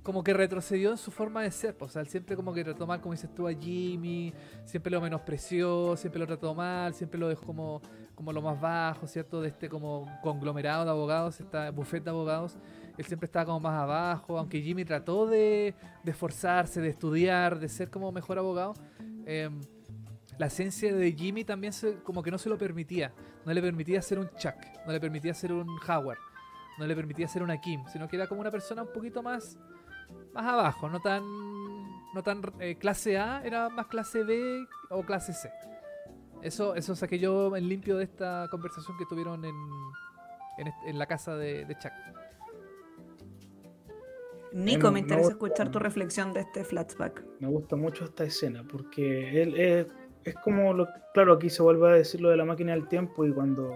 como que retrocedió en su forma de ser. O sea, él siempre como que trató mal, como dices tú, a Jimmy, siempre lo menospreció, siempre lo trató mal, siempre lo dejó como como lo más bajo, ¿cierto? De este como conglomerado de abogados, esta buffet de abogados, él siempre estaba como más abajo, aunque Jimmy trató de, esforzarse, de estudiar, de ser como mejor abogado, em, la esencia de Jimmy también como que no se lo permitía, no le permitía ser un Chuck, no le permitía ser un Howard, no le permitía ser una Kim, sino que era como una persona un poquito más, más abajo, no tan, no tan eh, clase A, era más clase B o clase C. Eso, eso saqué yo en limpio de esta conversación que tuvieron en, en, la casa de, Chuck. Nico, me interesa escuchar tu reflexión de este flashback. Me gusta mucho esta escena porque él es, es como, lo, claro, aquí se vuelve a decir lo de la máquina del tiempo y cuando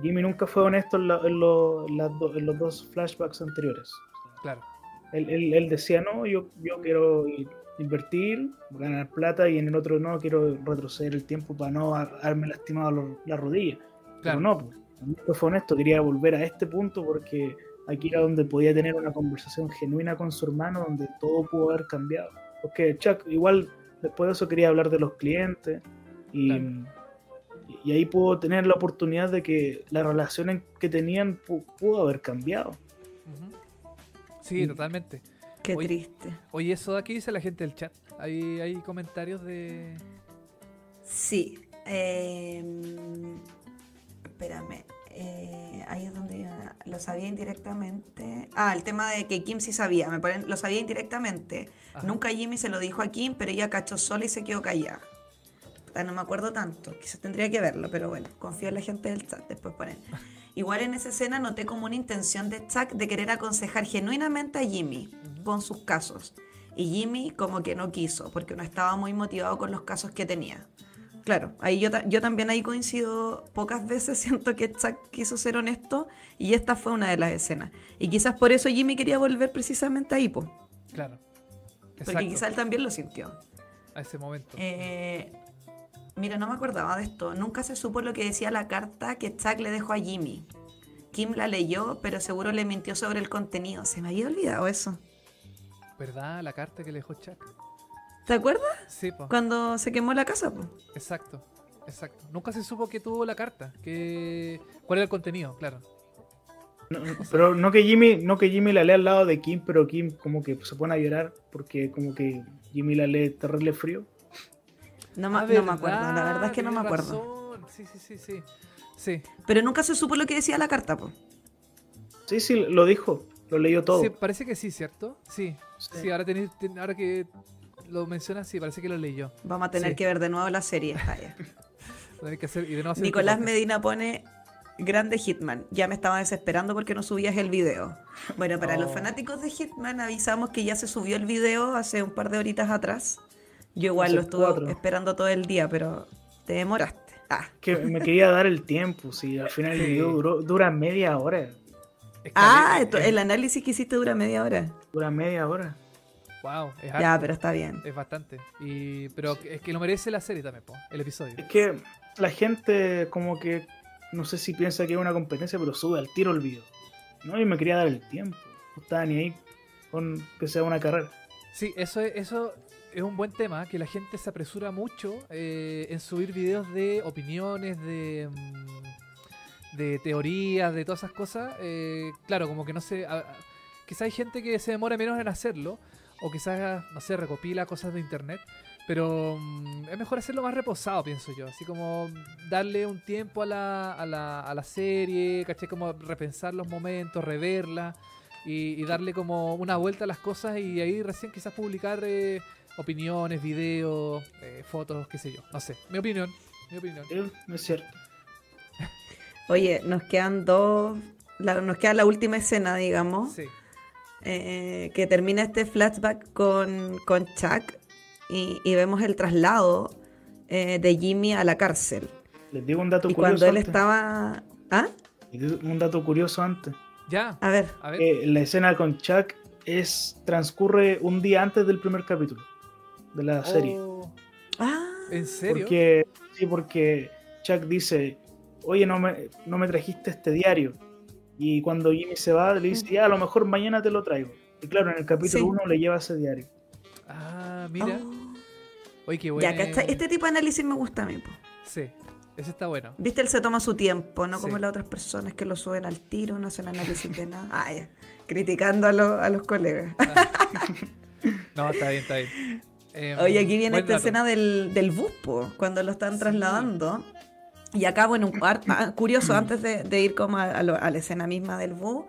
Jimmy nunca fue honesto en, en, los dos flashbacks anteriores. Claro. Él, él, decía, no, yo, yo quiero invertir, ganar plata y en el otro no, quiero retroceder el tiempo para no haberme lastimado la rodilla. Claro. Pero no, pues, fue honesto, quería volver a este punto porque aquí era donde podía tener una conversación genuina con su hermano, donde todo pudo haber cambiado. Porque Chuck igual después de eso quería hablar de los clientes y, y ahí pudo tener la oportunidad de que la relación que tenían pudo haber cambiado. Sí, totalmente. Qué triste. Oye, eso de aquí dice la gente del chat. ¿Hay, hay comentarios de...? Sí. Em, espérame. Eh, ahí es donde lo sabía indirectamente. Ah, el tema de que Kim sí sabía, me ponen, lo sabía indirectamente. Nunca Jimmy se lo dijo a Kim, pero ella cachó sola y se quedó callada. No me acuerdo tanto, quizás tendría que verlo, pero bueno, confío en la gente del chat, después ponen. Igual en esa escena noté como una intención de Chuck de querer aconsejar genuinamente a Jimmy con sus casos. Y Jimmy como que no quiso, porque no estaba muy motivado con los casos que tenía. Claro, ahí yo, yo también ahí coincido pocas veces, siento que Chuck quiso ser honesto y esta fue una de las escenas. Y quizás por eso Jimmy quería volver precisamente a Hipo. Claro. Porque quizás él también lo sintió. A ese momento. Eh, mira, no me acordaba de esto. Nunca se supo lo que decía la carta que Chuck le dejó a Jimmy. Kim la leyó, pero seguro le mintió sobre el contenido. Se me había olvidado eso. ¿Verdad? La carta que le dejó Chuck. ¿Te acuerdas? Sí, po. Cuando se quemó la casa, po. Exacto, exacto. Nunca se supo que tuvo la carta, que cuál era el contenido, claro. pero no que Jimmy, no que Jimmy la lea al lado de Kim, pero Kim como que se pone a llorar porque como que Jimmy la lee terrible frío. No, me acuerdo, la verdad es que no me acuerdo. Sí, sí, sí, sí. Sí. Pero nunca se supo lo que decía la carta, po. Sí, sí, lo dijo. Lo leyó todo. Sí, parece que sí, ¿cierto? Sí. Sí, ahora, ahora que lo mencionas, sí, parece que lo leí yo. Vamos a tener que ver de nuevo la serie. Nicolás Medina pone grande Hitman. Ya me estaba desesperando porque no subías el video. Bueno, para los oh. fanáticos de Hitman avisamos que ya se subió el video hace un par de horitas atrás. Yo igual lo estuve esperando todo el día, pero te demoraste. Ah. Que me quería dar el tiempo, si al final el video dura media hora. Ah, el análisis que hiciste dura media hora. Dura media hora. Wow, es Ya, pero está bien. Es bastante. Y, pero es que lo merece la serie también, el episodio. Es que la gente como que, no sé si piensa que es una competencia, pero sube al tiro el video. ¿no? Y me quería dar el tiempo. No estaba ni ahí con que sea una carrera. Sí, eso es, eso es un buen tema, que la gente se apresura mucho eh, en subir videos de opiniones, de, mm, de teorías, de todas esas cosas. Eh, claro, como que no sé... quizá hay gente que se demora menos en hacerlo, o quizás, no sé, recopila cosas de internet. Pero mm, es mejor hacerlo más reposado, pienso yo. Así como darle un tiempo a la, a la, a la serie, caché como repensar los momentos, reverla y, darle como una vuelta a las cosas y ahí recién quizás publicar eh, opiniones, videos, eh, fotos, qué sé yo. No sé, mi opinión. Mi opinión. no es cierto. Oye, nos quedan dos. nos queda la última escena, digamos. Sí. Eh, que termina este flashback con, con Chuck y, vemos el traslado eh, de Jimmy a la cárcel. Les digo un dato y curioso. cuando él estaba. ¿Ah? Un dato curioso antes. Ya. A ver. la escena con Chuck es transcurre un día antes del primer capítulo de la serie. Oh. Ah. ¿En serio? Porque, sí, porque Chuck dice, oye, no me, no me trajiste este diario. Y cuando Jimmy se va, le dice, ya, a lo mejor mañana te lo traigo. Y claro, en el capítulo 1 le lleva ese diario. Ah, mira. Oh. Oye, qué bueno. Ya, este tipo de análisis me gusta a mí. Po. Sí, ese está bueno. Viste, él se toma su tiempo, no como las otras personas que lo suben al tiro, no hacen análisis de nada. Ah, ya. Criticando a, a los colegas. Ah. no, está bien, está bien. Em, Oye, aquí viene esta escena del, del bus, cuando lo están trasladando. Y acá, bueno, un ah, curioso, antes de, ir como a, la escena misma del bus,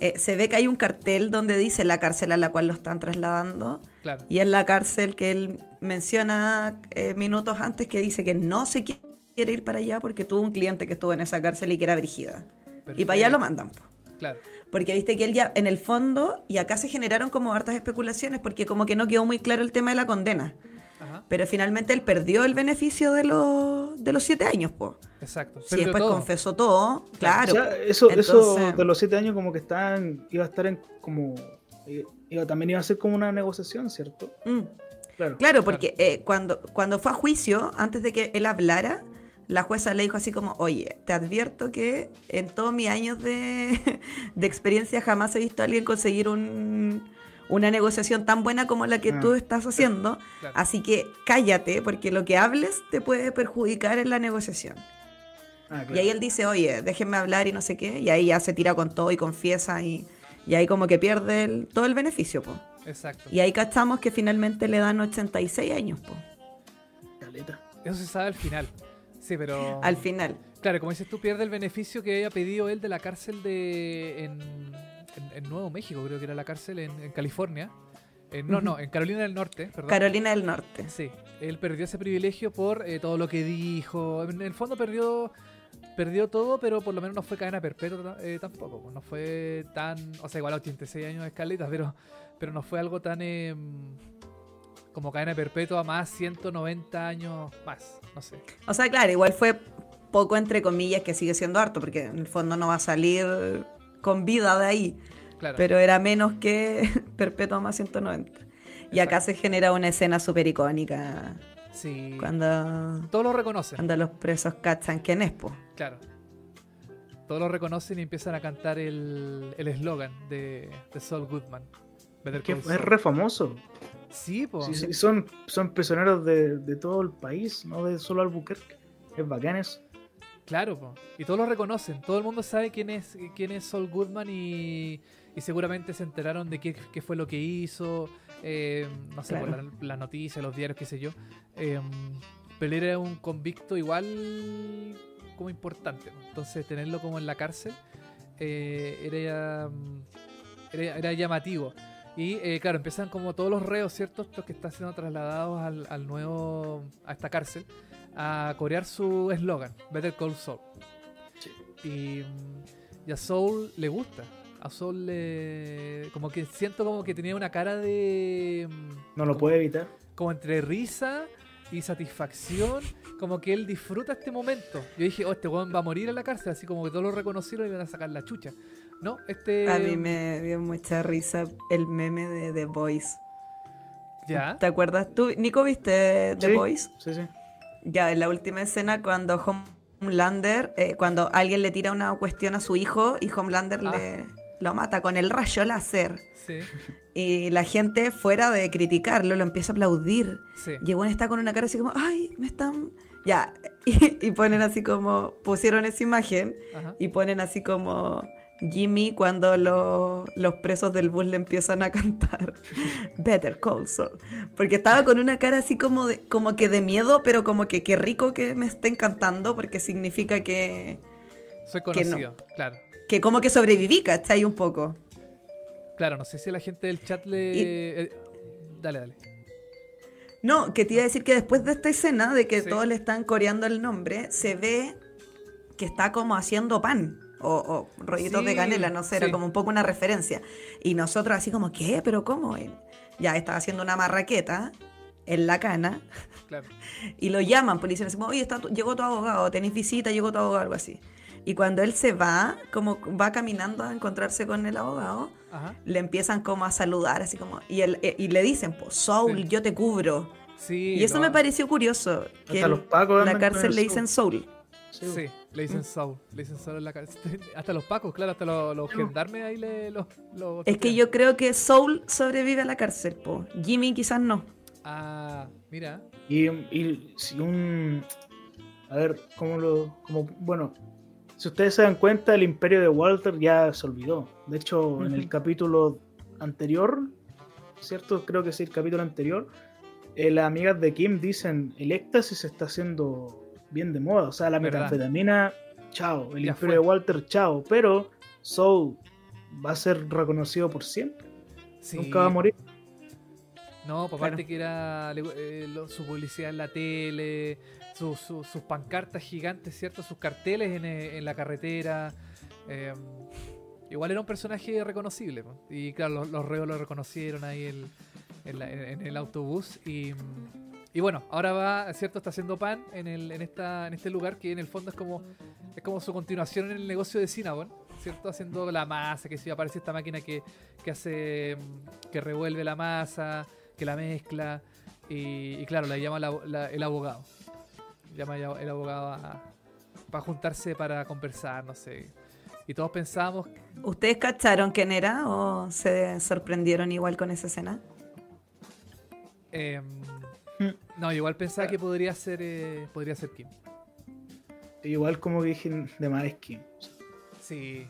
eh, se ve que hay un cartel donde dice la cárcel a la cual lo están trasladando. Y es la cárcel que él menciona eh, minutos antes que dice que no se quiere ir para allá porque tuvo un cliente que estuvo en esa cárcel y que era Brigida. Y para allá lo mandan. Claro. Porque viste que él ya, en el fondo, y acá se generaron como hartas especulaciones, porque como que no quedó muy claro el tema de la condena. Pero finalmente él perdió el beneficio de los, de los siete años, pues. Exacto. Si después confesó todo, claro. eso, eso de los siete años como que están, iba a estar en como, iba, también iba a ser como una negociación, ¿cierto? Mm. Claro. claro, porque eh, cuando, cuando fue a juicio, antes de que él hablara, la jueza le dijo así como, oye, te advierto que en todos mis años de, de experiencia jamás he visto a alguien conseguir un, una negociación tan buena como la que tú ah. estás haciendo. Así que cállate, porque lo que hables te puede perjudicar en la negociación. Ah, y ahí él dice, oye, déjenme hablar y no sé qué. Y ahí ya se tira con todo y confiesa y, y ahí como que pierde todo el beneficio, po. Exacto. Y ahí cachamos que finalmente le dan 86 años, po. Eso se sabe al final. Sí, pero... Al final. Claro, como dices tú, pierde el beneficio que había pedido él de la cárcel de... En en, Nuevo México, creo que era la cárcel en, California. no, no, en Carolina del Norte, perdón. Carolina del Norte. Sí, él perdió ese privilegio por eh, todo lo que dijo. En el fondo perdió perdió todo, pero por lo menos no fue cadena perpetua eh, tampoco. No fue tan. O sea, igual a 86 años de escaletas, pero, pero no fue algo tan. Em, como cadena perpetua más 190 años más. No sé. O sea, claro, igual fue poco entre comillas que sigue siendo harto, porque en el fondo no va a salir con vida de ahí. Pero era menos que Perpetua más 190. Y acá se genera una escena súper icónica. Sí. Cuando. Todos lo reconocen. Cuando los presos cachan quién es, po. Claro. Todos lo reconocen y empiezan a cantar el eslogan de, de Saul Goodman. es re famoso. Sí, pues. son, son prisioneros de, de, todo el país, no de solo Albuquerque. Es bacán eso. Claro, y todos lo reconocen, todo el mundo sabe quién es quién es Saul Goodman y, seguramente se enteraron de qué, fue lo que hizo, eh, no sé, por las noticias, los diarios, qué sé yo. Eh, pero era un convicto igual como importante, entonces tenerlo como en la cárcel eh, era, era, llamativo. Y claro, empiezan como todos los reos, ¿cierto? Los que están siendo trasladados al, al nuevo, a esta cárcel a corear su eslogan, Better Call Saul. Y, a Soul le gusta. A Soul le. Como que siento como que tenía una cara de. No lo puede evitar. Como entre risa y satisfacción. Como que él disfruta este momento. Yo dije, oh, este weón va a morir en la cárcel. Así como que todos lo reconocieron y van a sacar la chucha. No, este. A mí me dio mucha risa el meme de The Voice. ¿Ya? ¿Te acuerdas tú? Nico, ¿viste The Voice? Sí, sí. Ya, en la última escena cuando Homelander, eh, cuando alguien le tira una cuestión a su hijo y Homelander le ah. lo mata con el rayo láser. Sí. Y la gente, fuera de criticarlo, lo empieza a aplaudir. Sí. Y bueno, está con una cara así como, ay, me están... Ya, y, ponen así como, pusieron esa imagen y ponen así como Jimmy cuando los presos del bus le empiezan a cantar Better Call Saul. Porque estaba con una cara así como, de, como que de miedo, pero como que qué rico que me estén cantando porque significa que... Soy conocido, claro. Que como que sobreviví, ¿cachai? Un poco. Claro, no sé si la gente del chat le... Eh, dale, dale. No, que te iba a decir que después de esta escena de que todos le están coreando el nombre, se ve que está como haciendo pan o, rollitos de canela, no sé, era como un poco una referencia. Y nosotros así como, ¿qué? ¿Pero cómo? Ya estaba haciendo una marraqueta en la cana y lo llaman, policía, pues, oye, está, llegó tu abogado, tenés visita, llegó tu abogado, algo así. Y cuando él se va, como va caminando a encontrarse con el abogado, le empiezan como a saludar, así como, y, él, eh, y le dicen, pues, Soul, yo te cubro. y eso me pareció curioso, que la cárcel le dicen Soul. Sí, le dicen Saul. Le dicen Saul en la cárcel. Hasta los pacos, claro, hasta los, gendarmes ahí le. es que yo creo que Soul sobrevive a la cárcel, po. Jimmy quizás no. Ah, mira. Y, y si un. A ver, ¿cómo lo.? Como, bueno, si ustedes se dan cuenta, el imperio de Walter ya se olvidó. De hecho, en el capítulo anterior, ¿cierto? Creo que es el capítulo anterior. Eh, las amigas de Kim dicen: el éxtasis está haciendo bien de moda. O sea, la metanfetamina, chao. El imperio de Walter, chao. Pero Soul va a ser reconocido por siempre. Nunca va a morir. No, por parte que era eh, su publicidad en la tele, sus pancartas gigantes, ¿cierto? Sus carteles en, eh, la carretera. Em, igual era un personaje reconocible. Y claro, los, reos lo reconocieron ahí en, el autobús. Y, y, bueno, ahora va, ¿cierto? Está haciendo pan en, el, en, esta, en este lugar que en el fondo es como, es como su continuación en el negocio de Cinnabon, ¿cierto? Haciendo la masa, que si aparece esta máquina que, que hace, que revuelve la masa, que la mezcla. Y, claro, la llama el abogado. Llama el abogado para juntarse para conversar, no sé. Y todos pensamos. ¿Ustedes cacharon quién era o se sorprendieron igual con esa escena? Em, no, igual pensaba que podría ser eh, podría ser Kim. Igual como dije de más es Kim. Sí.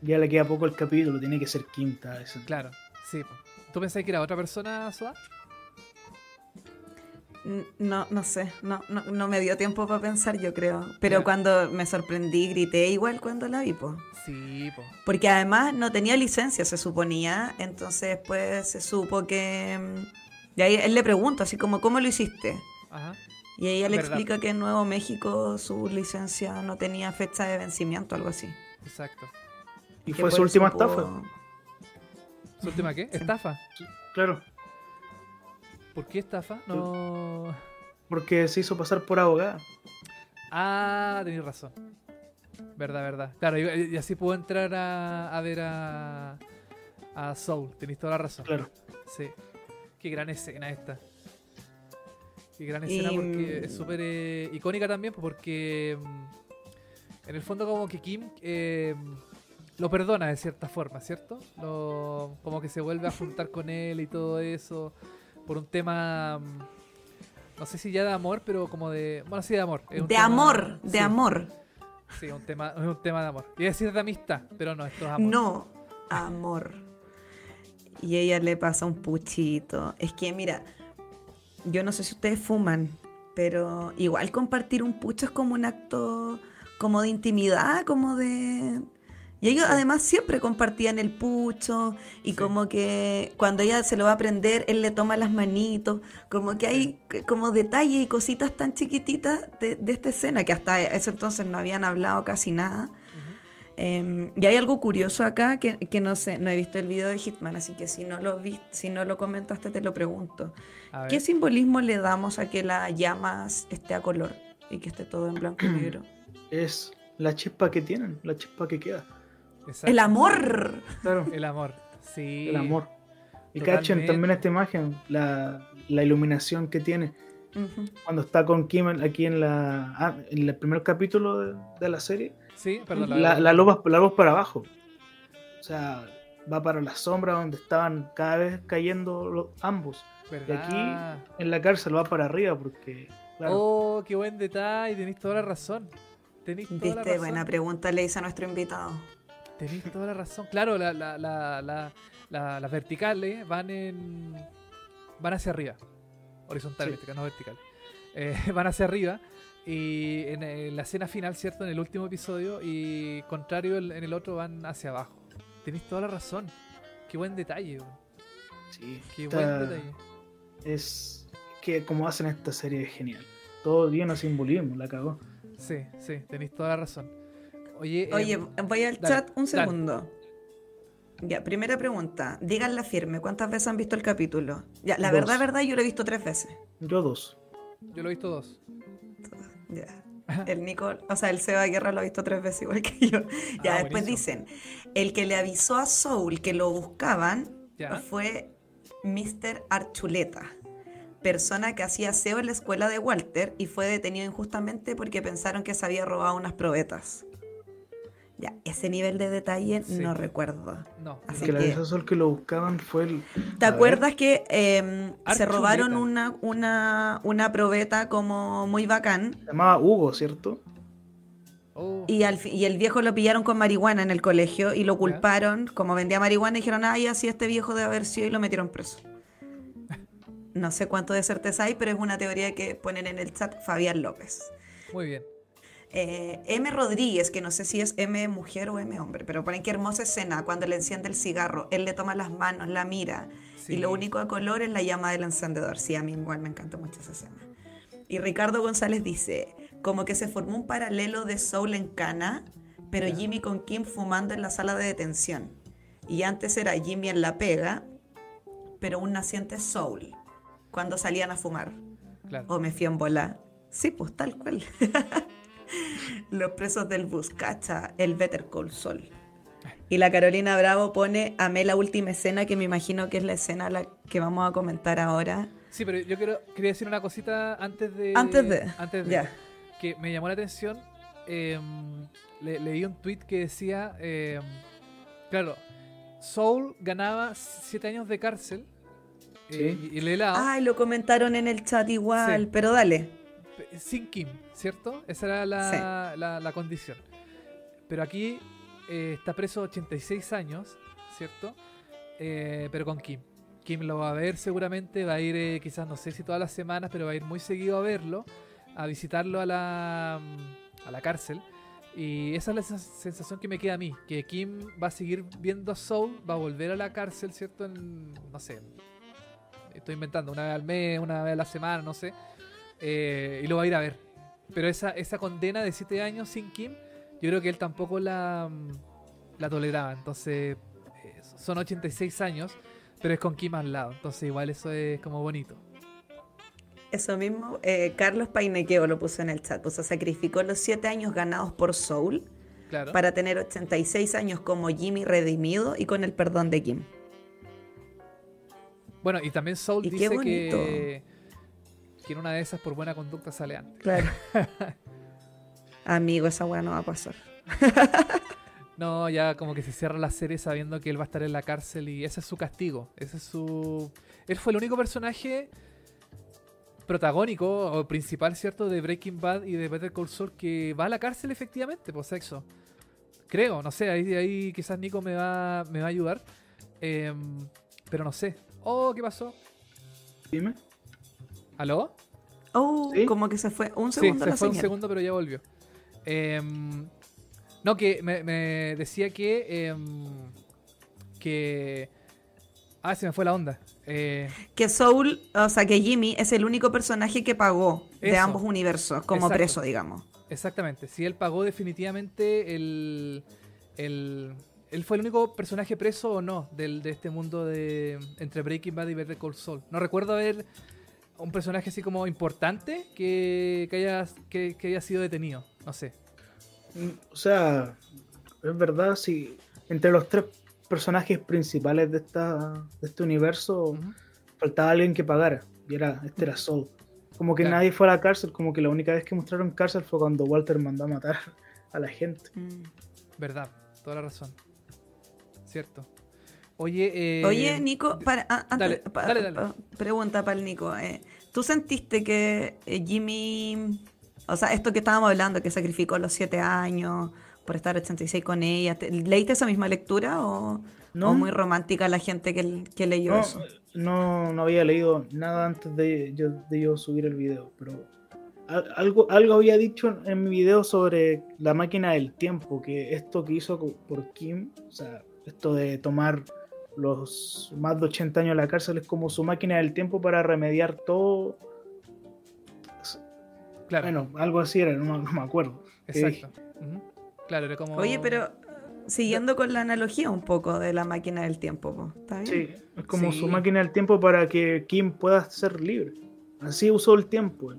Ya le queda poco el capítulo, tiene que ser quinta. Eso. Claro, sí. ¿Tú pensás que era otra persona, Soa? No, no sé, no, no, me dio tiempo para pensar, yo creo. Pero cuando me sorprendí, grité igual cuando la vi, po. Sí, po. Porque además no tenía licencia, se suponía. Entonces, pues se supo que. Y ahí él le pregunta, así como, ¿cómo lo hiciste? Ajá. Y ella le explica que en Nuevo México su licencia no tenía fecha de vencimiento, algo así. Exacto. ¿Y fue su última estafa? ¿Su última qué? ¿Estafa? Claro. ¿Por qué estafa? No. Porque se hizo pasar por abogada. Ah, tenéis razón. Verdad, verdad. Claro, y, así pudo entrar a, ver a, a Soul. Tenéis toda la razón. Claro. Sí. Qué gran escena esta. Qué gran escena porque es súper eh, icónica también, porque mm, en el fondo como que Kim eh, lo perdona de cierta forma, ¿cierto? Lo, como que se vuelve a juntar con él y todo eso por un tema mm, no sé si ya de amor, pero como de bueno, sí de amor. de amor, de amor. Sí, un tema, un tema de amor. Iba a decir de amistad, pero no, esto es amor. No, amor. Y ella le pasa un puchito. Es que mira, yo no sé si ustedes fuman, pero igual compartir un pucho es como un acto como de intimidad, como de y ellos además siempre compartían el pucho y como que cuando ella se lo va a prender, él le toma las manitos, como que hay como detalles y cositas tan chiquititas de, esta escena que hasta ese entonces no habían hablado casi nada. Em, y hay algo curioso acá que, que, no sé, no he visto el video de Hitman, así que si no lo vi, si no lo comentaste te lo pregunto. ¿Qué simbolismo le damos a que la llamas esté a color y que esté todo en blanco y negro? Es la chispa que tienen, la chispa que queda. El amor. Claro. El amor, sí. El amor. Y cachen también esta imagen, la, iluminación que tiene. Cuando está con Kim aquí en la ah, en el primer capítulo de, la serie. Sí, perdón. La, la, luz, la para abajo. O sea, va para la sombra donde estaban cada vez cayendo los, ambos. Y aquí en la cárcel va para arriba porque. Oh, qué buen detalle, tenéis toda la razón. Tenéis toda la razón. buena pregunta le hice a nuestro invitado. Tenéis toda la razón. Claro, la, la, la, las verticales van en van hacia arriba. Horizontalmente, no vertical. Eh, van hacia arriba. Y en, la escena final, ¿cierto? En el último episodio. Y contrario, en el otro van hacia abajo. Tenéis toda la razón. Qué buen detalle. Sí. Qué buen detalle. Es que como hacen esta serie es genial. Todo lleno de simbolismo, la cagó. Sí, sí, tenéis toda la razón. Oye, em, voy al chat un segundo. Ya, primera pregunta. Díganla firme. ¿Cuántas veces han visto el capítulo? Ya, la verdad, verdad, yo lo he visto tres veces. Yo dos. Yo lo he visto dos. Ya. El Nico, o sea, el Seba Guerra lo ha visto tres veces igual que yo. Ya, ah, después dicen, el que le avisó a Soul que lo buscaban fue Mr. Archuleta, persona que hacía SEO en la escuela de Walter y fue detenido injustamente porque pensaron que se había robado unas probetas. Ya, ese nivel de detalle no recuerdo. No. Así que, el que lo buscaban fue el... ¿Te acuerdas que em, se robaron una, una, una probeta como muy bacán? Se llamaba Hugo, ¿cierto? Oh. Y, al, y el viejo lo pillaron con marihuana en el colegio y lo culparon, como vendía marihuana, y dijeron, ay, así este viejo debe haber sido y lo metieron preso. No sé cuánto de certeza hay, pero es una teoría que ponen en el chat Fabián López. Muy bien. Eh, M. Rodríguez, que no sé si es M mujer o M hombre, pero ponen qué hermosa escena cuando le enciende el cigarro, él le toma las manos, la mira, y lo único a color es la llama del encendedor. Sí, a mí igual me encanta mucho esa escena. Y Ricardo González dice, como que se formó un paralelo de Soul en Cana, pero Jimmy con Kim fumando en la sala de detención. Y antes era Jimmy en la pega, pero un naciente soul, cuando salían a fumar. O me fui en bola. Sí, pues tal cual. Los presos del bus, cacha, el Better Call Sol. Y la Carolina Bravo pone, amé la última escena, que me imagino que es la escena la que vamos a comentar ahora. Sí, pero yo quiero, quería decir una cosita antes de... Antes de... Antes de... Que me llamó la atención, em, leí un tweet que decía, em, claro, Soul ganaba 7 años de cárcel. Eh, y, y Ay, lo comentaron en el chat igual, pero dale. Sin Kim, ¿cierto? Esa era la, la, condición. Pero aquí eh, está preso 86 años, ¿cierto? Eh, pero con Kim. Kim lo va a ver seguramente, va a ir quizás no sé si todas las semanas, pero va a ir muy seguido a verlo, a visitarlo a la, a la cárcel. Y esa es la sensación que me queda a mí, que Kim va a seguir viendo a Soul, va a volver a la cárcel, ¿cierto? En, no sé, estoy inventando, una vez al mes, una vez a la semana, no sé, eh, y lo va a ir a ver. Pero esa, esa condena de 7 años sin Kim, yo creo que él tampoco la, la toleraba. Entonces, eh, son 86 años, pero es con Kim al lado. Entonces, igual eso es como bonito. Eso mismo, eh, Carlos Painequeo lo puso en el chat, puso sacrificó los siete años ganados por Soul para tener 86 años como Jimmy redimido y con el perdón de Kim. Bueno, y también Soul dice que, que en una de esas por buena conducta sale antes. Claro. Amigo, esa weá no va a pasar. no, ya como que se cierra la serie sabiendo que él va a estar en la cárcel y ese es su castigo. Ese es su. Él fue el único personaje protagónico o principal, ¿cierto? De Breaking Bad y de Better Call Saul que va a la cárcel efectivamente por sexo. Creo, no sé, ahí, ahí quizás Nico me va, me va a ayudar. Em, pero no sé. Oh, ¿qué pasó? Dime. ¿Aló? Oh, como que se fue un segundo. Sí, se fue un segundo, pero ya volvió. Em, no, que me, decía que. Em, que. Ah, se me fue la onda. Eh, que Soul, o sea, que Jimmy es el único personaje que pagó de ambos universos como preso, digamos. Exactamente. Si él pagó definitivamente el, el, Él fue el único personaje preso o no del, de este mundo de entre Breaking Bad y Better Call Saul. No recuerdo haber un personaje así como importante que, que, haya, que, haya sido detenido. No sé. O sea, es verdad, si entre los tres personajes principales de, esta, de este universo, faltaba alguien que pagara. Y era, este era Soul. Como que nadie fue a la cárcel, como que la única vez que mostraron cárcel fue cuando Walter mandó a matar a la gente. Mm. Verdad, toda la razón. Cierto. Oye, eh, Oye, Nico, para, pregunta para el Nico. Eh, ¿Tú sentiste que eh, Jimmy, o sea, esto que estábamos hablando, que sacrificó los siete años, por estar 86 con ella. ¿Leíste esa misma lectura o, no. muy romántica la gente que, leyó eso? No, no había leído nada antes de yo, de yo subir el video, pero algo, algo había dicho en mi video sobre la máquina del tiempo, que esto que hizo por Kim, o sea, esto de tomar los más de 80 años en la cárcel es como su máquina del tiempo para remediar todo. Claro. Bueno, algo así era, no, me acuerdo. Exacto. Oye, pero siguiendo con la analogía un poco de la máquina del tiempo, ¿está bien? Sí, es como su máquina del tiempo para que Kim pueda ser libre. Así usó el tiempo.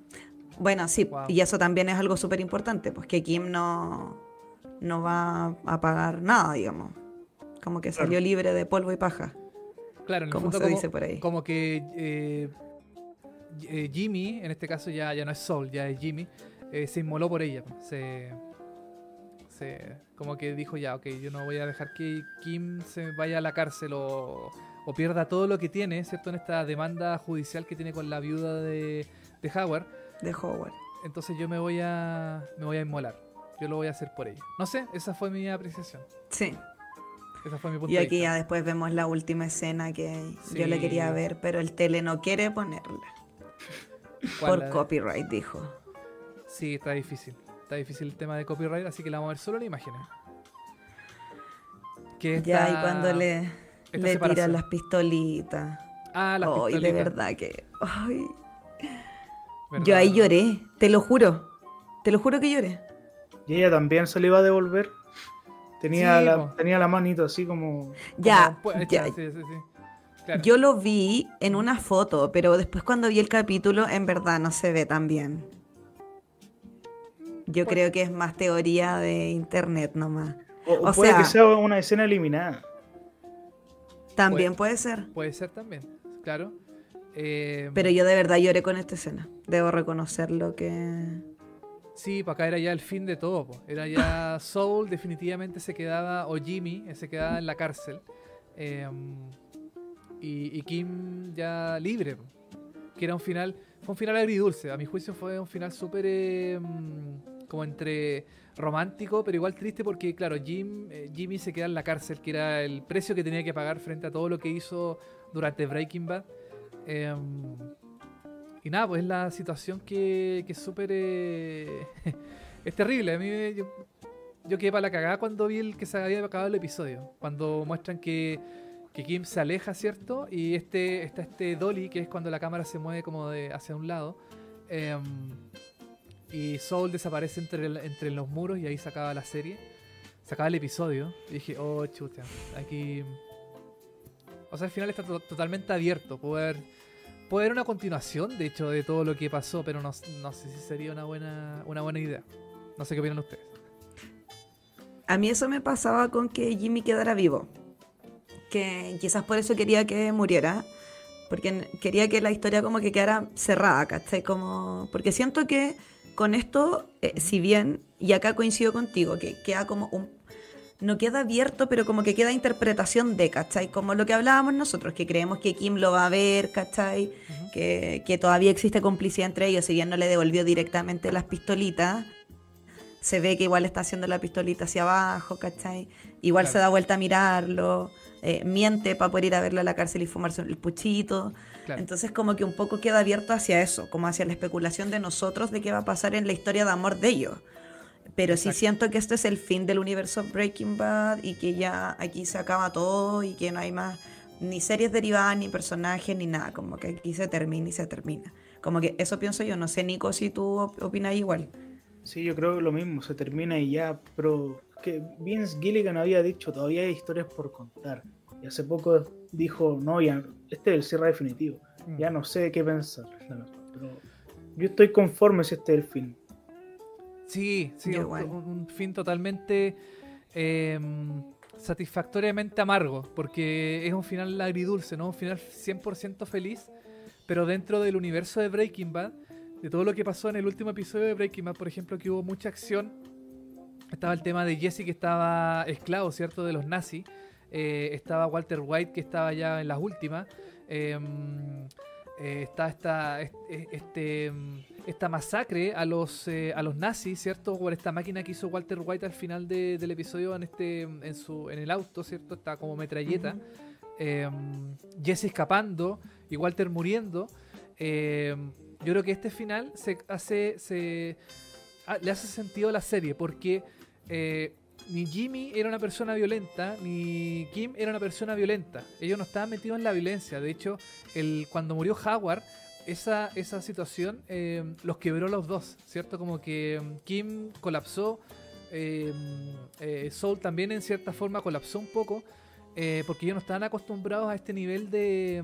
Bueno, sí, y eso también es algo súper importante, pues que Kim no, no va a pagar nada, digamos. Como que salió libre de polvo y paja. Claro, en como se dice por ahí. Como que eh, eh, Jimmy, en este caso ya, ya no es Sol, ya es Jimmy, eh, se inmoló por ella. Se, como que dijo ya, ok, yo no voy a dejar que Kim se vaya a la cárcel o, pierda todo lo que tiene, ¿cierto? En esta demanda judicial que tiene con la viuda de, de Howard. De Howard. Entonces yo me voy a me voy a inmolar. Yo lo voy a hacer por ella. No sé, esa fue mi apreciación. Sí. Esa fue mi punto y aquí ya después vemos la última escena que yo le quería ver, pero el tele no quiere ponerla. Por copyright, dijo. Sí, está difícil difícil el tema de copyright, así que la vamos a ver solo en imágenes. Que ya, y cuando le, le tiran las pistolitas. Ah, las pistolitas. de verdad que. Ay. Yo ahí lloré, te lo juro. Te lo juro que lloré. ¿Y ella también se le iba a devolver? Tenía, la, tenía la manito así como... Ya, ya. Sí, sí, Yo lo vi en una foto, pero después cuando vi el capítulo, en verdad no se ve tan bien. Yo creo que es más teoría de internet nomás. O, puede que sea una escena eliminada. También puede, ser. Puede ser también, claro. Eh, pero yo de verdad lloré con esta escena. Debo reconocer lo que... Sí, para acá era ya el fin de todo. Era ya Soul definitivamente se quedaba, o Jimmy se quedaba en la cárcel. Em, y, Kim ya libre. Que era un final, fue un final agridulce. A mi juicio fue un final súper em, como entre romántico, pero igual triste porque, claro, Jim, eh, Jimmy se queda en la cárcel, que era el precio que tenía que pagar frente a todo lo que hizo durante Breaking Bad. Y nada, pues es la situación que, es súper... Eh, es terrible. A mí yo, yo quedé para la cagada cuando vi el que se había acabado el episodio. Cuando muestran que, Kim se aleja, ¿cierto? Y este está este dolly, que es cuando la cámara se mueve como de hacia un lado. Em, y Soul desaparece entre, entre los muros y ahí se acaba la serie. Se acaba el episodio. Y dije, oh, chucha, aquí... O sea, al final está totalmente abierto. Poder, puede haber una continuación, de hecho, de todo lo que pasó, pero no, no sé si sería una buena, una buena idea. No sé qué opinan ustedes. A mí eso me pasaba con que Jimmy quedara vivo. Que quizás por eso quería que muriera. Porque quería que la historia como que quedara cerrada, ¿cachai? Como... Porque siento que con esto, eh, si bien, y acá coincido contigo, que queda como un... No queda abierto, pero como que queda interpretación de, ¿cachai? Como lo que hablábamos nosotros, que creemos que Kim lo va a ver, ¿cachai? que, que todavía existe complicidad entre ellos, si bien no le devolvió directamente las pistolitas, se ve que igual está haciendo la pistolita hacia abajo, ¿cachai? Igual se da vuelta a mirarlo, eh, miente para poder ir a verlo a la cárcel y fumarse el puchito. Entonces como que un poco queda abierto hacia eso, como hacia la especulación de nosotros de qué va a pasar en la historia de amor de ellos. Pero sí siento que este es el fin del universo Breaking Bad y que ya aquí se acaba todo y que no hay más ni series derivadas, ni personajes, ni nada. Como que aquí se termina y se termina. Como que eso pienso yo. No sé, Nico, si tú opinas igual. Sí, yo creo lo mismo. Se termina y ya. Pero que Vince Gilligan había dicho, todavía hay historias por contar. Y hace poco dijo, no, ya, este es el cierre definitivo. Mm. Ya no sé qué pensar. Pero yo estoy conforme si este es el fin. Sí, sí, un, fin totalmente em, satisfactoriamente amargo, porque es un final agridulce, ¿no? Un final 100% feliz, pero dentro del universo de Breaking Bad, de todo lo que pasó en el último episodio de Breaking Bad, por ejemplo, que hubo mucha acción. Estaba el tema de Jesse que estaba esclavo, ¿cierto?, de los nazis. Eh, estaba Walter White que estaba ya en las últimas. Em, eh, está esta, este, esta masacre a los, eh, a los nazis, ¿cierto? Por esta máquina que hizo Walter White al final del episodio en, este, en, su, en el auto, ¿cierto? Está como metralleta. Em, Jesse escapando y Walter muriendo. Em, yo creo que este final se hace, se, ah, le hace sentido a la serie porque ni Jimmy era una persona violenta, ni Kim era una persona violenta. Ellos no estaban metidos en la violencia. De hecho, el, cuando murió Howard, esa, esa situación eh, los quebró los dos, ¿cierto? Como que mm, Kim colapsó, eh, eh, Soul también en cierta forma colapsó un poco, porque ellos no estaban acostumbrados a este nivel de,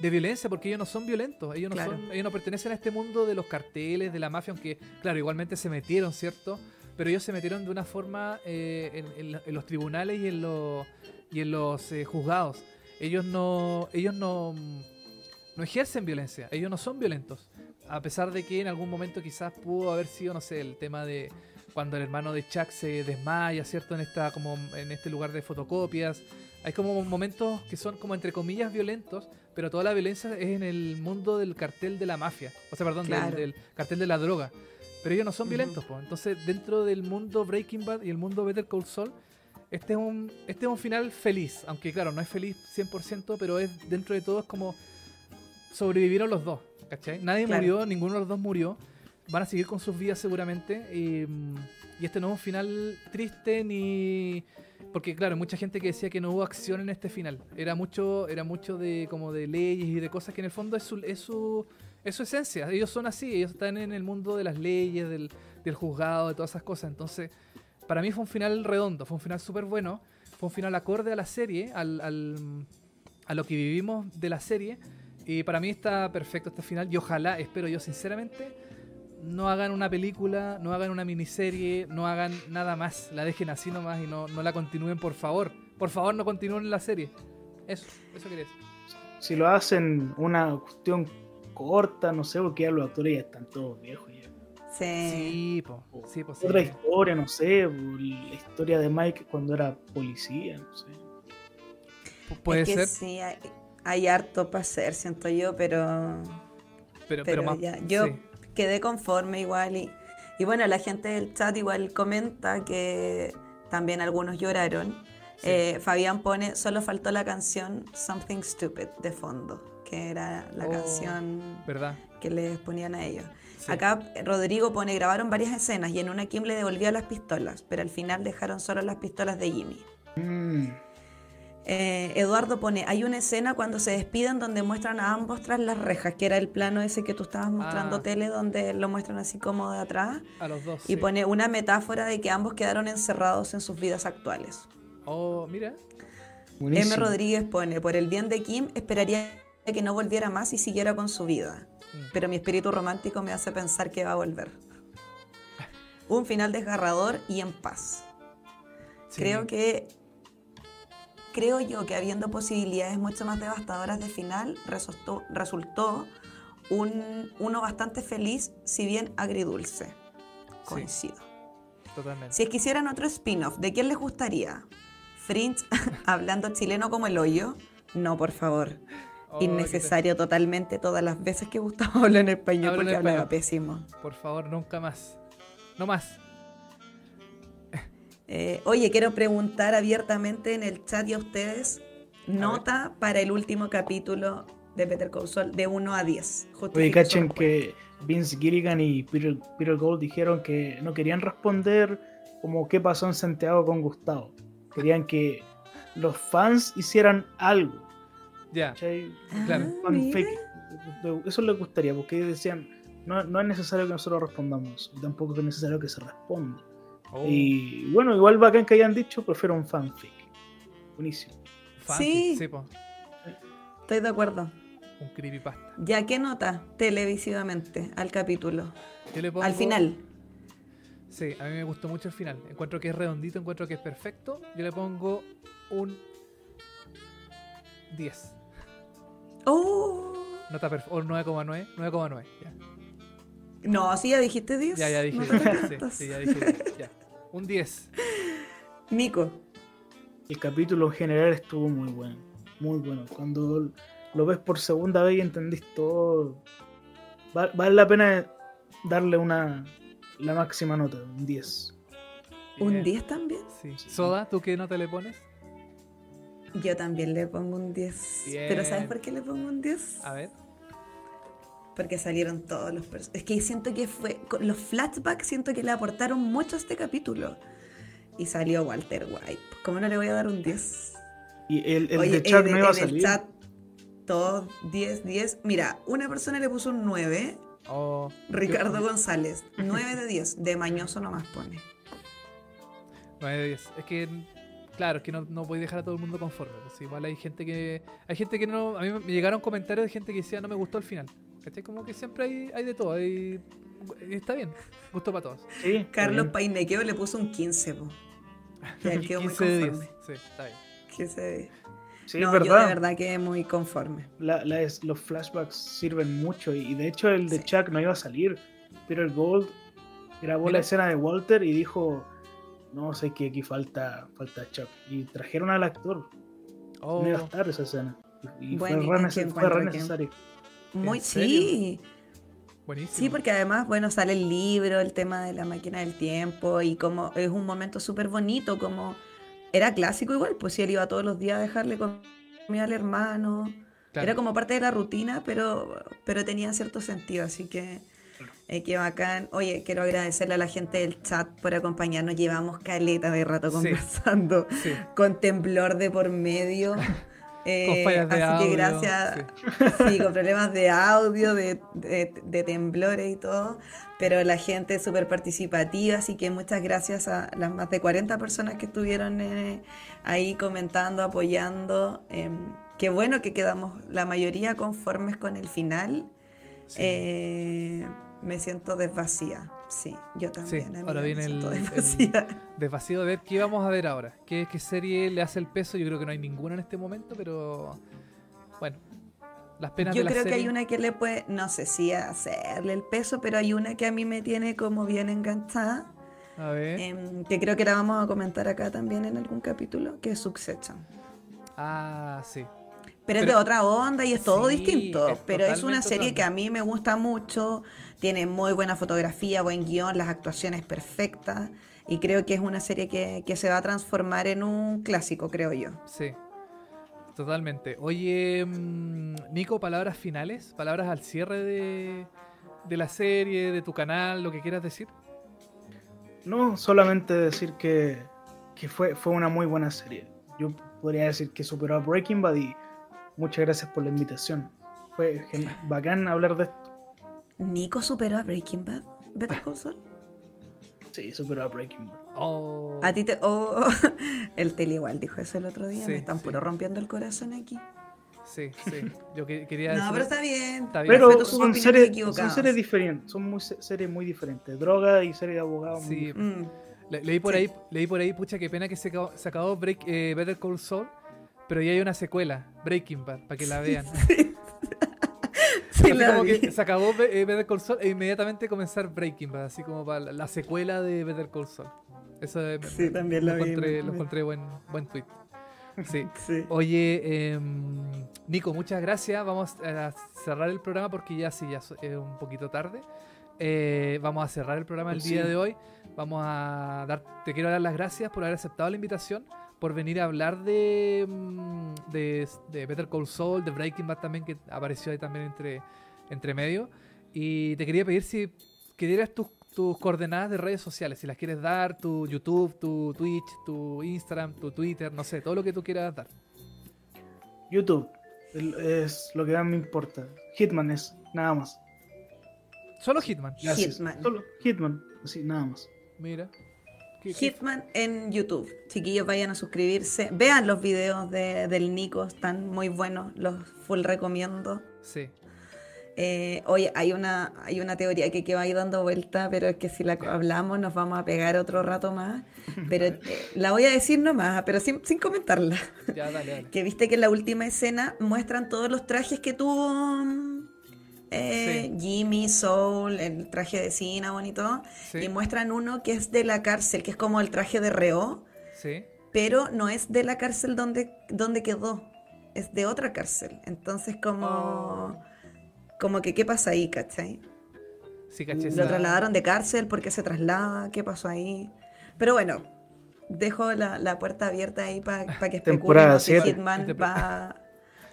de violencia, porque ellos no son violentos, ellos no, son, ellos no pertenecen a este mundo de los carteles, de la mafia, aunque, claro, igualmente se metieron, ¿cierto? pero ellos se metieron de una forma eh, en, los tribunales y en, los y en los eh, juzgados. Ellos no, ellos no, no ejercen violencia, ellos no son violentos. A pesar de que en algún momento quizás pudo haber sido, no sé, el tema de cuando el hermano de Chuck se desmaya, ¿cierto? En esta, como en este lugar de fotocopias. Hay como momentos que son como entre comillas violentos, pero toda la violencia es en el mundo del cartel de la mafia. O sea, perdón, del cartel de la droga. Pero ellos no son violentos, pues. Entonces, dentro del mundo Breaking Bad y el mundo Better Call Saul, este es un, este es un final feliz. Aunque, claro, no es feliz 100%, pero es dentro de todo es como sobrevivieron los dos, ¿cachai? Nadie murió, ninguno de los dos murió. Van a seguir con sus vidas seguramente. Y, y este no es un final triste ni porque claro, mucha gente que decía que no hubo acción en este final. Era mucho, era mucho de como de leyes y de cosas que en el fondo es su, es su, es su esencia. Ellos son así, ellos están en el mundo de las leyes, del, del juzgado, de todas esas cosas. Entonces, para mí fue un final redondo, fue un final súper bueno, fue un final acorde a la serie, al, al, a lo que vivimos de la serie. Y para mí está perfecto este final y ojalá, espero yo sinceramente, no hagan una película, no hagan una miniserie, no hagan nada más, la dejen así nomás y no, no la continúen, por favor. Por favor, no continúen la serie. Eso, eso quería decir. Si lo hacen una cuestión corta, no sé, porque ya los actores ya están todos viejos ya. Sí. Sí, pues, Otra historia, no sé, la historia de Mike cuando era policía, no sé. Puede ser. Sí, hay, harto para hacer, siento yo, pero. Pero, pero, yo quedé conforme igual. Y, y bueno, la gente del chat igual comenta que también algunos lloraron. Eh, Fabián pone, solo faltó la canción Something Stupid de fondo, que era la oh, canción ¿verdad? que les ponían a ellos. Acá Rodrigo pone, grabaron varias escenas y en una Kim le devolvía las pistolas, pero al final dejaron solo las pistolas de Jimmy. Mm. Eh, Eduardo pone, hay una escena cuando se despiden donde muestran a ambos tras las rejas, que era el plano ese que tú estabas mostrando ah. tele, donde lo muestran así como de atrás. A los dos. Y pone una metáfora de que ambos quedaron encerrados en sus vidas actuales. Oh, mira. M. Rodríguez pone, por el bien de Kim, esperaría que no volviera más y siguiera con su vida. Mm. Pero mi espíritu romántico me hace pensar que va a volver. Un final desgarrador y en paz. Creo que creo yo que habiendo posibilidades mucho más devastadoras de final, resultó, resultó un, uno bastante feliz, si bien agridulce. Coincido. totalmente. Si es que hicieran otro spin-off, ¿de quién les gustaría? Fringe hablando chileno como el hoyo. No, por favor. Oh, Innecesario totalmente todas las veces que Gustavo habla en español porque hablaba pésimo. Por favor, nunca más. No más. Eh, oye, quiero preguntar abiertamente en el chat y a ustedes, nota para el último capítulo de Peter Call de 1 a 10. Oye, cachen que Vince Gilligan y Peter, Peter Gold dijeron que no querían responder como qué pasó en Santiago con Gustavo. Querían que los fans hicieran algo. Ya. Claro. Ah, eso les gustaría, porque ellos decían, no, no es necesario que nosotros respondamos, tampoco es necesario que se responda. Oh. Y bueno, igual bacán que hayan dicho, prefiero un fanfic. Buenísimo. sí, estoy de acuerdo. Un creepypasta. ¿Ya qué nota televisivamente al capítulo? Al final. Sí, a mí me gustó mucho el final. Encuentro que es redondito, encuentro que es perfecto. Yo le pongo un 10. ¡Oh! Nota perfecta. O 9,9. 9,9. No, sí, ya dijiste 10. Ya, ya dije. sí, sí, ya dije 10. Ya. Un 10. Nico. El capítulo general estuvo muy bueno. Muy bueno. Cuando lo ves por segunda vez y entendís todo. Vale la pena darle una, la máxima nota, un 10. ¿Un 10 también? Sí. Soda, ¿tú qué nota le pones? Yo también le pongo un 10. ¿Pero sabes por qué le pongo un 10? A ver. Porque salieron todos los personajes. Es que siento que fue. Los flashbacks siento que le aportaron mucho a este capítulo. Y salió Walter White. ¿Cómo no le voy a dar un 10? Y el, el de chat no iba a salir. El chat, todos 10, 10. Mira, una persona le puso un 9 Ricardo González, 9 de 10. De mañoso nomás pone. 9 de 10. Es que, claro, es que no, no podéis dejar a todo el mundo conforme. Pues igual hay gente que. Hay gente que no. A mí me llegaron comentarios de gente que decía no me gustó el final. ¿Cachai? Como que siempre hay, hay de todo. Hay, está bien. Gusto para todos. Sí, Carlos Painequeo le puso un 15, po. Ya quedó muy conforme. Sí, está bien. 15 de 10. Sí, no, verdad. Yo de verdad que muy conforme. los flashbacks sirven mucho y, de hecho el de Chuck no iba a salir. Pero el Gold grabó la escena de Walter y dijo, no sé que aquí falta, falta Chuck. Y trajeron al actor. Oh. No iba a estar esa escena. Y, fue, re, necesario. Muy, sí. Buenísimo. Sí, porque además, bueno, sale el libro, el tema de la máquina del tiempo y como es un momento súper bonito, como era clásico igual, pues si él iba todos los días a dejarle comida al hermano. Era como parte de la rutina, pero, pero tenía cierto sentido, así que eh, qué bacán. Oye, quiero agradecerle a la gente del chat por acompañarnos. Llevamos caleta de rato conversando con temblor de por medio. Eh, así que gracias, sí. con problemas de audio, de, temblores y todo, pero la gente es súper participativa, así que muchas gracias a las más de 40 personas que estuvieron eh, ahí comentando, apoyando. Em, qué bueno que quedamos la mayoría conformes con el final. Eh, me siento desvacía. Sí, yo también. ahora viene el, desvacío de ver qué vamos a ver ahora. ¿Qué, ¿Qué serie le hace el peso? Yo creo que no hay ninguna en este momento, pero bueno, las penas Yo creo que hay una que le puede, no sé si hacerle el peso, pero hay una que a mí me tiene como bien enganchada. A ver. Em, que creo que la vamos a comentar acá también en algún capítulo, que es Succession. Ah, sí. Pero, es de otra onda y es todo distinto. pero es una serie que a mí me gusta mucho. Tiene muy buena fotografía, buen guion, las actuaciones perfectas. Y creo que es una serie que, se va a transformar en un clásico, creo yo. Sí, totalmente. Oye, mm, Nico, palabras finales, palabras al cierre de, de la serie, de tu canal, lo que quieras decir. No, solamente decir que, que fue, fue una muy buena serie. Yo podría decir que superó a Breaking Bad y Muchas gracias por la invitación. Fue bacán hablar de esto. ¿Nico superó a Breaking Bad? ¿Better Call Saul? Sí, superó a Breaking Bad. Oh. A ti te. Oh, el tele igual dijo eso el otro día. Me están puro rompiendo el corazón aquí. Sí, sí. Yo quería No, pero está bien. Pero son series, son series diferentes. Son muy, series muy diferentes. Droga y serie de abogados. Sí. Mm. leí por ahí, leí por ahí, pucha, qué pena que se acabó, se acabó Break, eh, Better Call Saul pero ya hay una secuela, Breaking Bad, para que la vean. Sí. la como que se acabó eh, Better Call Saul e inmediatamente comenzar Breaking Bad, así como para la secuela de Better Call Saul. Eso sí, también lo, encontré, lo encontré buen, buen tweet. Sí. Oye, em, Nico, muchas gracias. Vamos a cerrar el programa porque ya sí, ya es un poquito tarde. Eh, vamos a cerrar el programa el día de hoy. Vamos a dar, te quiero dar las gracias por haber aceptado la invitación por venir a hablar de, mm, de, Better Call Saul, de Breaking Bad también, que apareció ahí también entre, entre medio. Y te quería pedir si que dieras tus, tus coordenadas de redes sociales, si las quieres dar, tu YouTube, tu Twitch, tu Instagram, tu Twitter, no sé, todo lo que tú quieras dar. YouTube es lo que más me importa. Hitman es, nada más. Solo Hitman. Hitman. Solo Hitman, así, nada más. Mira. Hitman en YouTube. Chiquillos, vayan a suscribirse. Vean los videos de, del Nico, están muy buenos, los full recomiendo. Sí. Eh, oye, hay una, hay una teoría que, que va ir dando vuelta, pero es que si la hablamos nos vamos a pegar otro rato más. Pero eh, la voy a decir nomás, pero sin, sin comentarla. Ya, dale, dale. Que viste que en la última escena muestran todos los trajes que tuvo eh, Jimmy, Soul, el traje de Cinnamon y todo. Y muestran uno que es de la cárcel, que es como el traje de reo. Pero no es de la cárcel donde, donde quedó. Es de otra cárcel. Entonces, como. Oh. Como que, ¿qué pasa ahí, cachai? Sí, Lo trasladaron de cárcel, ¿por qué se traslada? ¿Qué pasó ahí? Pero bueno, dejo la, puerta abierta ahí para que especulen si Hitman va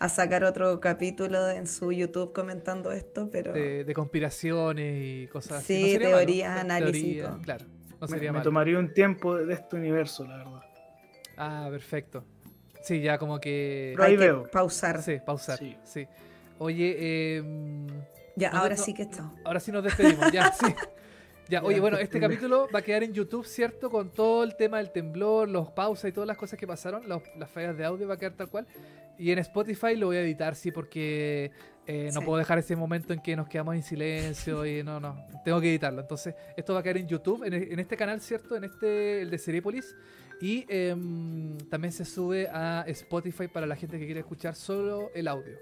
a sacar otro capítulo en su YouTube comentando esto, pero... De, conspiraciones y cosas así. Sí, teorías, análisis. claro, no sería me, tomaría un tiempo de este universo, la verdad. Ah, perfecto. Sí, ya como que... Hay que pausar. Sí, pausar, sí. Oye, eh, Ya, ahora sí que está. Ahora sí nos despedimos, ya, sí. Ya, oye, bueno, este capítulo va a quedar en YouTube, ¿cierto? Con todo el tema del temblor, los pausas y todas las cosas que pasaron, las fallas de audio va a quedar tal cual. Y en Spotify lo voy a editar, sí, porque eh, no puedo dejar ese momento en que nos quedamos en silencio y no, no, tengo que editarlo. Entonces, esto va a quedar en YouTube, en, este canal, ¿cierto? En este, el de Seriepolis. Y em, también se sube a Spotify para la gente que quiere escuchar solo el audio.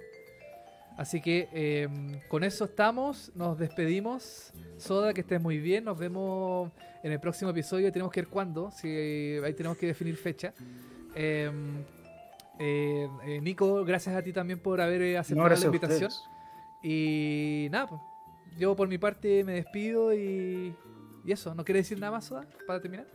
Así que em, con eso estamos, nos despedimos. Soda, que estés muy bien, nos vemos en el próximo episodio. Tenemos que ver cuándo, si ahí tenemos que definir fecha. Em, eh, eh, Nico, gracias a ti también por haber eh, aceptado la invitación. Y nada, pues, yo por mi parte me despido y, y eso. ¿No quieres decir nada más, Soda, para terminar?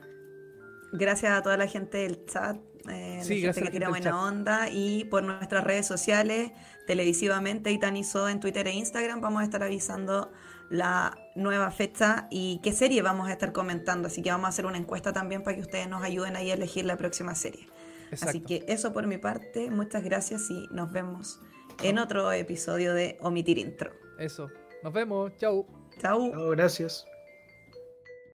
Gracias a toda la gente del chat, eh, sí, la gente que tira buena onda y por nuestras redes sociales, televisivamente y Tanizo en Twitter e Instagram, vamos a estar avisando la nueva fecha y qué serie vamos a estar comentando. Así que vamos a hacer una encuesta también para que ustedes nos ayuden ahí a elegir la próxima serie. Así que eso por mi parte, muchas gracias y nos vemos en otro episodio de Omitir Intro. Eso, nos vemos, chau. Chau. Chau, gracias.